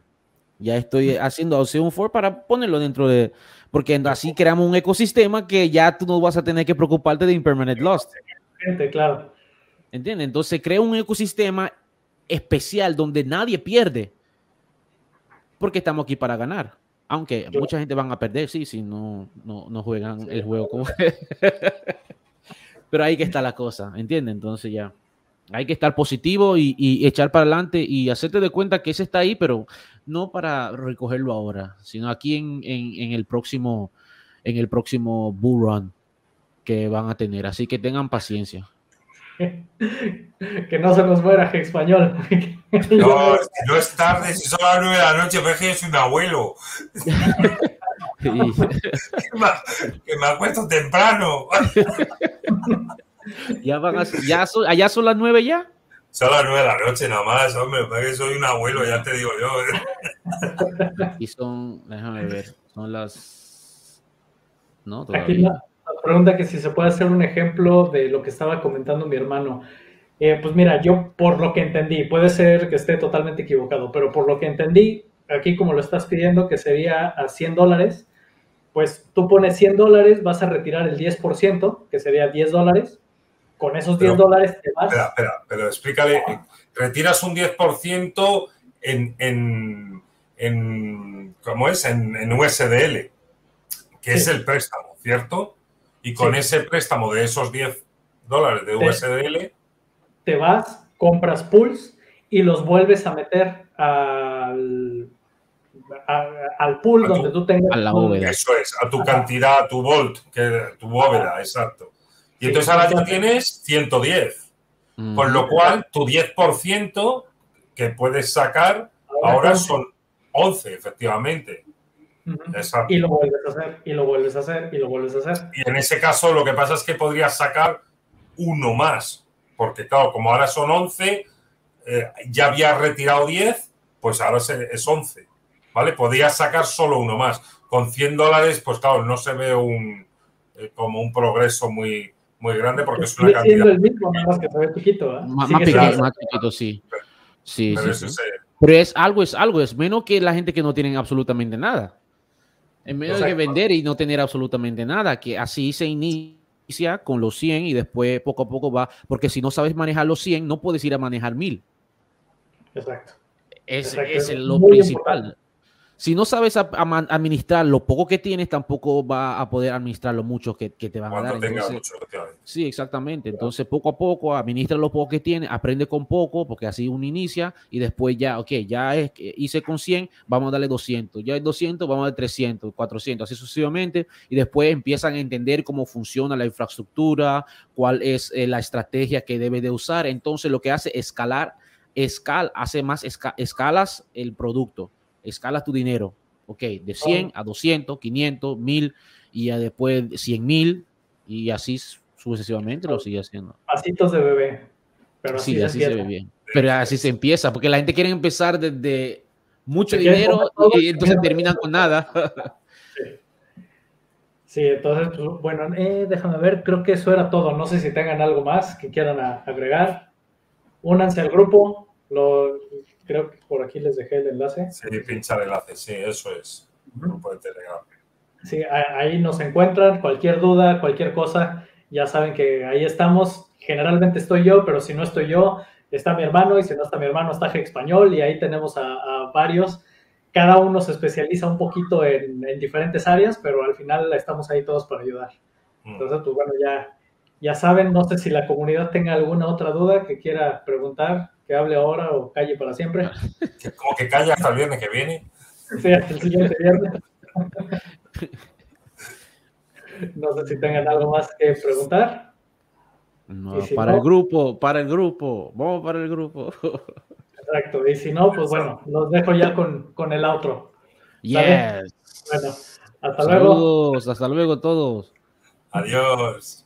Ya estoy haciendo un fork para ponerlo dentro de... Porque así creamos un ecosistema que ya tú no vas a tener que preocuparte de impermanent loss. gente, claro, ¿Entiendes? Entonces crea un ecosistema especial donde nadie pierde. Porque estamos aquí para ganar. Aunque Claro. mucha gente van a perder, sí, si no, no, no juegan el juego como... [LAUGHS] Pero ahí que está la cosa, ¿entiendes? Entonces ya hay que estar positivo y, y echar para adelante y hacerte de cuenta que ese está ahí, pero no para recogerlo ahora, sino aquí en, en- en el próximo en el próximo bull run que van a tener. Así que tengan paciencia. [LAUGHS] que no se nos muera español. [LAUGHS] No, es que no es tarde, si son las nueve de la noche, pero es que yo soy mi abuelo. Que [LAUGHS] que me acuesto temprano. ya van a, ya son, allá son las nueve ya. Son las nueve de la noche nada más, hombre. Porque soy un abuelo, ya te digo yo. Y son, déjame ver, son las. No, Aquí todavía. la, la pregunta que si se puede hacer un ejemplo de lo que estaba comentando mi hermano. Eh, pues mira, yo por lo que entendí, puede ser que esté totalmente equivocado, pero por lo que entendí, aquí como lo estás pidiendo, que sería a 100 dólares, pues tú pones 100 dólares, vas a retirar el 10%, que sería 10 dólares. Con esos 10 Pero- dólares te vas. Espera, espera, pero explícale. Retiras un 10% en, en, en. ¿Cómo es? En, en USDL, que es el préstamo, ¿cierto? Y con Sí. ese préstamo de esos 10 dólares de. USDL, te vas, compras pools y los vuelves a meter al, al pool A tu- donde tú tengas. a la tu- bóveda. Eso es, a tu cantidad, a tu volt, que, tu bóveda, exacto. Y entonces ahora ya tienes 110, Mm. con lo cual tu 10% que puedes sacar ahora son 11, efectivamente. Exacto. Y lo vuelves a hacer, y lo vuelves a hacer, y lo vuelves a hacer. Y en ese caso lo que pasa es que podrías sacar uno más, porque claro, como ahora son 11, eh, ya habías retirado 10, pues ahora es 11, ¿vale? Podrías sacar solo uno más. Con 100 dólares, pues claro, no se ve un, eh, como un progreso muy, muy grande porque es una cantidad. el mismo, nada más que se ve chiquito. ¿eh? Más, más pequeño, más chiquito, sí. Sí, pero sí, es sí. ese- Pero es algo, es algo, es menos que la gente que no tienen absolutamente nada. Es menos que Exacto. vender y no tener absolutamente nada, que así se inicia con los 100 y después poco a poco va, porque si no sabes manejar los 100, no puedes ir a manejar 1000. Exacto. Es, Exacto, es es lo muy principal. importante. Si no sabes a- a- administrar lo poco que tienes, tampoco va a poder administrar lo mucho que, que te van a dar. cuando tenga Entonces, mucho, efectivamente. Sí, exactamente. Entonces, poco a poco, administra lo poco que tiene, aprende con poco, porque así uno inicia y después ya, ok, ya es, hice con 100, vamos a darle 200, ya es 200, vamos a darle 300, 400, así sucesivamente, y después empiezan a entender cómo funciona la infraestructura, cuál es eh, la estrategia que debe de usar. Entonces, lo que hace es escalar, escal, hace más esca- escalas el producto, escalas tu dinero, ok, de 100 a 200, 500, 1000, y ya después 100 mil, y así sucesivamente lo sigue haciendo. Pasitos de bebé. Pero así, Sí, se así se ve bien. Pero así se empieza, porque la gente quiere empezar desde mucho dinero y entonces terminan con nada. Sí, entonces, pues, bueno, eh, déjame ver, creo que eso era todo. No sé si tengan algo más que quieran a- agregar. Únanse al grupo. Lo, creo que por aquí les dejé el enlace. Sí, pincha el enlace, sí, eso es. Grupo de Telegram. Sí, ahí nos encuentran. Cualquier duda, cualquier cosa, ya saben que ahí estamos. Generalmente estoy yo, pero si no estoy yo, está mi hermano. Y si no está mi hermano, está G Español. Y ahí tenemos a, a varios. Cada uno se especializa un poquito en, en diferentes áreas, pero al final estamos ahí todos para ayudar. Mm. Entonces, pues bueno, ya, ya saben, no sé si la comunidad tenga alguna otra duda que quiera preguntar, que hable ahora o calle para siempre. Como que calla hasta el viernes que viene. Sí, hasta el siguiente viernes. No sé si tengan algo más que preguntar. No, Y si para no- el grupo, para el grupo, vamos para el grupo. Exacto. Y si no, pues bueno, los dejo ya con, con el outro. Yes. Bueno, hasta luego. Saludos, hasta luego todos. Adiós.